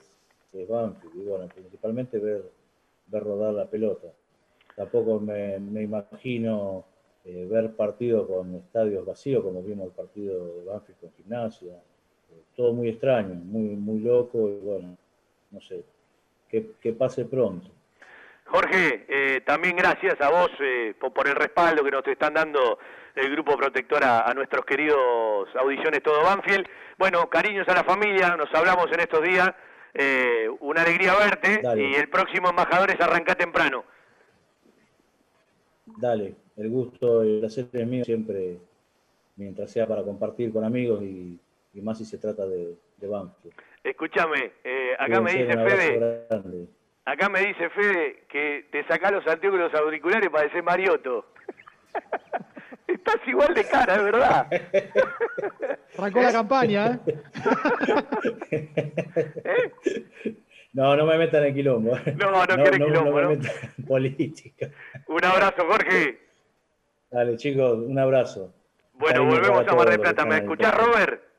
que es Banfield, y bueno, principalmente ver, ver rodar la pelota. Tampoco me, me imagino eh, ver partidos con estadios vacíos, como vimos el partido de Banfield con Gimnasia. Eh, todo muy extraño, muy, muy loco, y bueno, no sé, que, que pase pronto. Jorge, eh, también gracias a vos eh, por, por el respaldo que nos están dando el Grupo Protector a, a nuestros queridos Audiciones Todo Banfield. Bueno, cariños a la familia, nos hablamos en estos días. eh, una alegría verte Dale. y el próximo Embajadores arranca temprano. Dale, el gusto y el placer es mío siempre, mientras sea para compartir con amigos y, y más si se trata de, de Banfield. Escúchame, eh, acá me dice Fede, grande. Acá me dice Fede que te sacás los anteojos y los auriculares para decir Mariotto. [laughs] Estás igual de cara, es verdad. [laughs] Arrancó la campaña, [laughs] ¿eh? No, no me metan en quilombo. No, no quiere quilombo, me ¿no? metan en política. Un abrazo, Jorge. Dale, chicos, un abrazo. Bueno, Cariño volvemos a Mar del Plata. ¿Me escuchás, Robert?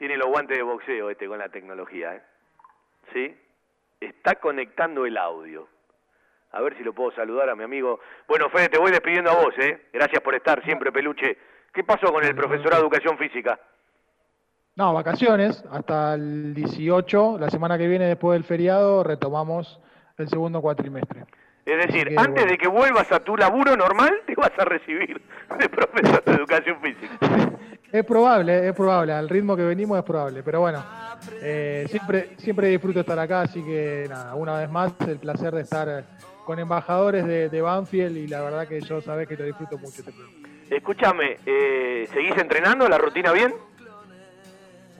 Tiene los guantes de boxeo este con la tecnología, ¿eh? ¿Sí? Está conectando el audio. A ver si lo puedo saludar a mi amigo. Bueno, Fede, te voy despidiendo a vos, ¿eh? Gracias por estar siempre, peluche. ¿Qué pasó con el profesorado de educación física? No, vacaciones hasta el 18. La semana que viene, después del feriado, retomamos el segundo cuatrimestre. Es decir, que, antes bueno. de que vuelvas a tu laburo normal, te vas a recibir de profesor de educación física. [laughs] Es probable, es probable. Al ritmo que venimos es probable. Pero bueno, eh, siempre, siempre disfruto estar acá. Así que nada, una vez más, el placer de estar con embajadores de, de Banfield. Y la verdad que yo sabés que lo disfruto mucho este programa. Escúchame, eh, ¿seguís entrenando la rutina bien?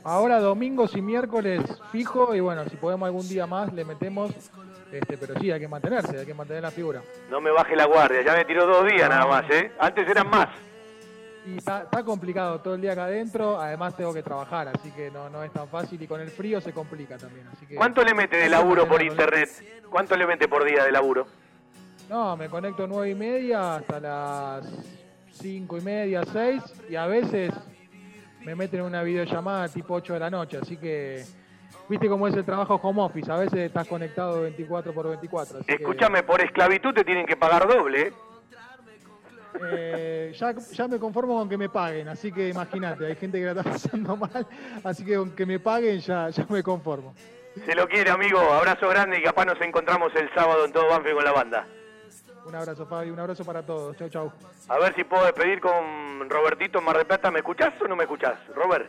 Ahora domingos y miércoles fijo. Y bueno, si podemos algún día más, le metemos. Este, pero sí, hay que mantenerse, hay que mantener la figura. No me baje la guardia, ya me tiró dos días nada más, ¿eh? Antes eran más. Y está, está complicado todo el día acá adentro, además tengo que trabajar, así que no, no es tan fácil y con el frío se complica también. Así que, ¿Cuánto le mete de laburo por internet? ¿Cuánto le mete por día de laburo? No, me conecto nueve y media hasta las cinco y media, seis, y a veces me meten en una videollamada tipo 8 de la noche, así que viste cómo es el trabajo home office, a veces estás conectado 24 por 24. así que- Escúchame, por esclavitud te tienen que pagar doble, ¿eh? Eh, ya, ya me conformo con que me paguen, así que imagínate, hay gente que la está [laughs] pasando mal, así que con que me paguen ya, ya me conformo. Se lo quiere, amigo. Abrazo grande y capaz nos encontramos el sábado en todo Banfield con la banda. Un abrazo, Fabi, un abrazo para todos. Chau, chau. A ver si puedo despedir con Robertito en Mar del Plata. ¿Me escuchás o no me escuchás, Robert?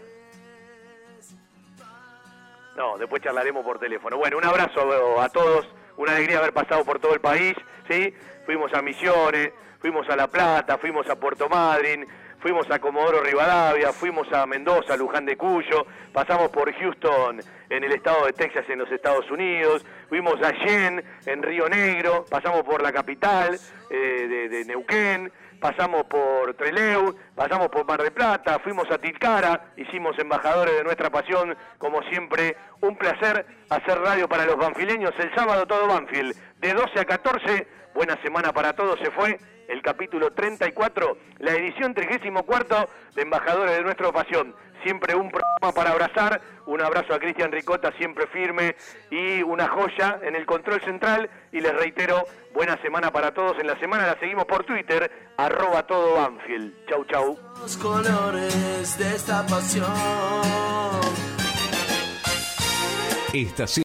No, después charlaremos por teléfono. Bueno, un abrazo a todos. Una alegría haber pasado por todo el país, ¿sí? Fuimos a Misiones, fuimos a La Plata, fuimos a Puerto Madryn, fuimos a Comodoro Rivadavia, fuimos a Mendoza, Luján de Cuyo, pasamos por Houston en el estado de Texas en los Estados Unidos, fuimos a Yen en Río Negro, pasamos por la capital eh, de, Neuquén, pasamos por Treleu, pasamos por Mar del Plata, fuimos a Tilcara, hicimos embajadores de nuestra pasión, como siempre, un placer hacer radio para los banfileños, el sábado todo Banfield, de 12 a 14, buena semana para todos, se fue el capítulo 34, la edición 34 de Embajadores de Nuestra Pasión. Siempre un programa para abrazar, un abrazo a Cristian Ricota, siempre firme, y una joya en el control central. Y les reitero, buena semana para todos. En la semana la seguimos por Twitter, arroba todo Banfield. Chau, chau. Los colores de esta pasión. Estación